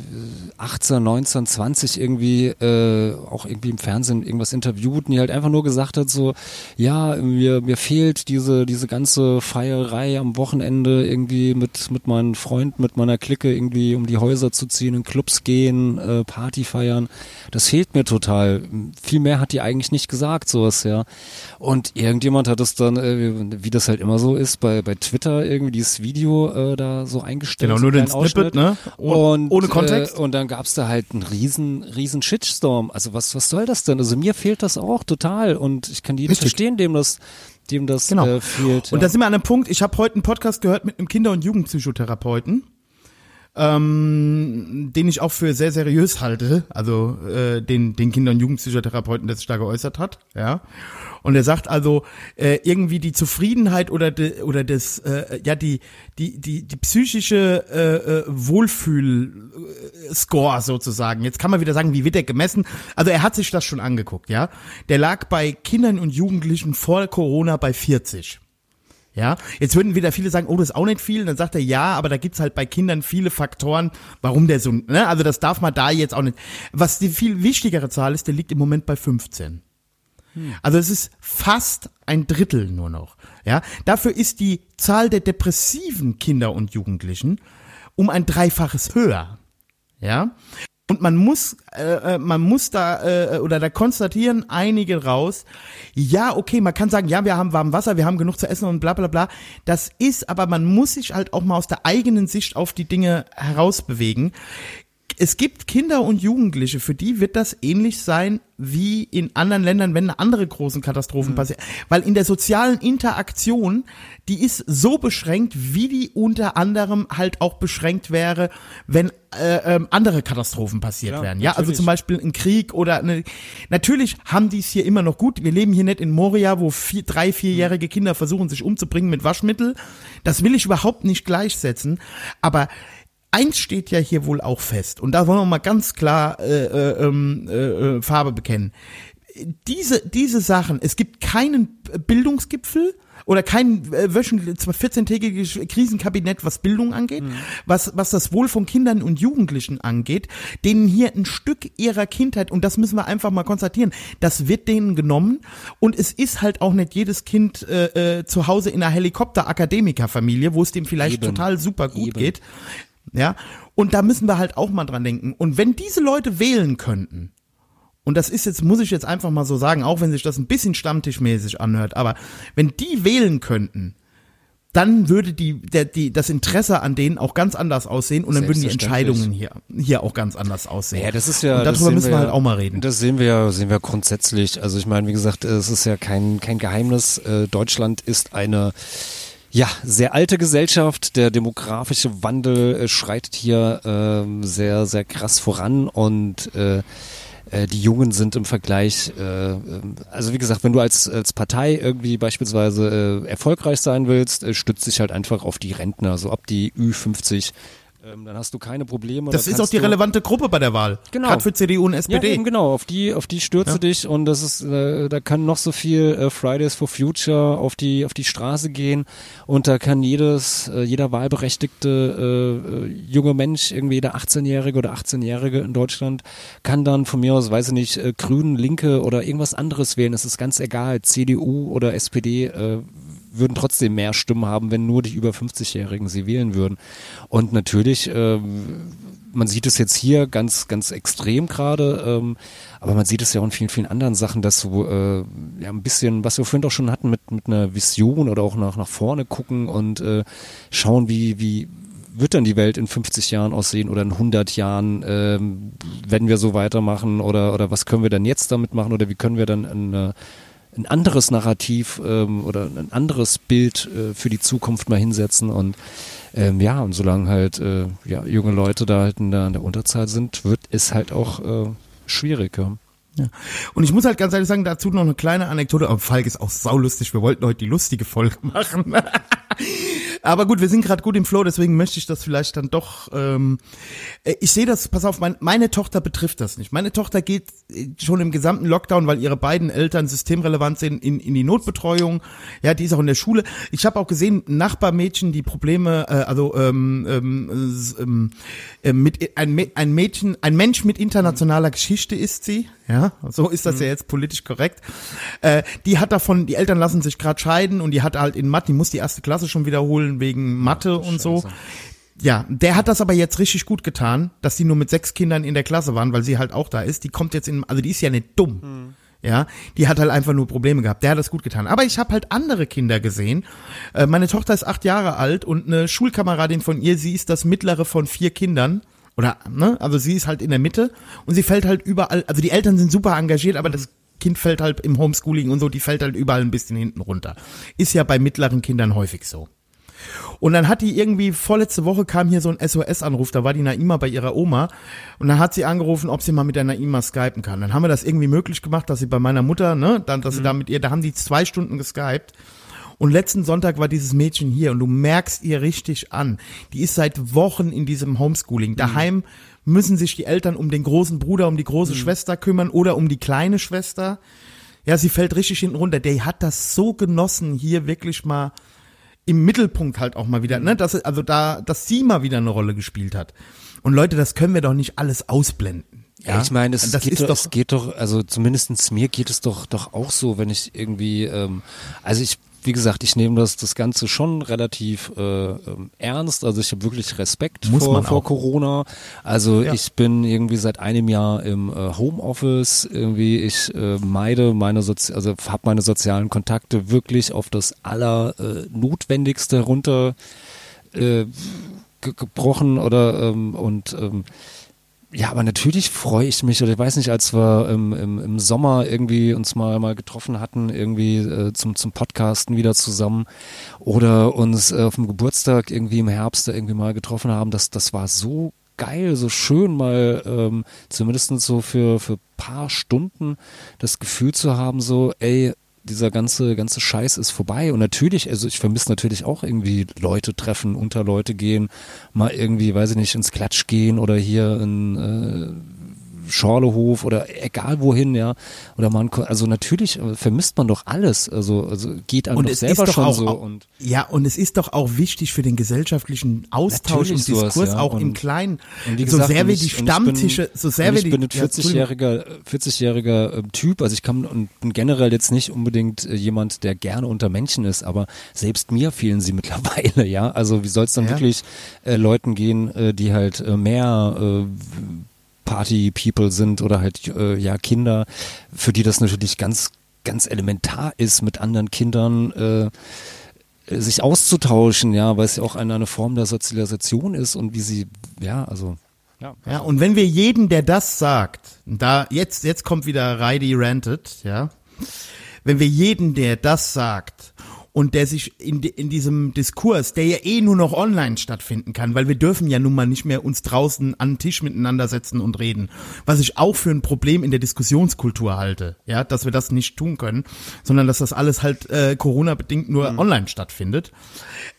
18, 19, 20 irgendwie äh, auch irgendwie im Fernsehen irgendwas interviewt und die halt einfach nur gesagt hat so, ja, mir mir fehlt diese diese ganze Feierei am Wochenende irgendwie mit mit meinen Freunden, mit meiner Clique irgendwie um die Häuser zu ziehen, in Clubs gehen, äh, Party feiern. Das fehlt mir total. Viel mehr hat die eigentlich nicht gesagt gesagt, sowas, ja. Und irgendjemand hat es dann, äh, wie das halt immer so ist, bei, bei Twitter irgendwie dieses Video äh, da so eingestellt. Genau, nur den Snippet, ne? Oh, und, ohne Kontext. Äh, und dann gab's da halt einen riesen, riesen Shitstorm. Also was, was soll das denn? Also mir fehlt das auch total und ich kann jeden Richtig. verstehen, dem das dem das genau. äh, fehlt. Und ja. da sind wir an einem Punkt, ich habe heute einen Podcast gehört mit einem Kinder- und Jugendpsychotherapeuten ähm, den ich auch für sehr seriös halte, also äh, den, den Kinder- und Jugendpsychotherapeuten, der sich da geäußert hat, ja. Und er sagt also äh, irgendwie die Zufriedenheit oder de, oder das äh, ja die die die die psychische äh, äh, Wohlfühl Score sozusagen. Jetzt kann man wieder sagen, wie wird der gemessen? Also er hat sich das schon angeguckt, ja. Der lag bei Kindern und Jugendlichen vor Corona bei 40. Ja, jetzt würden wieder viele sagen, oh, das ist auch nicht viel. Und dann sagt er, ja, aber da gibt's halt bei Kindern viele Faktoren, warum der so, ne? Also das darf man da jetzt auch nicht. Was die viel wichtigere Zahl ist, der liegt im Moment bei 15. Hm. Also es ist fast ein Drittel nur noch. Ja, dafür ist die Zahl der depressiven Kinder und Jugendlichen um ein Dreifaches höher. Ja, und man muss, äh, äh, man muss da äh, oder da konstatieren einige raus, ja, okay, man kann sagen, ja, wir haben warm Wasser, wir haben genug zu essen und bla bla bla. Das ist, aber man muss sich halt auch mal aus der eigenen Sicht auf die Dinge herausbewegen es gibt Kinder und Jugendliche, für die wird das ähnlich sein wie in anderen Ländern, wenn andere großen Katastrophen mhm. passieren. Weil in der sozialen Interaktion, die ist so beschränkt, wie die unter anderem halt auch beschränkt wäre, wenn äh, ähm, andere Katastrophen passiert ja, wären. Ja, also zum Beispiel ein Krieg oder eine. Natürlich haben die es hier immer noch gut. Wir leben hier nicht in Moria, wo vier, drei, vierjährige Kinder versuchen, sich umzubringen mit Waschmittel. Das will ich überhaupt nicht gleichsetzen. Aber eins steht ja hier wohl auch fest, und da wollen wir mal ganz klar äh, äh, ähm, äh, äh, Farbe bekennen. Diese, diese Sachen, es gibt keinen Bildungsgipfel, oder kein äh, wöchentlich 14-tägiges Krisenkabinett, was Bildung angeht, mhm. was, was das Wohl von Kindern und Jugendlichen angeht, denen hier ein Stück ihrer Kindheit, und das müssen wir einfach mal konstatieren, das wird denen genommen und es ist halt auch nicht jedes Kind äh, äh, zu Hause in einer Helikopter-Akademiker-Familie, wo es dem vielleicht Eben. total super gut Eben. geht. Ja, und da müssen wir halt auch mal dran denken. Und wenn diese Leute wählen könnten, und das ist jetzt, muss ich jetzt einfach mal so sagen, auch wenn sich das ein bisschen stammtischmäßig anhört, aber wenn die wählen könnten, dann würde die, der, die, das Interesse an denen auch ganz anders aussehen und dann würden die Entscheidungen hier, hier auch ganz anders aussehen. Ja, das ist ja, und darüber müssen wir, wir halt auch mal reden. Das sehen wir ja, sehen wir grundsätzlich. Also ich meine, wie gesagt, es ist ja kein, kein Geheimnis. Äh, Deutschland ist eine, ja, sehr alte Gesellschaft. Der demografische Wandel äh, schreitet hier äh, sehr, sehr krass voran und äh, äh, die Jungen sind im Vergleich, äh, ähm, also wie gesagt, wenn du als, als Partei irgendwie beispielsweise äh, erfolgreich sein willst, äh, stützt dich halt einfach auf die Rentner, so ab die Ü50 ähm, dann hast du keine Probleme. Das ist auch die relevante Gruppe bei der Wahl. Genau. Gerade für CDU und SPD. Ja, eben genau, auf die, auf die stürze Ja. dich und das ist, äh, da kann noch so viel äh, Fridays for Future auf die, auf die Straße gehen und da kann jedes, äh, jeder wahlberechtigte äh, äh, junge Mensch, irgendwie jeder 18-Jährige oder 18-Jährige in Deutschland, kann dann von mir aus, weiß ich nicht, äh, Grünen, Linke oder irgendwas anderes wählen. Es ist ganz egal, CDU oder SPD, äh, würden trotzdem mehr Stimmen haben, wenn nur die über 50-Jährigen sie wählen würden. Und natürlich, ähm, man sieht es jetzt hier ganz, ganz extrem gerade, ähm, aber man sieht es ja auch in vielen, vielen anderen Sachen, dass so äh, ja ein bisschen, was wir vorhin auch schon hatten, mit, mit einer Vision oder auch nach, nach vorne gucken und äh, schauen, wie, wie wird dann die Welt in 50 Jahren aussehen oder in 100 Jahren, ähm, wenn wir so weitermachen oder, oder was können wir dann jetzt damit machen oder wie können wir dann eine ein anderes Narrativ ähm, oder ein anderes Bild äh, für die Zukunft mal hinsetzen und ähm, ja, und solange halt äh, ja, junge Leute da halt in der, in der Unterzahl sind, wird es halt auch äh, schwierig. Ja. Ja. Und ich muss halt ganz ehrlich sagen, dazu noch eine kleine Anekdote. Aber Falk ist auch saulustig. Wir wollten heute die lustige Folge machen. Aber gut, wir sind gerade gut im Flow, deswegen möchte ich das vielleicht dann doch. Ähm, äh, ich sehe das, pass auf, mein, meine Tochter betrifft das nicht. Meine Tochter geht äh, schon im gesamten Lockdown, weil ihre beiden Eltern systemrelevant sind, in, in die Notbetreuung. Ja, die ist auch in der Schule. Ich habe auch gesehen, Nachbarmädchen, die Probleme, äh, also ähm, ähm, ähm, äh, mit ein, ein Mädchen, ein Mensch mit internationaler Geschichte ist sie. Ja, so ist das ja jetzt politisch korrekt. Äh, die hat davon, die Eltern lassen sich gerade scheiden und die hat halt in Mathe, die muss die erste Klasse schon wiederholen wegen Mathe und so. Ja, der hat das aber jetzt richtig gut getan, dass die nur mit sechs Kindern in der Klasse waren, weil sie halt auch da ist. Die kommt jetzt in, also die ist ja nicht dumm. Ja, die hat halt einfach nur Probleme gehabt. Der hat das gut getan. Aber ich habe halt andere Kinder gesehen. Äh, meine Tochter ist acht Jahre alt und eine Schulkameradin von ihr, sie ist das mittlere von vier Kindern. Oder, ne, also sie ist halt in der Mitte und sie fällt halt überall, also die Eltern sind super engagiert, aber das Kind fällt halt im Homeschooling und so, die fällt halt überall ein bisschen hinten runter. Ist ja bei mittleren Kindern häufig so. Und dann hat die irgendwie, vorletzte Woche kam hier so ein SOS-Anruf, da war die Naima bei ihrer Oma und dann hat sie angerufen, ob sie mal mit der Naima skypen kann. Dann haben wir das irgendwie möglich gemacht, dass sie bei meiner Mutter, ne, dann, dass sie da mit ihr, da haben die zwei Stunden geskypt. Und letzten Sonntag war dieses Mädchen hier und du merkst ihr richtig an. Die ist seit Wochen in diesem Homeschooling. Daheim müssen sich die Eltern um den großen Bruder, um die große Schwester kümmern oder um die kleine Schwester. Ja, sie fällt richtig hinten runter. Der hat das so genossen, hier wirklich mal im Mittelpunkt halt auch mal wieder, ne, dass, also da, dass sie mal wieder eine Rolle gespielt hat. Und Leute, das können wir doch nicht alles ausblenden. Ja, ich meine, es das geht ist doch, doch, es geht doch, also zumindestens mir geht es doch, doch auch so, wenn ich irgendwie, ähm, also ich, wie gesagt, ich nehme das, das Ganze schon relativ äh, ähm, ernst. Also ich habe wirklich Respekt Muss vor, vor. Corona. Also Ja. ich bin irgendwie seit einem Jahr im äh, Homeoffice. Irgendwie ich äh, meide meine Sozi also habe meine sozialen Kontakte wirklich auf das aller äh, Notwendigste runter äh, ge gebrochen oder ähm, und ähm, ja, aber natürlich freue ich mich, oder ich weiß nicht, als wir im, im, im Sommer irgendwie uns mal, mal getroffen hatten, irgendwie äh, zum, zum Podcasten wieder zusammen oder uns äh, auf dem Geburtstag irgendwie im Herbst irgendwie mal getroffen haben, das, das war so geil, so schön mal ähm, zumindest so für, für paar Stunden das Gefühl zu haben, so, ey, dieser ganze, ganze Scheiß ist vorbei. Und natürlich, also ich vermisse natürlich auch irgendwie Leute treffen, unter Leute gehen, mal irgendwie, weiß ich nicht, ins Klatsch gehen oder hier in äh, Schorlehof oder egal wohin, ja. Oder man, also natürlich äh, vermisst man doch alles. Also, also geht einem und doch selber doch schon auch, so. und ja, und es ist doch auch wichtig für den gesellschaftlichen Austausch und sowas, Diskurs, ja. auch im Und- Kleinen. Und wie so gesagt, sehr und wir ich- die ich bin- Stammtische, so sehr und wir ich die bin ein ja, Entschuldigung. 40-jähriger 40-jähriger äh, Typ, also ich kann und bin generell jetzt nicht unbedingt äh, jemand, der gerne unter Menschen ist, aber selbst mir fehlen sie mittlerweile, ja. Also wie soll es dann Ja. wirklich äh, Leuten gehen, äh, die halt äh, mehr äh, Party-People sind oder halt äh, ja Kinder, für die das natürlich ganz ganz elementar ist, mit anderen Kindern äh, sich auszutauschen, ja, weil es ja auch eine, eine Form der Sozialisation ist und wie sie, ja, also ja. Ja, und wenn wir jeden, der das sagt, da jetzt jetzt kommt wieder Reidi ranted, ja. Wenn wir jeden, der das sagt und der sich in, in diesem Diskurs, der ja eh nur noch online stattfinden kann, weil wir dürfen ja nun mal nicht mehr uns draußen an den Tisch miteinander setzen und reden, was ich auch für ein Problem in der Diskussionskultur halte, ja, dass wir das nicht tun können, sondern dass das alles halt äh, Corona-bedingt nur online stattfindet.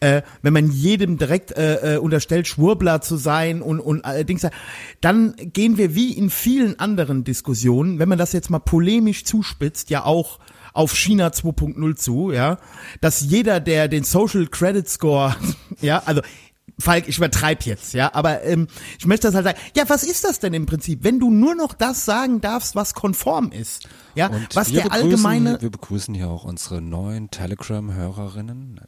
Äh, wenn man jedem direkt äh, äh, unterstellt, Schwurbler zu sein und, und allerdings, dann gehen wir wie in vielen anderen Diskussionen, wenn man das jetzt mal polemisch zuspitzt, ja auch auf China 2.0 zu, ja, dass jeder, der den Social Credit Score, ja, also Falk, ich übertreib jetzt, ja, aber ähm, ich möchte das halt sagen. Ja, was ist das denn im Prinzip, wenn du nur noch das sagen darfst, was konform ist, ja, Und was der begrüßen, allgemeine, Wir begrüßen hier auch unsere neuen Telegram-Hörerinnen.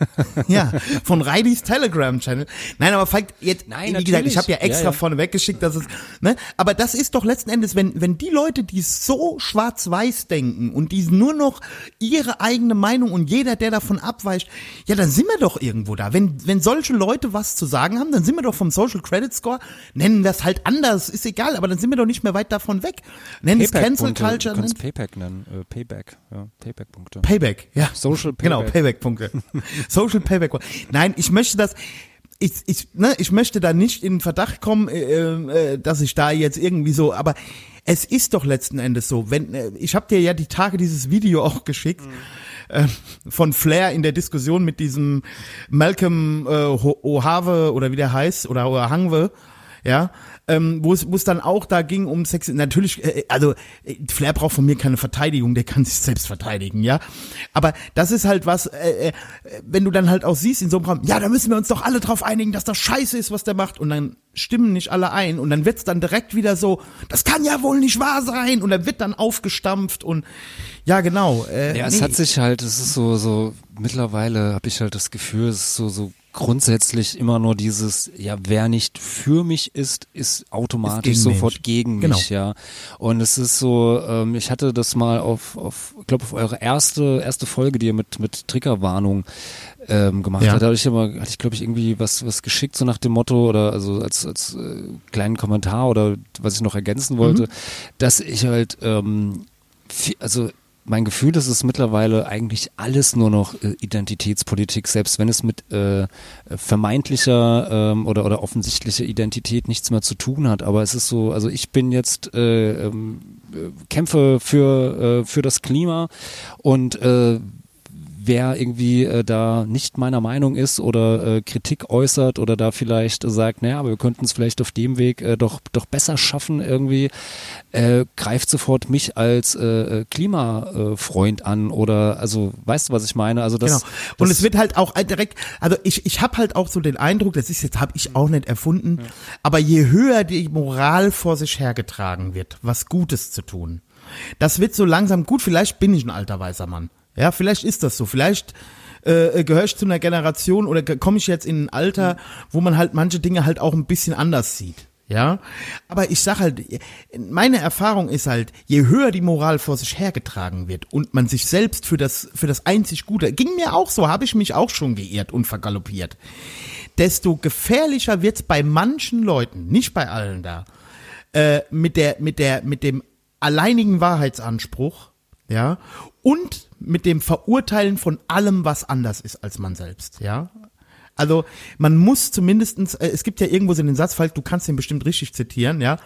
ja, von Reidis Telegram-Channel. Nein, aber Falk, jetzt, Nein, wie gesagt, ich habe ja extra Ja, ja. vorne weggeschickt, dass es, ne, aber das ist doch letzten Endes, wenn, wenn die Leute, die so schwarz-weiß denken und die nur noch ihre eigene Meinung und jeder, der davon abweicht, ja, dann sind wir doch irgendwo da. Wenn, wenn solche Leute was zu sagen haben, dann sind wir doch vom Social Credit Score, nennen wir es halt anders, ist egal, aber dann sind wir doch nicht mehr weit davon weg. Nennen es Cancel. Culture, Du kannst Payback nennen. Äh, Payback. Ja, Payback-Punkte. Payback, ja. Social Genau, Payback. Payback-Punkte. Social Payback. Nein, ich möchte das, ich, ich, ne, ich möchte da nicht in Verdacht kommen, äh, äh, dass ich da jetzt irgendwie so, aber es ist doch letzten Endes so, wenn, äh, ich habe dir ja die Tage dieses Video auch geschickt, äh, von Flair in der Diskussion mit diesem Malcolm äh, Ohave oder wie der heißt, oder Ohangwe, ja, ähm, wo es wo es dann auch da ging um Sex. Natürlich, äh, also äh, Flair braucht von mir keine Verteidigung, der kann sich selbst verteidigen, ja. Aber das ist halt was, äh, äh, wenn du dann halt auch siehst in so einem Raum, ja, da müssen wir uns doch alle drauf einigen, dass das scheiße ist, was der macht. Und dann stimmen nicht alle ein und dann wird's dann direkt wieder so, das kann ja wohl nicht wahr sein. Und dann wird dann aufgestampft und ja, genau. Äh, Ja, es nee. hat sich halt, es ist so, so, mittlerweile habe ich halt das Gefühl, es ist so, so grundsätzlich immer nur dieses, ja, wer nicht für mich ist, ist automatisch Ist gegen sofort mich. gegen Genau. mich, ja. Und es ist so, ähm, ich hatte das mal auf, auf, ich glaube, auf eure erste, erste Folge, die ihr mit, mit Triggerwarnung ähm, gemacht Ja. habt, da hatte ich immer, hatte ich glaube ich irgendwie was, was geschickt, so nach dem Motto, oder also als, als äh, kleinen Kommentar oder was ich noch ergänzen wollte, Mhm. dass ich halt, ähm, vi- also mein Gefühl ist es mittlerweile eigentlich alles nur noch äh, Identitätspolitik, selbst wenn es mit äh, vermeintlicher ähm, oder oder offensichtlicher Identität nichts mehr zu tun hat. Aber es ist so, also ich bin jetzt äh, ähm, äh, kämpfe für äh, für das Klima und äh, wer irgendwie äh, da nicht meiner Meinung ist oder äh, Kritik äußert oder da vielleicht äh, sagt, naja, aber wir könnten es vielleicht auf dem Weg äh, doch doch besser schaffen irgendwie, äh, greift sofort mich als äh, äh, Klimafreund an oder also weißt du, was ich meine? Also das, genau. Und das es wird halt auch direkt, also ich, ich habe halt auch so den Eindruck, das ist jetzt, habe ich auch nicht erfunden, aber je höher die Moral vor sich hergetragen wird, was Gutes zu tun, das wird so langsam gut, vielleicht bin ich ein alter weißer Mann. Ja, vielleicht ist das so. Vielleicht äh, gehöre ich zu einer Generation oder komme ich jetzt in ein Alter, wo man halt manche Dinge halt auch ein bisschen anders sieht. Ja, aber ich sag halt, meine Erfahrung ist halt, je höher die Moral vor sich hergetragen wird und man sich selbst für das für das einzig Gute, ging mir auch so, habe ich mich auch schon geirrt und vergaloppiert, desto gefährlicher wird's bei manchen Leuten, nicht bei allen da, äh, mit der mit der mit dem alleinigen Wahrheitsanspruch, ja, und mit dem Verurteilen von allem, was anders ist als man selbst, ja. Also man muss zumindestens, äh, es gibt ja irgendwo so den Satz, Falk, du kannst den bestimmt richtig zitieren, ja,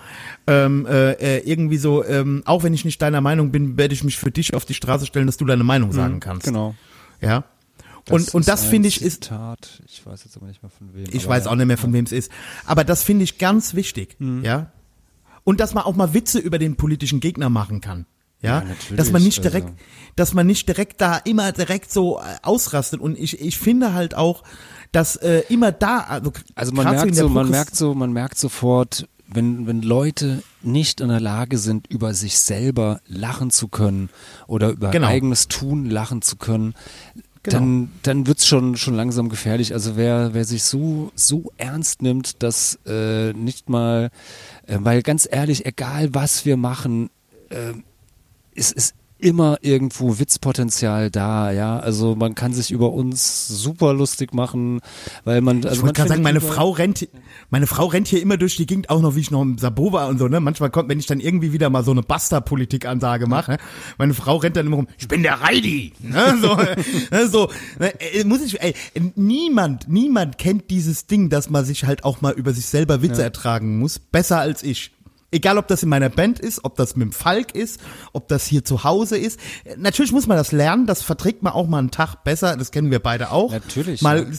ähm, äh, äh, irgendwie so, ähm, auch wenn ich nicht deiner Meinung bin, werde ich mich für dich auf die Straße stellen, dass du deine Meinung sagen kannst. genau. Ja. Und, und ist das finde ich ist, Zitat. ich weiß jetzt aber nicht mehr von wem. ich weiß ja. auch nicht mehr, von wem es ist. Aber das finde ich ganz wichtig, Mhm. ja. Und dass man auch mal Witze über den politischen Gegner machen kann. Ja, Ja, dass man nicht direkt, also. dass man nicht direkt da immer direkt so äh, ausrastet. Und ich, ich finde halt auch, dass äh, immer da, also, Also man merkt der so, man merkt so, man merkt sofort, wenn, wenn Leute nicht in der Lage sind, über sich selber lachen zu können oder über Genau. eigenes Tun lachen zu können, Genau. dann, dann wird's schon, schon langsam gefährlich. Also wer, wer sich so, so ernst nimmt, dass äh, nicht mal, äh, weil ganz ehrlich, egal was wir machen, äh, es ist immer irgendwo Witzpotenzial da, ja. Also man kann sich über uns super lustig machen, weil man. Also ich wollte gerade sagen, meine Frau rennt, meine Frau rennt hier immer durch die Gegend, auch noch wie ich noch im Sabo war und so, ne? Manchmal kommt, wenn ich dann irgendwie wieder mal so eine Basta-Politik-Ansage mache, meine Frau rennt dann immer rum, ich bin der Reidi, ne? So, ne? so ne? Äh, muss ich, ey, niemand, niemand kennt dieses Ding, dass man sich halt auch mal über sich selber Witze ertragen muss, besser als ich. Egal, ob das in meiner Band ist, ob das mit dem Falk ist, ob das hier zu Hause ist. Natürlich muss man das lernen, das verträgt man auch mal einen Tag besser, das kennen wir beide auch. Natürlich, Mal ja.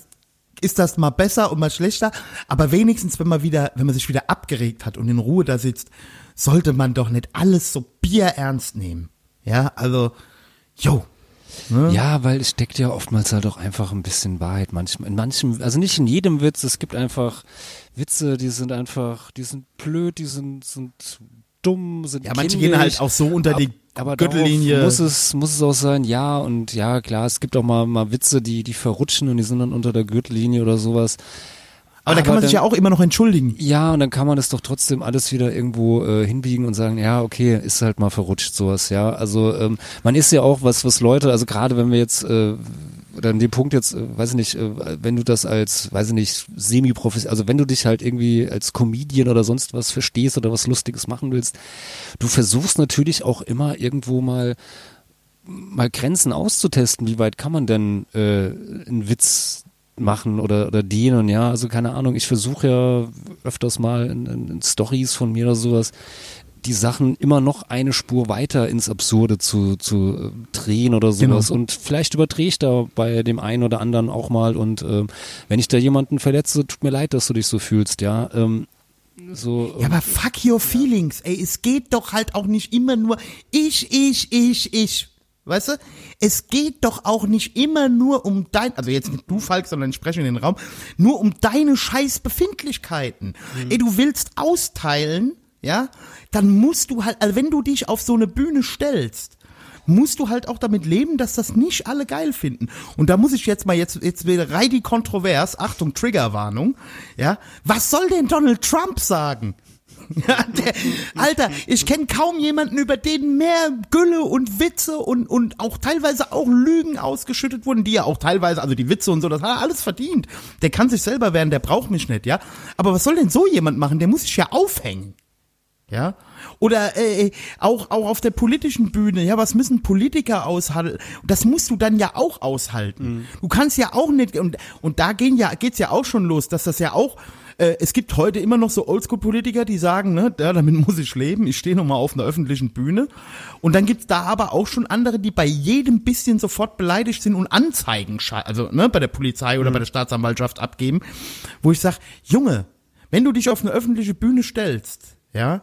ist das mal besser und mal schlechter, aber wenigstens, wenn man wieder, wenn man sich wieder abgeregt hat und in Ruhe da sitzt, sollte man doch nicht alles so bierernst nehmen. Ja, also, yo. Ne? Ja, weil es steckt ja oftmals halt auch einfach ein bisschen Wahrheit. Manchmal, in manchem, also nicht in jedem Witz, es gibt einfach Witze, die sind einfach, die sind blöd, die sind, sind dumm, sind Ja, manche gehen halt auch so unter die aber Gürtellinie. Muss es, muss es auch sein, ja, und ja, klar, es gibt auch mal, mal Witze, die, die verrutschen und die sind dann unter der Gürtellinie oder sowas. aber da kann man sich ja dann- auch immer noch entschuldigen. Ja, und dann kann man das doch trotzdem alles wieder irgendwo äh, hinbiegen und sagen, ja, okay, ist halt mal verrutscht sowas, ja. Also ähm, man ist ja auch was, was Leute, also gerade wenn wir jetzt äh, oder an dem Punkt jetzt, äh, weiß ich nicht, äh, wenn du das als, weiß ich nicht, semi-professionell, also wenn du dich halt irgendwie als Comedian oder sonst was verstehst oder was Lustiges machen willst, du versuchst natürlich auch immer irgendwo mal mal Grenzen auszutesten, wie weit kann man denn äh, einen Witz machen oder, oder dienen, ja, also keine Ahnung, ich versuche ja öfters mal in, in, in Stories von mir oder sowas, die Sachen immer noch eine Spur weiter ins Absurde zu, zu äh, drehen oder sowas. Genau. Und vielleicht überdrehe ich da bei dem einen oder anderen auch mal. Und ähm, wenn ich da jemanden verletze, tut mir leid, dass du dich so fühlst, ja. Ähm, so, Ja, aber fuck your feelings, ey. Es geht doch halt auch nicht immer nur ich, ich, ich, ich. Weißt du? Es geht doch auch nicht immer nur um dein, also jetzt nicht du, Falk, sondern ich spreche in den Raum, nur um deine scheiß Befindlichkeiten. Ey, du willst austeilen, ja? Dann musst du halt, also wenn du dich auf so eine Bühne stellst, musst du halt auch damit leben, dass das nicht alle geil finden. Und da muss ich jetzt mal, jetzt, jetzt wäre Reidi kontrovers, Achtung, Triggerwarnung, ja. Was soll denn Donald Trump sagen? Ja, der, Alter, ich kenne kaum jemanden, über den mehr Gülle und Witze und, und auch teilweise auch Lügen ausgeschüttet wurden, die ja auch teilweise, also die Witze und so, das hat er alles verdient. Der kann sich selber werden, der braucht mich nicht, ja. Aber was soll denn so jemand machen? Der muss sich ja aufhängen. Ja? Oder äh, auch, auch auf der politischen Bühne, ja, was müssen Politiker aushalten? Das musst du dann ja auch aushalten. Du kannst ja auch nicht, und, und da gehen ja, geht's ja auch schon los, dass das ja auch, äh, es gibt heute immer noch so Oldschool-Politiker, die sagen, ne, ja, damit muss ich leben, ich stehe noch mal auf einer öffentlichen Bühne. Und dann gibt's da aber auch schon andere, die bei jedem bisschen sofort beleidigt sind und Anzeigen, also ne, bei der Polizei oder bei der Staatsanwaltschaft abgeben, wo ich sag, Junge, wenn du dich auf eine öffentliche Bühne stellst, ja,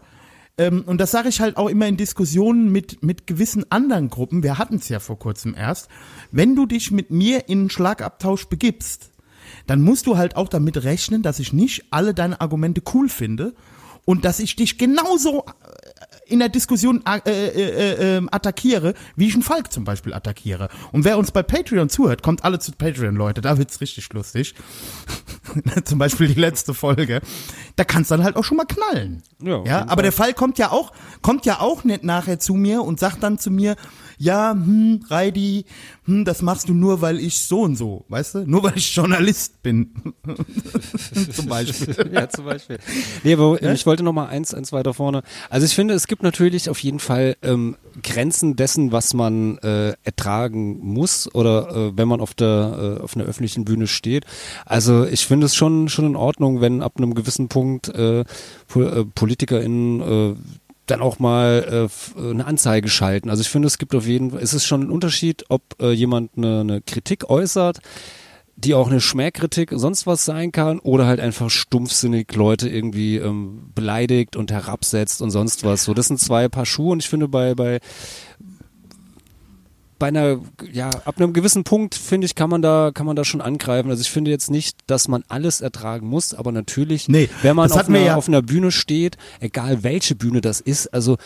ähm, und das sage ich halt auch immer in Diskussionen mit, mit gewissen anderen Gruppen, wir hatten es ja vor kurzem erst, wenn du dich mit mir in einen Schlagabtausch begibst, dann musst du halt auch damit rechnen, dass ich nicht alle deine Argumente cool finde und dass ich dich genauso in der Diskussion äh, äh, äh, äh, attackiere, wie ich einen Falk zum Beispiel attackiere. Und wer uns bei Patreon zuhört, kommt alle zu Patreon, Leute, da wird's richtig lustig. zum Beispiel die letzte Folge. Da kann's dann halt auch schon mal knallen. Ja, ja aber der Fall kommt ja auch, kommt ja auch nicht nachher zu mir und sagt dann zu mir, ja, hm, Reidi, hm, das machst du nur, weil ich so und so, weißt du? Nur weil ich Journalist bin. zum Beispiel. ja, zum Beispiel. Nee, aber ich wollte noch mal eins, eins weiter vorne. Also ich finde, es gibt natürlich auf jeden Fall ähm, Grenzen dessen, was man äh, ertragen muss oder äh, wenn man auf der äh, auf einer öffentlichen Bühne steht. Also ich finde es schon schon in Ordnung, wenn ab einem gewissen Punkt äh, äh, PolitikerInnen äh, dann auch mal äh, f- eine Anzeige schalten. Also ich finde, es gibt auf jeden Fall, es ist schon ein Unterschied, ob äh, jemand eine, eine Kritik äußert, die auch eine Schmähkritik sonst was sein kann oder halt einfach stumpfsinnig Leute irgendwie ähm, beleidigt und herabsetzt und sonst was. So, das sind zwei Paar Schuhe und ich finde bei bei bei einer ja ab einem gewissen Punkt finde ich kann man da kann man da schon angreifen. Also ich finde jetzt nicht, dass man alles ertragen muss, aber natürlich, Nee, wenn man auf einer, ja- auf einer Bühne steht, egal welche Bühne das ist, also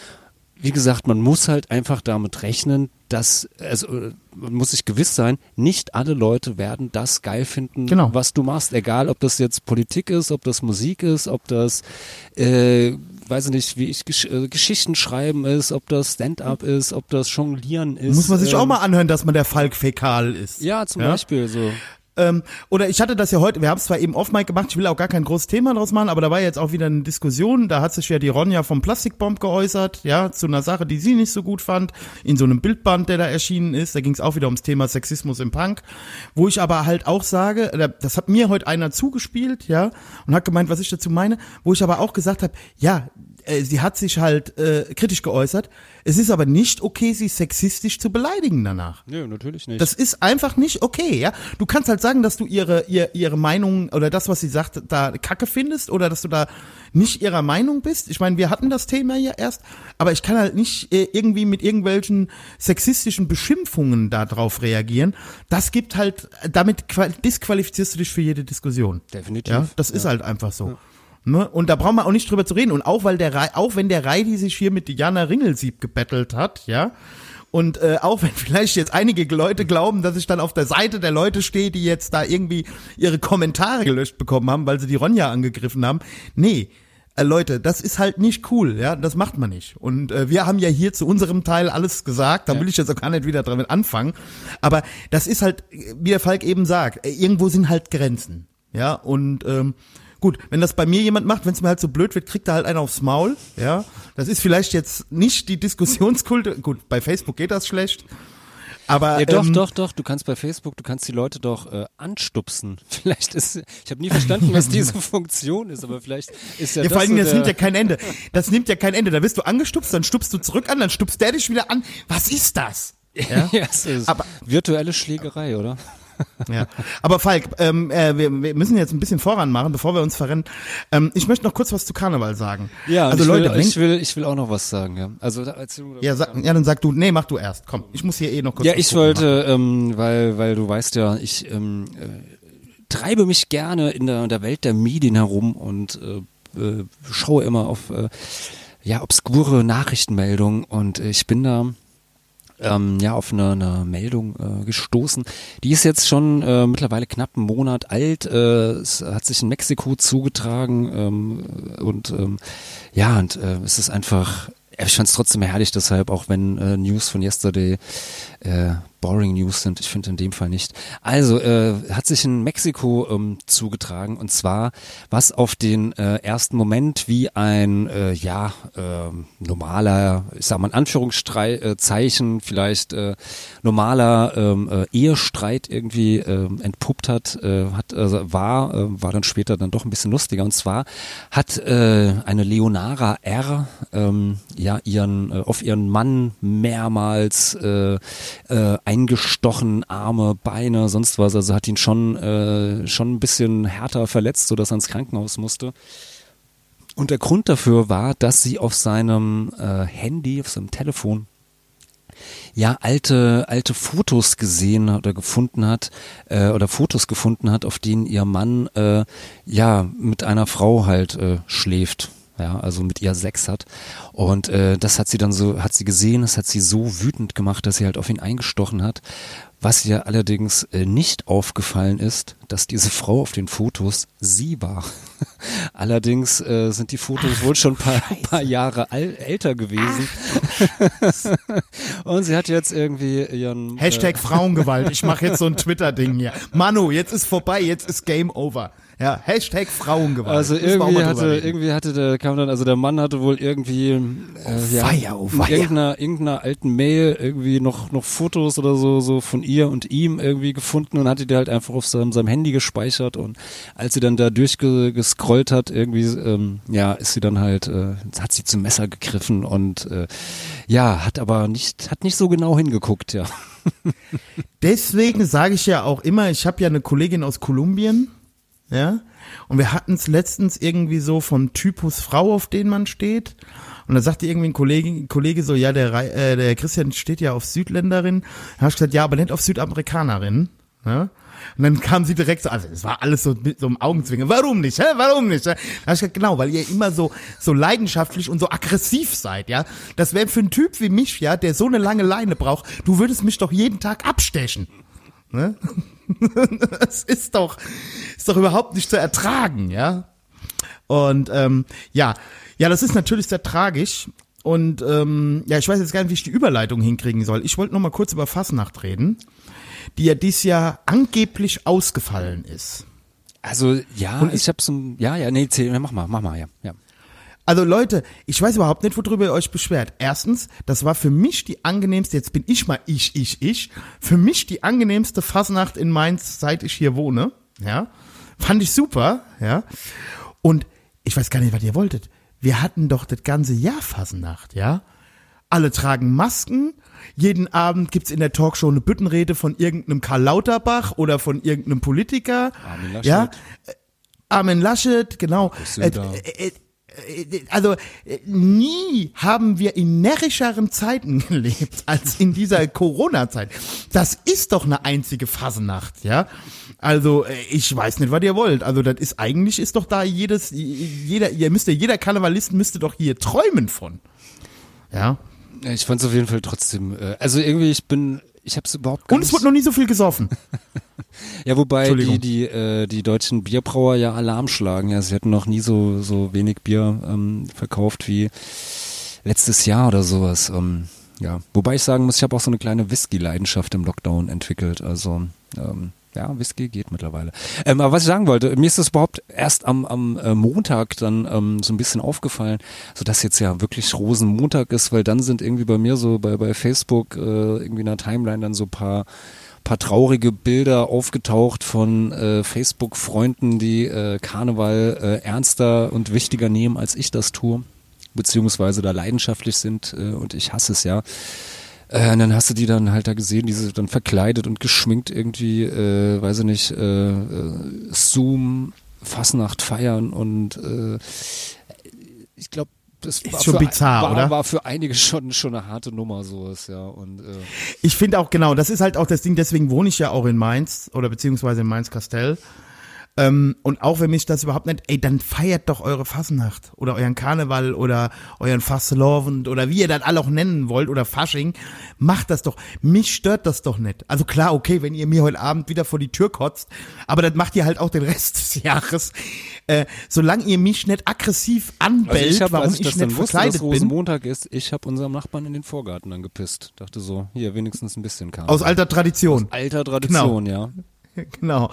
wie gesagt, man muss halt einfach damit rechnen, dass, also man muss sich gewiss sein, nicht alle Leute werden das geil finden, Genau. was du machst. Egal, ob das jetzt Politik ist, ob das Musik ist, ob das äh, weiß ich nicht, wie ich Gesch äh, Geschichten schreiben ist, ob das Stand-up ist, ob das Jonglieren ist. Muss man sich ähm, auch mal anhören, dass man der Falk Fäkal ist. Ja, zum Ja? Beispiel so. Ähm, oder ich hatte das ja heute, wir haben es zwar eben off-mic gemacht, ich will auch gar kein großes Thema draus machen, aber da war jetzt auch wieder eine Diskussion, da hat sich ja die Ronja vom Plastikbomb geäußert, ja, zu einer Sache, die sie nicht so gut fand, in so einem Bildband, der da erschienen ist, da ging es auch wieder ums Thema Sexismus im Punk, wo ich aber halt auch sage, das hat mir heute einer zugespielt, ja, und hat gemeint, was ich dazu meine, wo ich aber auch gesagt habe, ja, äh, sie hat sich halt äh, kritisch geäußert, es ist aber nicht okay, sie sexistisch zu beleidigen danach. Nö, natürlich nicht. Das ist einfach nicht okay, ja. Du kannst halt sagen, dass du ihre, ihr, ihre Meinung oder das, was sie sagt, da kacke findest oder dass du da nicht ihrer Meinung bist. Ich meine, wir hatten das Thema ja erst, aber ich kann halt nicht äh, irgendwie mit irgendwelchen sexistischen Beschimpfungen darauf reagieren. Das gibt halt, damit qua- disqualifizierst du dich für jede Diskussion. Definitiv. Ja, das ist halt einfach so. Ne? Und da brauchen wir auch nicht drüber zu reden. Und auch weil der auch wenn der Reidi sich hier mit Diana Ringelsieb gebettelt hat, ja. Und äh, auch wenn vielleicht jetzt einige Leute glauben, dass ich dann auf der Seite der Leute stehe, die jetzt da irgendwie ihre Kommentare gelöscht bekommen haben, weil sie die Ronja angegriffen haben. Nee. Äh, Leute, das ist halt nicht cool, ja, das macht man nicht. Und äh, wir haben ja hier zu unserem Teil alles gesagt, da will ich jetzt auch gar nicht wieder damit anfangen. Aber das ist halt, wie der Falk eben sagt, äh, irgendwo sind halt Grenzen, ja, und ähm, Gut, wenn das bei mir jemand macht, wenn es mir halt so blöd wird, kriegt er halt einen aufs Maul. Ja, das ist vielleicht jetzt nicht die Diskussionskultur. Gut, bei Facebook geht das schlecht. Aber Ja, doch, ähm, doch, doch. Du kannst bei Facebook, du kannst die Leute doch äh, anstupsen. Vielleicht ist, ich habe nie verstanden, was diese Funktion ist, aber vielleicht ist ja, Ja, das vor allem, so das nimmt ja kein Ende. Das nimmt ja kein Ende. Da wirst du angestupst, dann stupst du zurück an, dann stupst der dich wieder an. Was ist das? Ja, ja, es ist Aber- virtuelle Schlägerei, oder? ja. Aber Falk, ähm, äh, wir, wir müssen jetzt ein bisschen voran machen, bevor wir uns verrennen. Ähm, ich möchte noch kurz was zu Karneval sagen. Ja, also ich, Leute, will, ich will, ich will auch noch was sagen, ja. Also erzähl du ja, sag, ja, dann sag du, nee, mach du erst. Komm, ich muss hier eh noch kurz Ja, ich wollte, ähm, weil, weil du weißt ja, ich ähm, äh, treibe mich gerne in der, in der Welt der Medien herum und äh, äh, schaue immer auf äh, ja obskure Nachrichtenmeldungen und ich bin da ähm, ja auf eine, eine Meldung äh, gestoßen. Die ist jetzt schon äh, mittlerweile knapp einen Monat alt. Äh, es hat sich in Mexiko zugetragen ähm, und ähm, ja und äh, es ist einfach. Ich fand es trotzdem herrlich, deshalb auch wenn äh, News von Yesterday äh, boring News sind. Ich finde in dem Fall nicht. Also äh, hat sich in Mexiko ähm, zugetragen und zwar was auf den äh, ersten Moment wie ein äh, ja äh, normaler, ich sag mal in Anführungszeichen vielleicht äh, normaler ähm, äh, Ehestreit irgendwie äh, entpuppt hat, äh, hat also war äh, war dann später dann doch ein bisschen lustiger und zwar hat äh, eine Leonara R ähm, ja ihren äh, auf ihren Mann mehrmals äh, äh, eingestochen, Arme, Beine, sonst was. Also hat ihn schon, äh, schon ein bisschen härter verletzt, sodass er ins Krankenhaus musste. Und der Grund dafür war, dass sie auf seinem äh, Handy, auf seinem Telefon, ja alte alte Fotos gesehen oder gefunden hat äh, oder Fotos gefunden hat, auf denen ihr Mann äh, ja mit einer Frau halt äh, schläft. Ja, also mit ihr Sex hat. Und äh, das hat sie dann so, hat sie gesehen, das hat sie so wütend gemacht, dass sie halt auf ihn eingestochen hat. Was ihr allerdings äh, nicht aufgefallen ist, dass diese Frau auf den Fotos sie war. allerdings äh, sind die Fotos wohl schon ein paar, paar Jahre al älter gewesen. Und sie hat jetzt irgendwie ihren Hashtag äh, Frauengewalt. Ich mache jetzt so ein Twitter-Ding hier. Manu, jetzt ist vorbei, jetzt ist Game Over. Ja, Hashtag Frauengewalt. Also irgendwie hatte, irgendwie hatte der, kam dann, also der Mann hatte wohl irgendwie, äh, ja, weia, oh weia. irgendeiner, irgendeiner alten Mail irgendwie noch, noch Fotos oder so, so von ihr und ihm irgendwie gefunden und hatte die halt einfach auf seinem, seinem Handy gespeichert und als sie dann da durchgescrollt hat, irgendwie, ähm, ja, ist sie dann halt, äh, hat sie zum Messer gegriffen und, äh, ja, hat aber nicht, hat nicht so genau hingeguckt, ja. Deswegen sage ich ja auch immer, ich habe ja eine Kollegin aus Kolumbien, ja, und wir hatten es letztens irgendwie so vom Typus Frau, auf den man steht. Und da sagte irgendwie ein Kollege, Kollege so, ja, der, äh, der Christian steht ja auf Südländerin. Da habe ich gesagt, ja, aber nicht auf Südamerikanerin. Ja? Und dann kam sie direkt so, also es war alles so mit so einem Augenzwinger. Warum nicht? Hä? Warum nicht? hä? Da hab ich gesagt, genau, weil ihr immer so so leidenschaftlich und so aggressiv seid, ja. Das wäre für einen Typ wie mich, ja, der so eine lange Leine braucht. Du würdest mich doch jeden Tag abstechen. Ne? Das ist doch ist doch überhaupt nicht zu ertragen, ja. Und ähm, ja, ja, das ist natürlich sehr tragisch. Und ähm, ja, ich weiß jetzt gar nicht, wie ich die Überleitung hinkriegen soll. Ich wollte noch mal kurz über Fasnacht reden, die ja dieses Jahr angeblich ausgefallen ist. Also ja, Und ich habe so, ja, ja, nee, mach mal, mach mal, ja, ja. Also Leute, ich weiß überhaupt nicht, worüber ihr euch beschwert. Erstens, das war für mich die angenehmste, jetzt bin ich mal ich, ich, ich, für mich die angenehmste Fasnacht in Mainz, seit ich hier wohne. Ja, fand ich super, ja. Und ich weiß gar nicht, was ihr wolltet. Wir hatten doch das ganze Jahr Fasnacht, ja. Alle tragen Masken. Jeden Abend gibt's in der Talkshow eine Büttenrede von irgendeinem Karl Lauterbach oder von irgendeinem Politiker. Armin Laschet. Ja. Äh, Armin Laschet, genau. Äh, äh, also nie haben wir in närrischeren Zeiten gelebt als in dieser Corona-Zeit. Das ist doch eine einzige Fasenacht, ja. Also äh, ich weiß nicht, was ihr wollt. Also das ist eigentlich ist doch da jedes jeder ihr müsste jeder Karnevalist müsste doch hier träumen von. Ja. Ja, Ich fand's auf jeden Fall trotzdem, äh, also irgendwie, ich bin, ich hab's überhaupt gar Und es wird noch nie so viel gesoffen. ja, wobei die, die, äh, die deutschen Bierbrauer ja Alarm schlagen, ja, sie hatten noch nie so, so wenig Bier ähm, verkauft wie letztes Jahr oder sowas, ähm, ja, wobei ich sagen muss, ich habe auch so eine kleine Whisky-Leidenschaft im Lockdown entwickelt, also, ähm, ja, Whisky geht mittlerweile. Ähm, aber was ich sagen wollte, mir ist das überhaupt erst am, am äh, Montag dann ähm, so ein bisschen aufgefallen, so dass jetzt ja wirklich Rosenmontag ist, weil dann sind irgendwie bei mir so bei, bei Facebook äh, irgendwie in der Timeline dann so paar paar traurige Bilder aufgetaucht von äh, Facebook-Freunden, die äh, Karneval äh, ernster und wichtiger nehmen, als ich das tue, beziehungsweise da leidenschaftlich sind äh, und ich hasse es ja. Äh, und dann hast du die dann halt da gesehen, diese dann verkleidet und geschminkt irgendwie, äh, weiß ich nicht, äh, äh, Zoom, Fasnacht feiern und äh, ich glaube, das war, schon für, bizarr, war, oder? war für einige schon schon eine harte Nummer sowas, ja und äh, Ich finde auch genau, das ist halt auch das Ding, deswegen wohne ich ja auch in Mainz oder beziehungsweise in Mainz-Kastell. Ähm, und auch wenn mich das überhaupt nicht, ey, dann feiert doch eure Fasnacht oder euren Karneval oder euren Fastelovend oder wie ihr das alle auch nennen wollt oder Fasching, macht das doch. Mich stört das doch nicht. Also klar, okay, wenn ihr mir heute Abend wieder vor die Tür kotzt, aber das macht ihr halt auch den Rest des Jahres. Äh, solange ihr mich nicht aggressiv anbellt, Also ich hab, warum ich, ich nicht wusste, verkleidet dass bin. Rosenmontag ist, ich habe unserem Nachbarn in den Vorgarten dann gepisst. Dachte so, hier wenigstens ein bisschen Karneval. Aus alter Tradition. Aus alter Tradition, ja. Genau.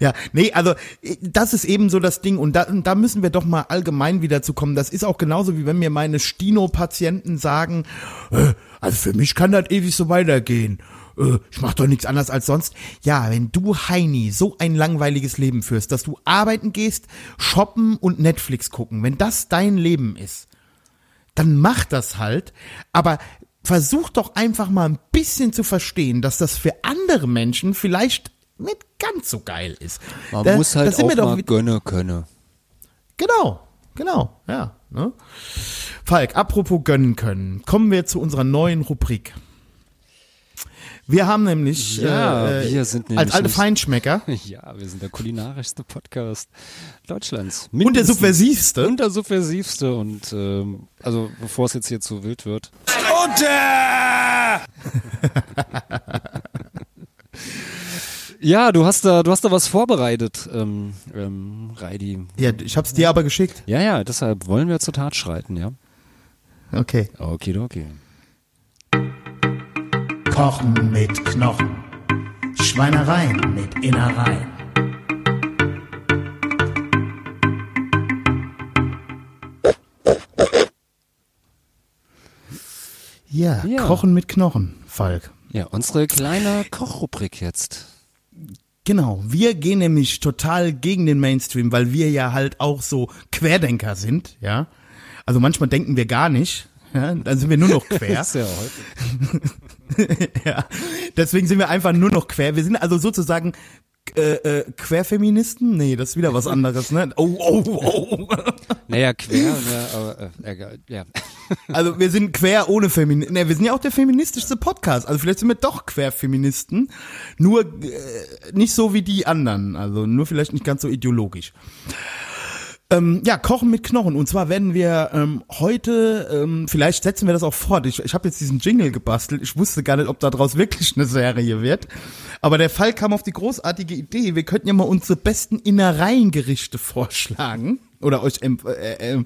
Ja, nee, also äh, das ist eben so das Ding und da, und da müssen wir doch mal allgemein wieder zu kommen. Das ist auch genauso wie wenn mir meine Stino-Patienten sagen, äh, also für mich kann das ewig so weitergehen. Äh, ich mach doch nichts anderes als sonst. Ja, wenn du Heini so ein langweiliges Leben führst, dass du arbeiten gehst, shoppen und Netflix gucken, wenn das dein Leben ist, dann mach das halt, aber versuch doch einfach mal ein bisschen zu verstehen, dass das für andere Menschen vielleicht nicht ganz so geil ist. Man Da- muss halt sind auch wir doch mal gönnen können. Genau, genau, ja. Ne? Falk, apropos gönnen können, kommen wir zu unserer neuen Rubrik. Wir haben nämlich, Ja, äh, wir sind als nämlich alte nicht- Feinschmecker Ja, wir sind der kulinarischste Podcast Deutschlands. und der Mindestens. subversivste. Und der subversivste und ähm, also bevor es jetzt hier zu wild wird. Ja, du hast da, du hast da was vorbereitet, ähm, ähm, Reidi. Ja, ich hab's dir aber geschickt. Ja, ja, deshalb wollen wir zur Tat schreiten, ja. Okay. Okay, okay. Kochen mit Knochen. Schweinereien mit Innereien. Ja, Ja. Kochen mit Knochen, Falk. Ja, unsere kleine Kochrubrik jetzt. Genau, wir gehen nämlich total gegen den Mainstream, weil wir ja halt auch so Querdenker sind, ja. Also manchmal denken wir gar nicht, ja, dann sind wir nur noch quer. Ist ja heute. ja, deswegen sind wir einfach nur noch quer. Wir sind also sozusagen äh, äh, Querfeministen? Nee, das ist wieder was anderes, ne? Oh, oh, oh. Naja, quer, ja, aber äh, egal, ja. Also wir sind quer ohne Feministen. Ne, wir sind ja auch der feministischste Podcast. Also vielleicht sind wir doch Querfeministen. Nur äh, nicht so wie die anderen. Also nur vielleicht nicht ganz so ideologisch. Ähm, ja, Kochen mit Knochen. Und zwar werden wir ähm, heute, ähm, vielleicht setzen wir das auch fort. Ich, ich habe jetzt diesen Jingle gebastelt. Ich wusste gar nicht, ob daraus wirklich eine Serie wird. Aber der Fall kam auf die großartige Idee, wir könnten ja mal unsere besten Innereiengerichte vorschlagen oder euch ähm, äh, äh,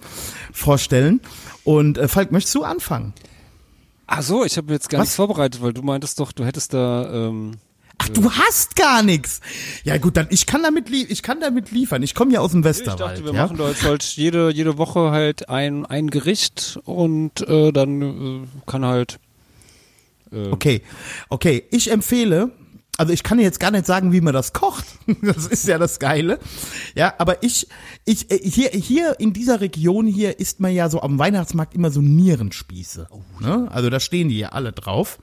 vorstellen. Und äh, Falk, möchtest du anfangen? Ach so, ich habe jetzt gar Was? nichts vorbereitet, weil du meintest doch, du hättest da ähm, Ach, du hast gar nichts. Ja gut, dann ich kann damit lie ich kann damit liefern. Ich komme ja aus dem Ich Westerwald. dachte, wir ja? machen da jetzt halt jede, jede Woche halt ein, ein Gericht und äh, dann äh, kann halt. Äh, Okay, okay. Ich empfehle, also ich kann jetzt gar nicht sagen, wie man das kocht. Das ist ja das Geile. Ja, aber ich, ich, äh, hier, hier in dieser Region hier isst man ja so am Weihnachtsmarkt immer so Nierenspieße. Ne? Also da stehen die ja alle drauf.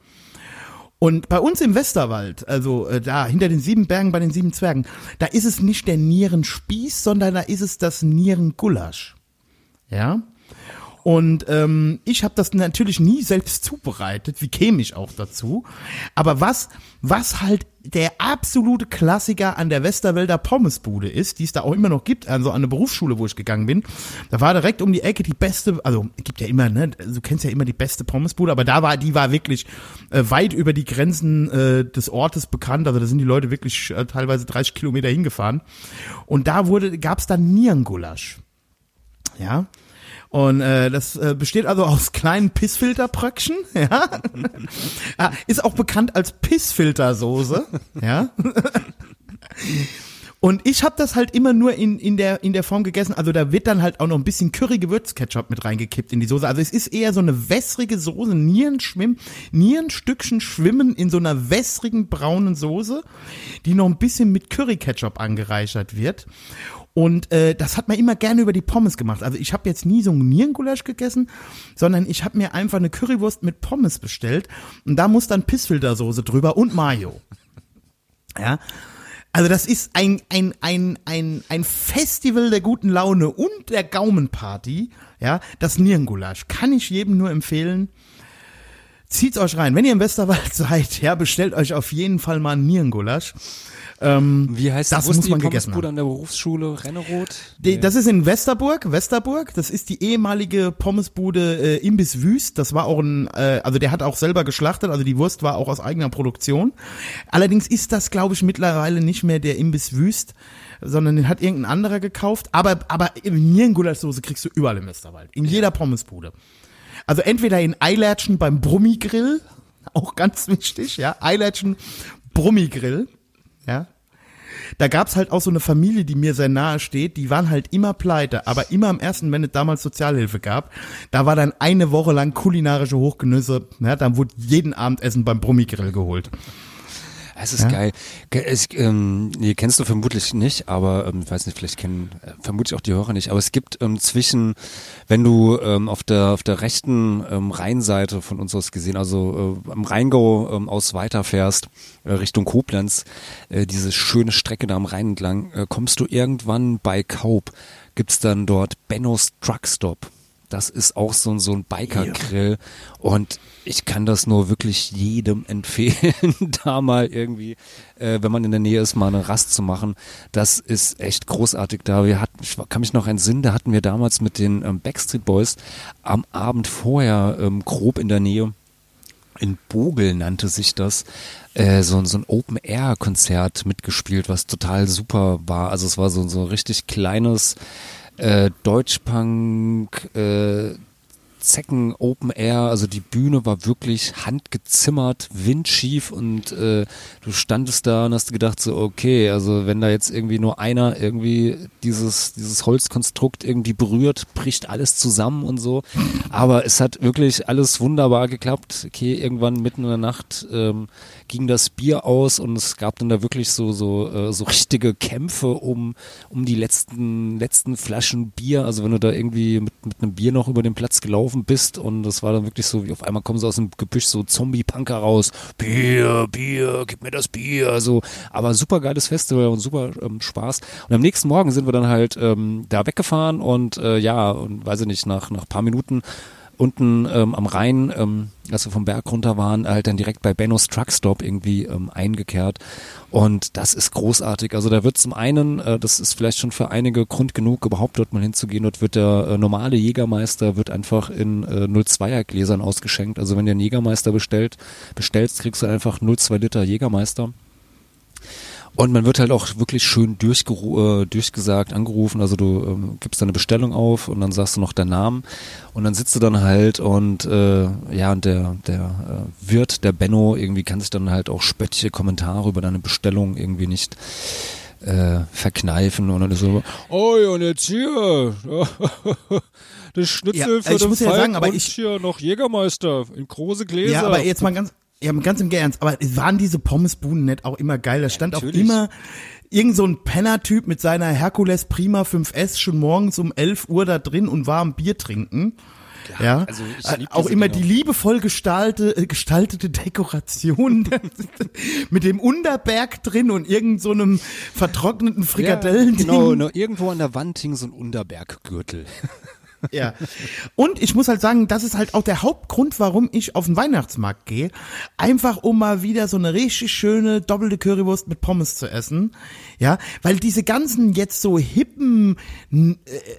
Und bei uns im Westerwald, also äh, da hinter den sieben Bergen bei den sieben Zwergen, da ist es nicht der Nierenspieß, sondern da ist es das Nierengulasch. Ja. Und ähm, ich habe das natürlich nie selbst zubereitet. Wie käme ich auch dazu? Aber was, was halt der absolute Klassiker an der Westerwälder Pommesbude ist, die es da auch immer noch gibt, also an der Berufsschule, wo ich gegangen bin, da war direkt um die Ecke die beste, also gibt ja immer, ne, du kennst ja immer die beste Pommesbude, aber da war, die war wirklich äh, weit über die Grenzen äh, des Ortes bekannt. Also da sind die Leute wirklich äh, teilweise 30 Kilometer hingefahren. Und da wurde, gab's dann Nierengulasch. Ja. Und äh, das äh, besteht also aus kleinen Pissfilterbröckchen, ja. ja. Ist auch bekannt als Pissfiltersoße, ja. Und ich habe das halt immer nur in, in, der, in der Form gegessen. Also da wird dann halt auch noch ein bisschen Curry-Gewürzketchup mit reingekippt in die Soße. Also es ist eher so eine wässrige Soße. Nieren schwimmen, Nierenstückchen schwimmen in so einer wässrigen braunen Soße, die noch ein bisschen mit Curry-Ketchup angereichert wird. Und äh, das hat man immer gerne über die Pommes gemacht. Also ich habe jetzt nie so ein Nierengulasch gegessen, sondern ich habe mir einfach eine Currywurst mit Pommes bestellt und da muss dann Pissfiltersoße drüber und Mayo. Ja. Also das ist ein, ein, ein, ein, ein Festival der guten Laune und der Gaumenparty. Ja, das Nierengulasch. Kann ich jedem nur empfehlen. Zieht's euch rein. Wenn ihr im Westerwald seid, ja, bestellt euch auf jeden Fall mal einen Nierengulasch. Ähm, Wie heißt das ist muss man gegessen Pommesbude haben. an der Berufsschule Renneroth? Die, das ist in Westerburg, Westerburg. Das ist die ehemalige Pommesbude äh, Imbiss Wüst. Das war auch ein, äh, also der hat auch selber geschlachtet. Also die Wurst war auch aus eigener Produktion. Allerdings ist das, glaube ich, mittlerweile nicht mehr der Imbiss Wüst, sondern den hat irgendein anderer gekauft. Aber aber Nierengulaschsoße kriegst du überall im Westerwald, in jeder Pommesbude. Also entweder in Eilertschen beim Brummigrill, auch ganz wichtig, ja, Eilertschen Brummigrill, ja. Da gab's halt auch so eine Familie, die mir sehr nahe steht, die waren halt immer pleite, aber immer am ersten, wenn es damals Sozialhilfe gab, da war dann eine Woche lang kulinarische Hochgenüsse, ja, dann wurde jeden Abendessen beim Brummigrill geholt. Es ist Ja? geil. Ge- Es, ähm, nee, kennst du vermutlich nicht, aber ähm, ich weiß nicht, vielleicht kennen äh, vermutlich auch die Hörer nicht. Aber es gibt ähm, zwischen, wenn du ähm, auf der auf der rechten ähm, Rheinseite von uns aus gesehen, also äh, am Rheingau ähm, aus weiterfährst äh, Richtung Koblenz, äh, diese schöne Strecke da am Rhein entlang, äh, kommst du irgendwann bei Kaub, gibt's dann dort Benno's Truckstop. Das ist auch so, ein- so ein Biker-Grill. Und ich kann das nur wirklich jedem empfehlen, da mal irgendwie, äh, wenn man in der Nähe ist, mal eine Rast zu machen. Das ist echt großartig da. Wir hatten, ich kann mich noch entsinnen, da hatten wir damals mit den ähm, Backstreet Boys am Abend vorher ähm, grob in der Nähe in Bogel nannte sich das, äh, so, ein- so ein Open-Air-Konzert mitgespielt, was total super war. Also es war so, so ein richtig kleines äh, Deutschpunk, äh, Zecken Open Air, also die Bühne war wirklich handgezimmert, windschief und äh, du standest da und hast gedacht so, okay, also wenn da jetzt irgendwie nur einer irgendwie dieses, dieses Holzkonstrukt irgendwie berührt, bricht alles zusammen und so. Aber es hat wirklich alles wunderbar geklappt. Okay, irgendwann mitten in der Nacht ähm, ging das Bier aus und es gab dann da wirklich so, so, äh, so richtige Kämpfe um, um die letzten, letzten Flaschen Bier. Also wenn du da irgendwie mit, mit einem Bier noch über den Platz gelaufen bist und das war dann wirklich so, wie auf einmal kommen sie aus dem Gebüsch so Zombie-Punker raus. Bier, Bier, gib mir das Bier. So, aber super geiles Festival und super ähm, Spaß. Und am nächsten Morgen sind wir dann halt ähm, da weggefahren und äh, ja, und weiß ich nicht, nach, nach paar Minuten unten ähm, am Rhein, ähm, als wir vom Berg runter waren, halt dann direkt bei Benno's Truckstop irgendwie ähm, eingekehrt. Und das ist großartig. Also da wird zum einen, äh, das ist vielleicht schon für einige Grund genug, überhaupt dort mal hinzugehen. Dort wird der äh, normale Jägermeister wird einfach in äh, 02er Gläsern ausgeschenkt. Also wenn du einen Jägermeister bestellt, bestellst, kriegst du einfach 02 Liter Jägermeister. Und man wird halt auch wirklich schön durchgeru äh, durchgesagt, angerufen. Also du ähm, gibst deine Bestellung auf und dann sagst du noch deinen Namen und dann sitzt du dann halt und äh, ja, und der, der äh, Wirt, der Benno, irgendwie kann sich dann halt auch spöttliche Kommentare über deine Bestellung irgendwie nicht äh, verkneifen und dann so, oh und jetzt hier, das Schnitzel Ja, für ich den muss ja Falk sagen, aber ich- hier noch Jägermeister in große Gläser. Ja, aber jetzt mal ganz, ja, ganz im Ernst, aber waren diese Pommesbuden nicht auch immer geil? Da stand auch natürlich. immer irgend so ein Penner-Typ mit seiner Herkules Prima 5S schon morgens um 11 Uhr da drin und war am Bier trinken. Ja, also lieb auch immer Dinger. die liebevoll gestalte, äh, gestaltete Dekoration mit dem Unterberg drin und irgend so einem vertrockneten Frikadellen. Ja, genau, no, irgendwo an der Wand hing so ein Unterberggürtel. Ja. Und ich muss halt sagen, das ist halt auch der Hauptgrund, warum ich auf den Weihnachtsmarkt gehe. Einfach um mal wieder so eine richtig schöne doppelte Currywurst mit Pommes zu essen. Ja, weil diese ganzen jetzt so hippen, äh,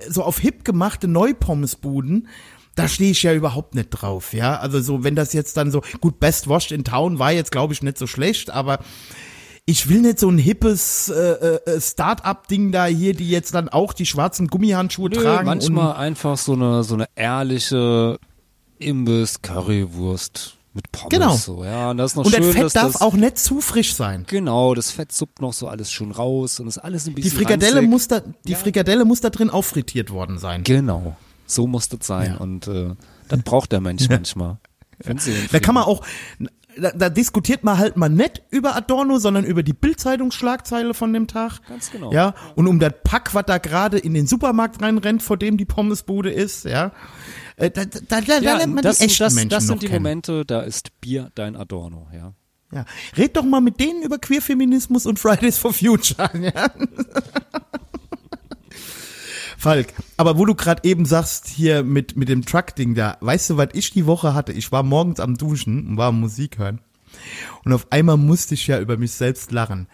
so auf hip gemachte Neupommesbuden, da stehe ich ja überhaupt nicht drauf, ja. Also so, wenn das jetzt dann so, gut, Best Washed in Town war jetzt, glaube ich, nicht so schlecht, aber ich will nicht so ein hippes äh, äh, Start-up-Ding da hier, die jetzt dann auch die schwarzen Gummihandschuhe Nö, tragen. manchmal einfach so eine so eine ehrliche Imbiss Currywurst mit Pommes Genau. so, ja, und das ist noch Und schön, das Fett dass darf das auch nicht zu frisch sein. Genau, das Fett suppt noch so alles schön raus und ist alles ein Die bisschen Frikadelle ranzig. muss da, die Frikadelle muss da drin auffrittiert worden sein. Genau, so muss das sein Ja. und äh, das braucht der Mensch manchmal. Da kann man auch, da, da diskutiert man halt mal nicht über Adorno, sondern über die Bildzeitungsschlagzeile von dem Tag. Ganz genau. Ja, und um das Pack, was da gerade in den Supermarkt reinrennt, vor dem die Pommesbude ist, ja. Äh, Da, da, da, da ja, lernt man das, die sind- echten das, Menschen das sind die kennen. Momente, da ist Bier dein Adorno, ja. Ja. Red doch mal mit denen über Queerfeminismus und Fridays for Future. Ja? Falk, aber wo du gerade eben sagst, hier mit, mit dem Truck-Ding da, weißt du, was ich die Woche hatte? Ich war morgens am Duschen und war am Musik hören. Und auf einmal musste ich ja über mich selbst lachen.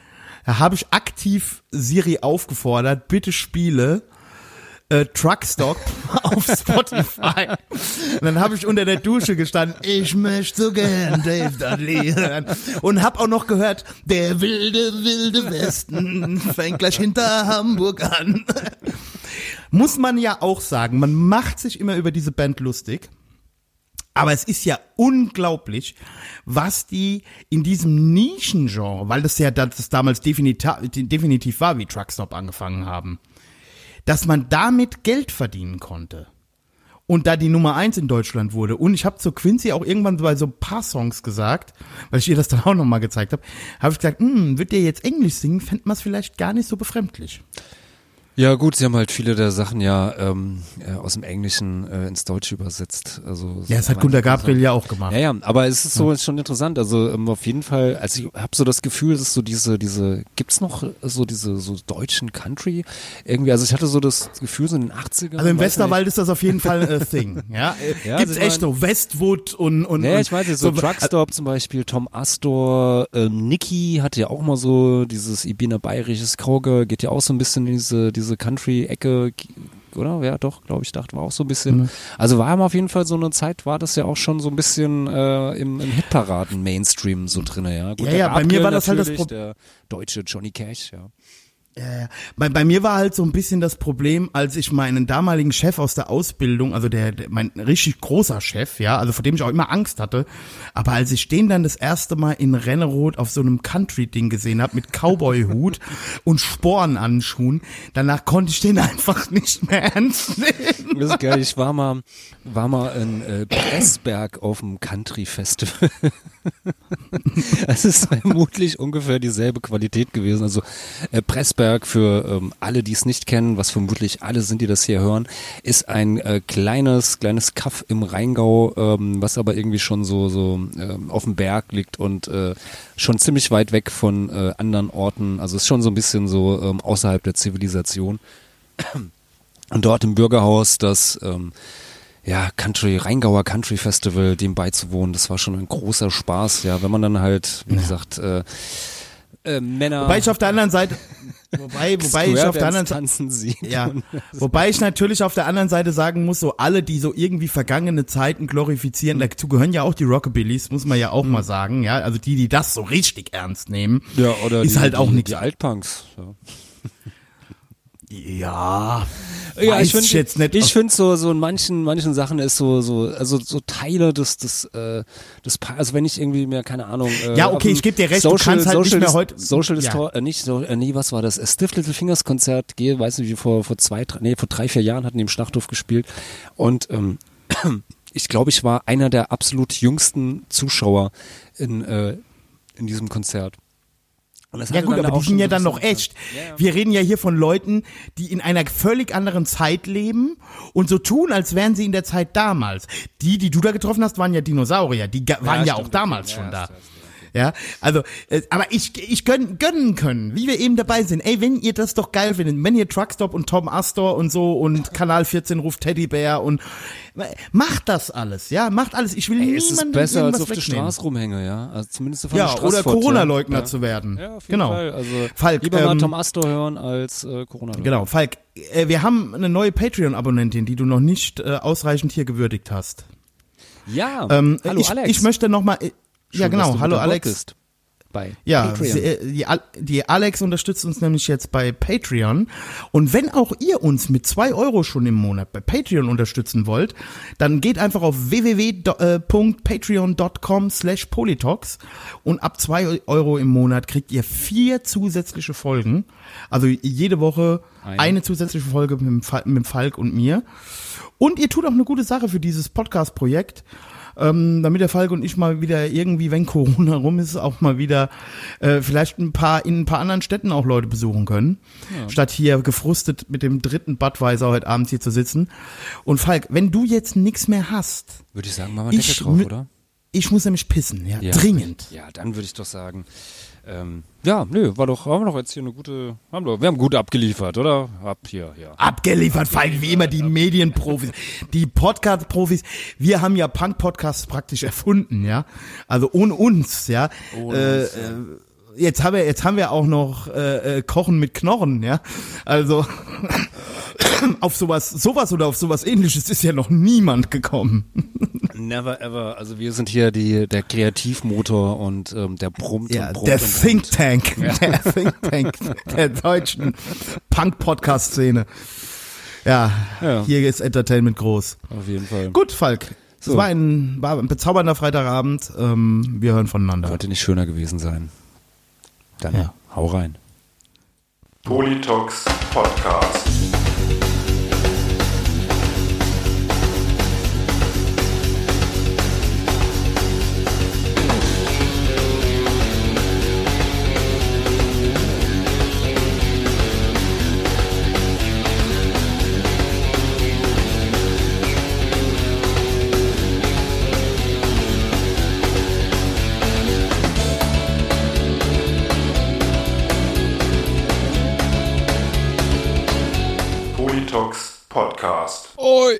Da habe ich aktiv Siri aufgefordert, bitte spiele äh, Truckstop auf Spotify. Und dann habe ich unter der Dusche gestanden, ich möchte so gern Dave Dudley hören. Und hab auch noch gehört, der wilde, wilde Westen fängt gleich hinter Hamburg an. Muss man ja auch sagen, man macht sich immer über diese Band lustig. Aber es ist ja unglaublich, was die in diesem Nischengenre, weil das ja das damals definitiv, definitiv war, wie Truckstop angefangen haben, dass man damit Geld verdienen konnte. Und da die Nummer eins in Deutschland wurde. Und ich habe zu Quincy auch irgendwann bei so ein paar Songs gesagt, weil ich ihr das dann auch nochmal gezeigt habe, habe ich gesagt, hm, wird der jetzt Englisch singen, fände man es vielleicht gar nicht so befremdlich. Ja gut, sie haben halt viele der Sachen ja ähm, äh, aus dem Englischen äh, ins Deutsche übersetzt. Also Ja, das hat Gunter Gabriel ja auch gemacht. Ja, ja, aber es ist so ist schon interessant. Also ähm, auf jeden Fall, also ich habe so das Gefühl, dass so diese, diese, gibt's noch so diese so deutschen Country irgendwie? Also ich hatte so das Gefühl, so in den 80ern. Also im Westerwald ist das auf jeden Fall ein Thing. Ja, Ja, gibt's echt so Westwood und und Ja, ich weiß nicht, so, Truckstop zum Beispiel, Tom Astor, äh, Nicky hatte ja auch mal so dieses Ibina bayerisches Kroge, geht ja auch so ein bisschen in diese, diese Country-Ecke, oder? Ja, doch, glaube ich, dachte, war auch so ein bisschen. Mhm. Also war auf jeden Fall so eine Zeit, war das ja auch schon so ein bisschen äh, im, im Hitparaden-Mainstream so drinne, ja. Gut, Ja, ja, bei mir war das halt das natürlich, Pro- Der deutsche Johnny Cash, ja. Ja, ja. Bei, bei mir war halt so ein bisschen das Problem, als ich meinen damaligen Chef aus der Ausbildung, also der, der mein richtig großer Chef, ja, also vor dem ich auch immer Angst hatte, aber als ich den dann das erste Mal in Rennerot auf so einem Country-Ding gesehen habe mit Cowboy-Hut und Sporenanschuhen, danach konnte ich den einfach nicht mehr ernst nehmen. Das ist geil. Ich war mal, war mal in äh, Pressberg auf dem Country Festival. Es ist vermutlich ungefähr dieselbe Qualität gewesen. Also äh, Pressberg für ähm, alle, die es nicht kennen, was vermutlich alle sind, die das hier hören, ist ein äh, kleines, kleines Kaff im Rheingau, ähm, was aber irgendwie schon so so ähm, auf dem Berg liegt und äh, schon ziemlich weit weg von äh, anderen Orten. Also ist schon so ein bisschen so ähm, außerhalb der Zivilisation. Und dort im Bürgerhaus das ähm, ja, Country, Rheingauer Country Festival, dem beizuwohnen, das war schon ein großer Spaß, ja, wenn man dann halt, wie gesagt, äh, äh, Männer. Wobei ich auf der anderen Seite, wobei, wobei ich auf der anderen Seite, ja, wobei ich natürlich auf der anderen Seite sagen muss, so alle, die so irgendwie vergangene Zeiten glorifizieren, dazu gehören ja auch die Rockabillys, muss man ja auch mal sagen, ja, also die, die das so richtig ernst nehmen, Ja, oder ist die, halt auch nichts. Die Altpunks. Ja. Ja, Ja, ich finde, jetzt nicht. ich finde so so in manchen manchen Sachen ist so so also so Teile des des äh, des Pa- also wenn ich irgendwie mir keine Ahnung äh, Ja, okay, ich geb dir recht, du Social, kannst halt nicht Social mehr Dis- heute- Social ja. Distor äh, nicht so äh, nee, was war das? Stiff Little Fingers Konzert gehe, weiß nicht wie vor vor zwei drei, nee vor drei vier Jahren hatten die im Schlachthof gespielt und ähm, ich glaube ich war einer der absolut jüngsten Zuschauer in äh, in diesem Konzert. Ja gut, aber die sind ja dann noch echt. Wir reden ja hier von Leuten, die in einer völlig anderen Zeit leben und so tun, als wären sie in der Zeit damals. Die, die du da getroffen hast, waren ja Dinosaurier. Die waren ja, stimmt, auch damals schon Ja, da. du, Ja, also, äh, aber ich, ich gönn, gönnen können, wie wir eben dabei sind. Ey, wenn ihr das doch geil findet, wenn ihr Truckstop und Tom Astor und so und Kanal 14 ruft Teddybär und macht das alles, ja, macht alles. Ich will Ey, es niemandem ist besser, als auf der. Straße rumhänge, ja. Also zumindest von Ja, der oder Corona-Leugner ja. zu werden. Ja, auf jeden genau. Fall. Also Falk, lieber mal ähm, Tom Astor hören als äh, corona -Leugner. Genau, Falk, äh, wir haben eine neue Patreon-Abonnentin, die du noch nicht äh, ausreichend hier gewürdigt hast. Ja, Ähm, hallo ich, Alex. Ich möchte noch mal, ja Schön, dass genau, hallo Alex. bist Bei Ja, Patreon. sie, äh, die, die Alex unterstützt uns nämlich jetzt bei Patreon. Und wenn auch ihr uns mit zwei Euro schon im Monat bei Patreon unterstützen wollt, dann geht einfach auf www.patreon.com slash polytalks und ab zwei Euro im Monat kriegt ihr vier zusätzliche Folgen. Also jede Woche Eine. eine, zusätzliche Folge mit dem, Fal- mit dem Falk und mir. Und ihr tut auch eine gute Sache für dieses Podcast-Projekt ähm, damit der Falk und ich mal wieder irgendwie, wenn Corona rum ist, auch mal wieder äh, vielleicht ein paar in ein paar anderen Städten auch Leute besuchen können, Ja. statt hier gefrustet mit dem dritten Budweiser heute Abend hier zu sitzen. Und Falk, wenn du jetzt nichts mehr hast, Würde ich sagen, machen wir Deckel drauf, oder? ich muss nämlich pissen, ja, dringend. Ja, dann würde ich doch sagen. Ähm, ja, nö, war doch, haben wir doch jetzt hier eine gute, haben wir, wir haben gut abgeliefert, oder? Ab hier, ja. Abgeliefert, Falk, wie immer die Medienprofis, die Podcast-Profis. Wir haben ja Punk-Podcasts praktisch erfunden, ja. Also ohne uns, ja. Ohne äh, uns, ja. äh, Jetzt haben wir, jetzt haben wir auch noch äh, äh, Kochen mit Knochen, ja. Also auf sowas, sowas oder auf sowas ähnliches ist ja noch niemand gekommen. Never ever. Also wir sind hier die, der Kreativmotor und ähm, der brummt Ja, und brummt der und. Think Tank, Ja. der Think Tank der deutschen Punk-Podcast-Szene. Ja, Ja. hier ist Entertainment groß. Auf jeden Fall. Gut, Falk. Es So. war, ein, war ein bezaubernder Freitagabend. Ähm, wir hören voneinander. Könnte nicht schöner gewesen sein. Dann Ja. hau rein. Politox Podcast. Podcast. Oi.